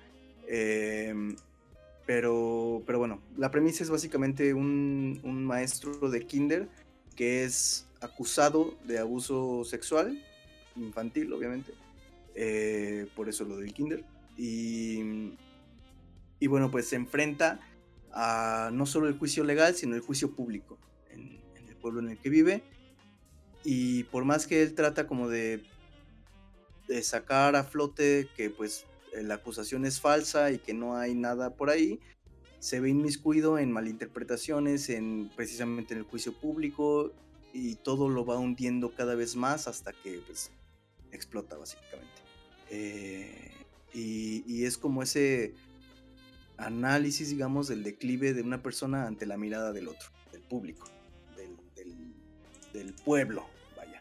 Speaker 2: Em, pero, pero bueno, la premisa es básicamente un, un maestro de kinder que es acusado de abuso sexual, infantil obviamente, eh, por eso lo del kinder, y, y bueno, pues se enfrenta a no solo el juicio legal, sino el juicio público en, en el pueblo en el que vive, y por más que él trata como de de sacar a flote que pues eh, la acusación es falsa y que no hay nada por ahí, se ve inmiscuido en malinterpretaciones, en precisamente en el juicio público y todo lo va hundiendo cada vez más hasta que pues explota básicamente. Eh, y, es como ese análisis, digamos, del declive de una persona ante la mirada del otro, del público, del pueblo, vaya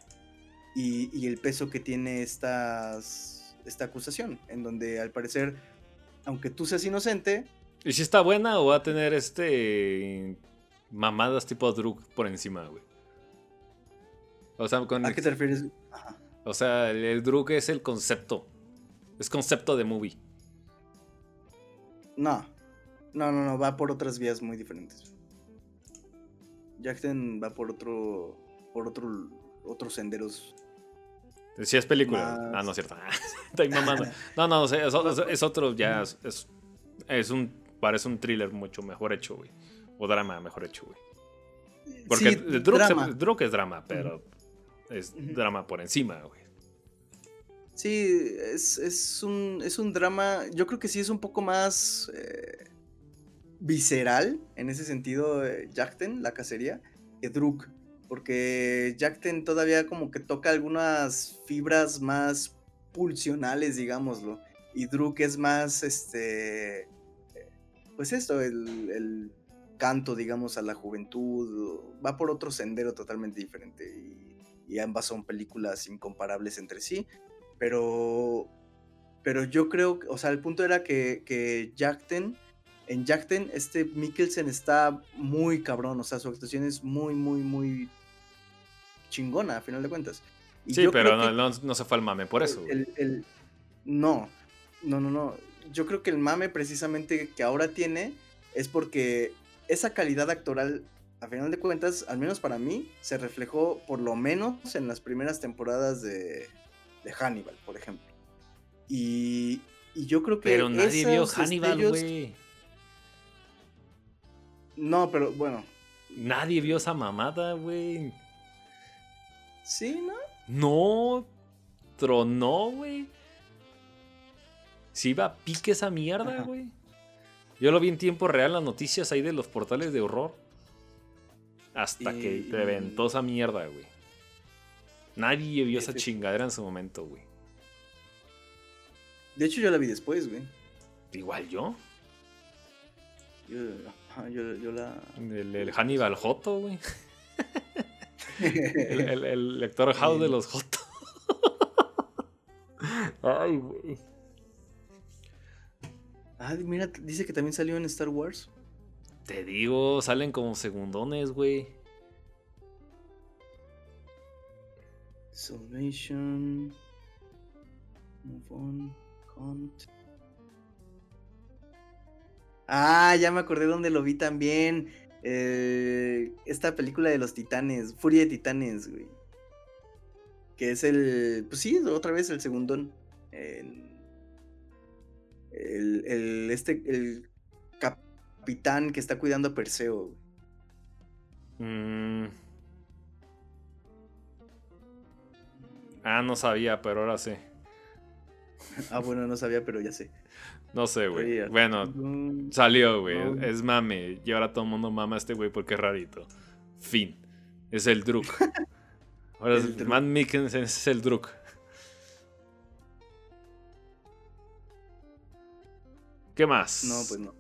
Speaker 2: y, y el peso que tiene estas, esta acusación, en donde al parecer, aunque tú seas inocente,
Speaker 1: ¿Y si está buena o va a tener este. mamadas tipo Druk por encima, güey? O sea, con,
Speaker 2: ¿a qué te refieres? Ajá.
Speaker 1: o sea, el, el Druk es el concepto. Es concepto de movie.
Speaker 2: No, no, no, no, va por otras vías muy diferentes. Jackson va por otro, por otro, otros senderos.
Speaker 1: Si es película.
Speaker 2: Más-
Speaker 1: Ah, no es cierto. Estoy mamando. No, no, es, es- es otro, ya. Es, es, un. Parece un thriller mucho mejor hecho, güey. O drama mejor hecho, güey. Porque
Speaker 2: Sí,
Speaker 1: Druk,
Speaker 2: drama.
Speaker 1: es drama, pero es drama por encima, güey.
Speaker 2: Sí, es, es, un, es un drama, yo creo que sí es un poco más eh, visceral en ese sentido, eh, Jackten, la cacería, que Druk. Porque Jackten todavía como que toca algunas fibras más pulsionales, digámoslo. Y Druk es más, este, pues esto, el, canto, digamos, a la juventud. Va por otro sendero totalmente diferente. Y, ambas son películas incomparables entre sí. Pero, pero yo creo, o sea, el punto era que, que Jackten, en Jackten, este Mikkelsen está muy cabrón, o sea, su actuación es muy, muy, muy chingona, a final de cuentas.
Speaker 1: sí, pero no, se fue al mame por eso.
Speaker 2: no, no, no, no. Yo creo que el mame precisamente que ahora tiene es porque esa calidad actoral, a final de cuentas, al menos para mí, se reflejó por lo menos en las primeras temporadas de, de Hannibal, por ejemplo. Y, y yo creo que...
Speaker 1: Pero nadie vio Hannibal, güey.
Speaker 2: No, pero bueno.
Speaker 1: Nadie vio esa mamada, güey.
Speaker 2: ¿Sí, no?
Speaker 1: No, tronó, güey. Si iba a pique esa mierda, güey. Yo lo vi en tiempo real las noticias ahí de los portales de horror. Hasta que reventó esa mierda, güey. Nadie vio esa chingadera en su momento, güey.
Speaker 2: De hecho, yo la vi después, güey.
Speaker 1: Igual yo.
Speaker 2: Yo, la.
Speaker 1: El, Hannibal Joto, güey. el, lector House de los Joto. Ay, güey.
Speaker 2: Ah, mira, dice que también salió en Star Wars.
Speaker 1: Te digo, salen como segundones, güey.
Speaker 2: Salvation. Move on. Count. Ah, ya me acordé dónde lo vi también. Eh, esta película de los titanes, Furia de Titanes, güey. Que es el. Pues sí, otra vez el segundón. El. El. este. El capitán que está cuidando a Perseo.
Speaker 1: Mm. Ah, no sabía, pero ahora sé.
Speaker 2: ah, bueno, no sabía, pero ya sé.
Speaker 1: No sé, güey. Bueno, salió, güey. Es mame. Y ahora todo el mundo mama a este güey porque es rarito. Fin. Es el Druk. Ahora el es, Matt Mikkelsen es el Druk. ¿Qué más?
Speaker 2: No, pues no.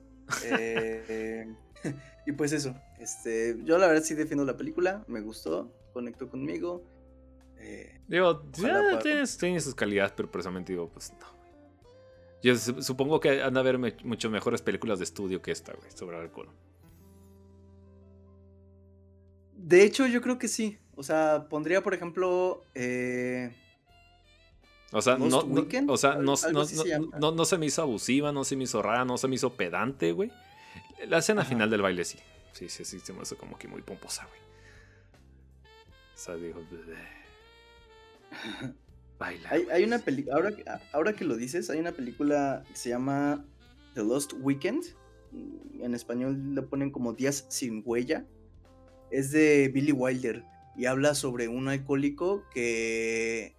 Speaker 2: Eh, y pues eso. Este, yo la verdad sí defiendo la película. Me gustó. Conectó conmigo.
Speaker 1: Eh, digo, ya sus calidades, pero precisamente digo, pues no. Yo supongo que han de haber mucho mejores películas de estudio que esta, güey, sobre alcohol.
Speaker 2: De hecho, yo creo que sí. O sea, pondría, por ejemplo. Eh...
Speaker 1: O sea, no, o sea no, no, no, se me hizo abusiva, no se me hizo rara, no se me hizo pedante, güey. La escena final del baile sí. Sí, sí, sí, se me hizo como que muy pomposa, güey. O sea,
Speaker 2: Hay, una película, ahora, ahora que lo dices, hay una película que se llama The Lost Weekend. En español lo ponen como Días sin huella. Es de Billy Wilder y habla sobre un alcohólico que,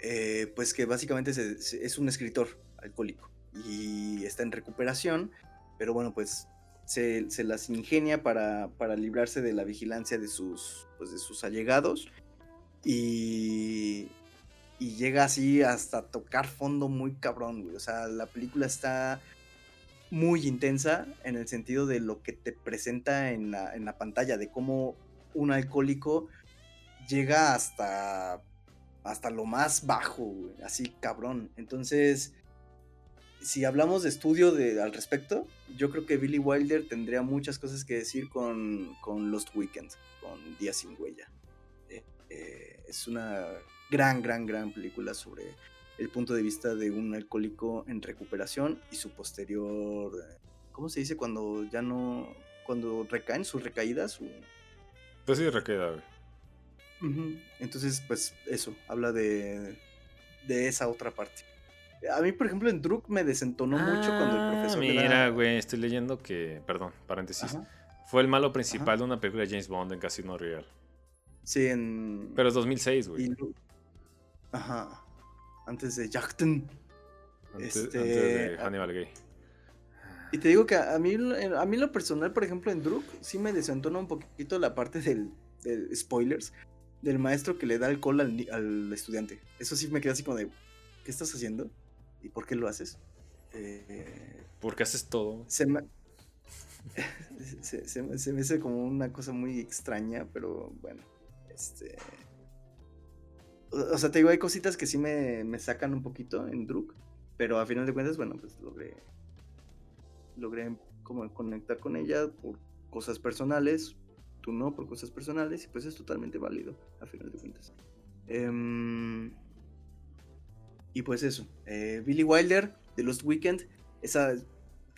Speaker 2: eh, pues que básicamente es, un escritor alcohólico y está en recuperación, pero bueno, pues se, las ingenia para, para, librarse de la vigilancia de sus, pues, de sus allegados. Y, y llega así hasta tocar fondo muy cabrón, güey. O sea, la película está muy intensa en el sentido de lo que te presenta en la, en la pantalla, de cómo un alcohólico llega hasta, hasta lo más bajo, güey, así cabrón. Entonces, si hablamos de estudio de, al respecto, yo creo que Billy Wilder tendría muchas cosas que decir con, con Lost Weekends, con Días sin Huella. Eh, eh, es una gran, gran, gran película sobre el punto de vista de un alcohólico en recuperación y su posterior, ¿cómo se dice? Cuando ya no, cuando recaen, sus recaídas, su...
Speaker 1: Pues sí, recaída,
Speaker 2: güey. Entonces, pues eso, habla de, de esa otra parte. A mí, por ejemplo, en Druk me desentonó mucho cuando el ah, profesor.
Speaker 1: Mira, güey, estoy leyendo que. Perdón, paréntesis. Fue el malo principal de una película de James Bond en Casino Real.
Speaker 2: Sí, en.
Speaker 1: Pero es 2006, güey.
Speaker 2: Ajá. Antes de Jackton.
Speaker 1: Antes, este, de Hannibal Gay.
Speaker 2: Y te digo que a mí, a mí lo personal, por ejemplo, en Druk, sí me desentona un poquito la parte del, spoilers, del maestro que le da alcohol al, al, estudiante. Eso sí me queda así como de, ¿qué estás haciendo? ¿Y por qué lo haces?
Speaker 1: Eh, Porque haces todo.
Speaker 2: Se me, se, se me hace como una cosa muy extraña, pero bueno, este... O sea, te digo, hay cositas que sí me, sacan un poquito en Druk, pero a final de cuentas, bueno, pues logré, logré como conectar con ella por cosas personales, tú no por cosas personales, y pues es totalmente válido, a final de cuentas. Em, y pues eso, eh, Billy Wilder, The Lost Weekend, esa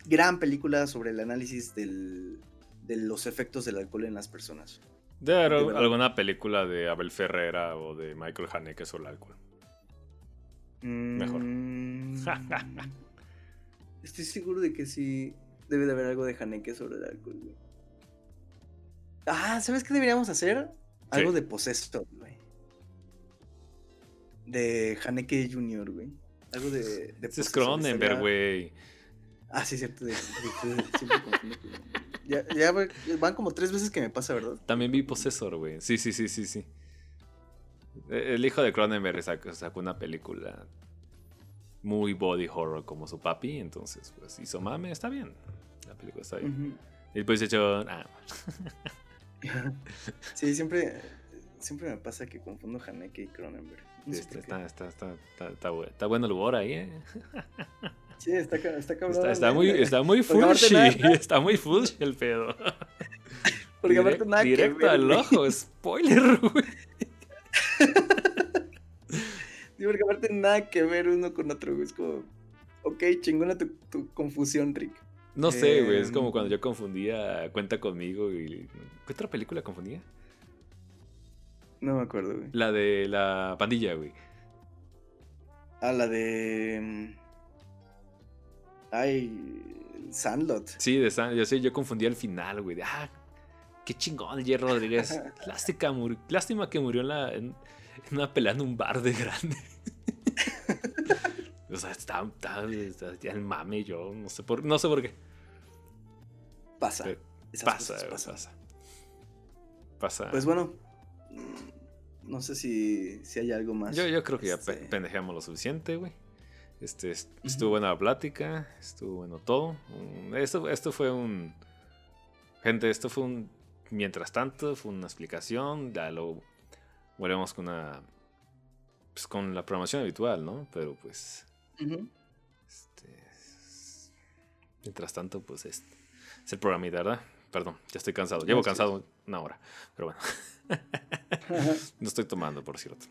Speaker 2: gran película sobre el análisis del, de los efectos del alcohol en las personas.
Speaker 1: De alguna película de Abel Ferrera o de Michael Haneke sobre el alcohol. Mejor.
Speaker 2: Mm, estoy seguro de que sí debe de haber algo de Haneke sobre el alcohol, Ah, ¿sabes qué deberíamos hacer? Algo de Possessor, güey. De Haneke Jr., güey. Algo de. de
Speaker 1: es Cronenberg, güey.
Speaker 2: Ah, sí, cierto. De, ya, ya van como tres veces que me pasa, ¿verdad?
Speaker 1: También vi Possessor, güey. Sí, sí, sí, sí, sí. E, el hijo de Cronenberg sacó, sacó, una película muy body horror como su papi, entonces pues hizo mame, está bien. La película está bien. Y después hecho... Ah,
Speaker 2: sí, siempre, siempre me pasa que confundo Haneke y Cronenberg.
Speaker 1: está, está, está, está, bueno el humor ahí, ¿eh?
Speaker 2: Sí, está, está cabrón.
Speaker 1: Está, está muy, está muy está muy fushi el pedo.
Speaker 2: Porque aparte nada
Speaker 1: Directo al ojo, spoiler, güey.
Speaker 2: sí, porque aparte nada que ver uno con otro, güey. Es como, ok, chingona tu, tu confusión, Rick.
Speaker 1: No sé, güey. Es como em, cuando yo confundía Cuenta conmigo y. ¿Qué otra película confundía?
Speaker 2: No me acuerdo, güey.
Speaker 1: La de la pandilla, güey.
Speaker 2: Ah, la de. Ay. Sandlot.
Speaker 1: Sí, de Sandlot. Yo sé, yo confundía el final, güey. ah, qué chingón, Jerry Rodríguez. Lástima, lástima que murió en, la, en, una pelea en un bar de grande. o sea, está, está, ya el mame, yo no sé por, no sé por qué.
Speaker 2: Pasa.
Speaker 1: Pasa, pasa. Pasa.
Speaker 2: Pues bueno, no sé si, si hay algo más.
Speaker 1: Yo, yo creo que ya este pendejeamos lo suficiente, güey. Este, estuvo buena la plática, estuvo bueno todo. Esto, esto fue un... Gente, esto fue un Mientras tanto, fue una explicación, ya lo volvemos con una. Pues con la programación habitual, ¿no? Pero pues. este, mientras tanto, pues es, es el programita, ¿verdad? Perdón, ya estoy cansado. Llevo cansado una hora, pero bueno. no estoy tomando, por cierto.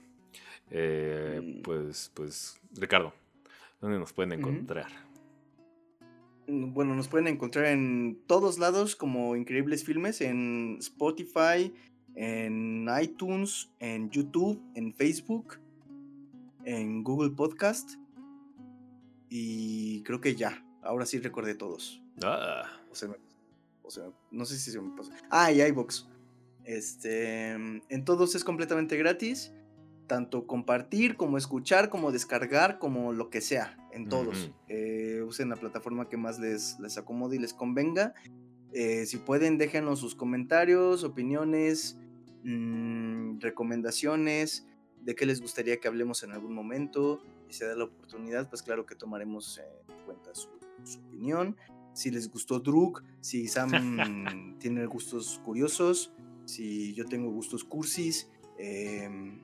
Speaker 1: Eh, mm. pues, pues, Ricardo, ¿dónde nos pueden encontrar?
Speaker 2: bueno, nos pueden encontrar en todos lados como Increíbles Filmes, en Spotify, en iTunes, en YouTube, en Facebook, en Google Podcast. Y creo que ya, ahora sí recordé todos.
Speaker 1: Ah.
Speaker 2: O sea, o sea no sé si se me pasó. Ah, y iBox. Este, en todos es completamente gratis tanto compartir como escuchar, como descargar, como lo que sea, en todos. Eh, usen la plataforma que más les, les acomode y les convenga. Eh, si pueden, déjenos sus comentarios, opiniones, mm, recomendaciones, de qué les gustaría que hablemos en algún momento. Y si da la oportunidad, pues claro que tomaremos en cuenta su, opinión. Si les gustó Druk, si Sam tiene gustos curiosos, si yo tengo gustos cursis. Eh,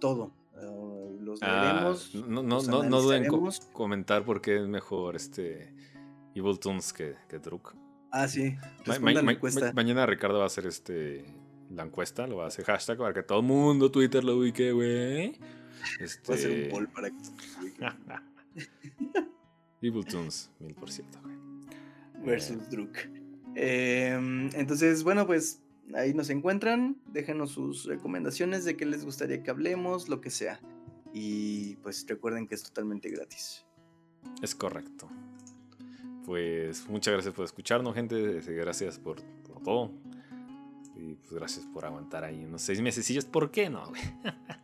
Speaker 2: todo. Eh, los ah,
Speaker 1: no, no, no, no duden en comentar por qué es mejor este Evil Toons que, que Druk.
Speaker 2: Ah, sí.
Speaker 1: mañana Ricardo va a hacer este la encuesta, lo va a hacer hashtag para que todo el mundo Twitter lo ubique, güey.
Speaker 2: Este... Va a hacer un este poll para que
Speaker 1: Evil Toons, mil por ciento, güey.
Speaker 2: Versus eh. Druk. Em, entonces, bueno, pues ahí nos encuentran, déjenos sus recomendaciones de qué les gustaría que hablemos, lo que sea. Y pues recuerden que es totalmente gratis.
Speaker 1: Es correcto. Pues muchas gracias por escucharnos, gente. Gracias por, todo. Y pues gracias por aguantar ahí unos seis meses. ¿por qué no?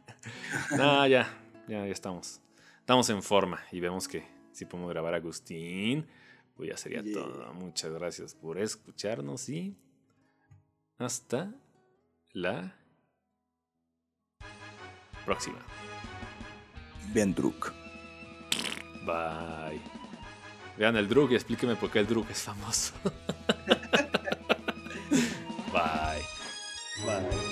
Speaker 1: no, ya, ya, ya estamos. Estamos en forma y vemos que si podemos grabar a Agustín, pues ya sería todo. Muchas gracias por escucharnos y hasta la próxima.
Speaker 2: Vean Druk.
Speaker 1: Bye. Vean el Druk y explíqueme por qué el Druk es famoso. Bye. Bye.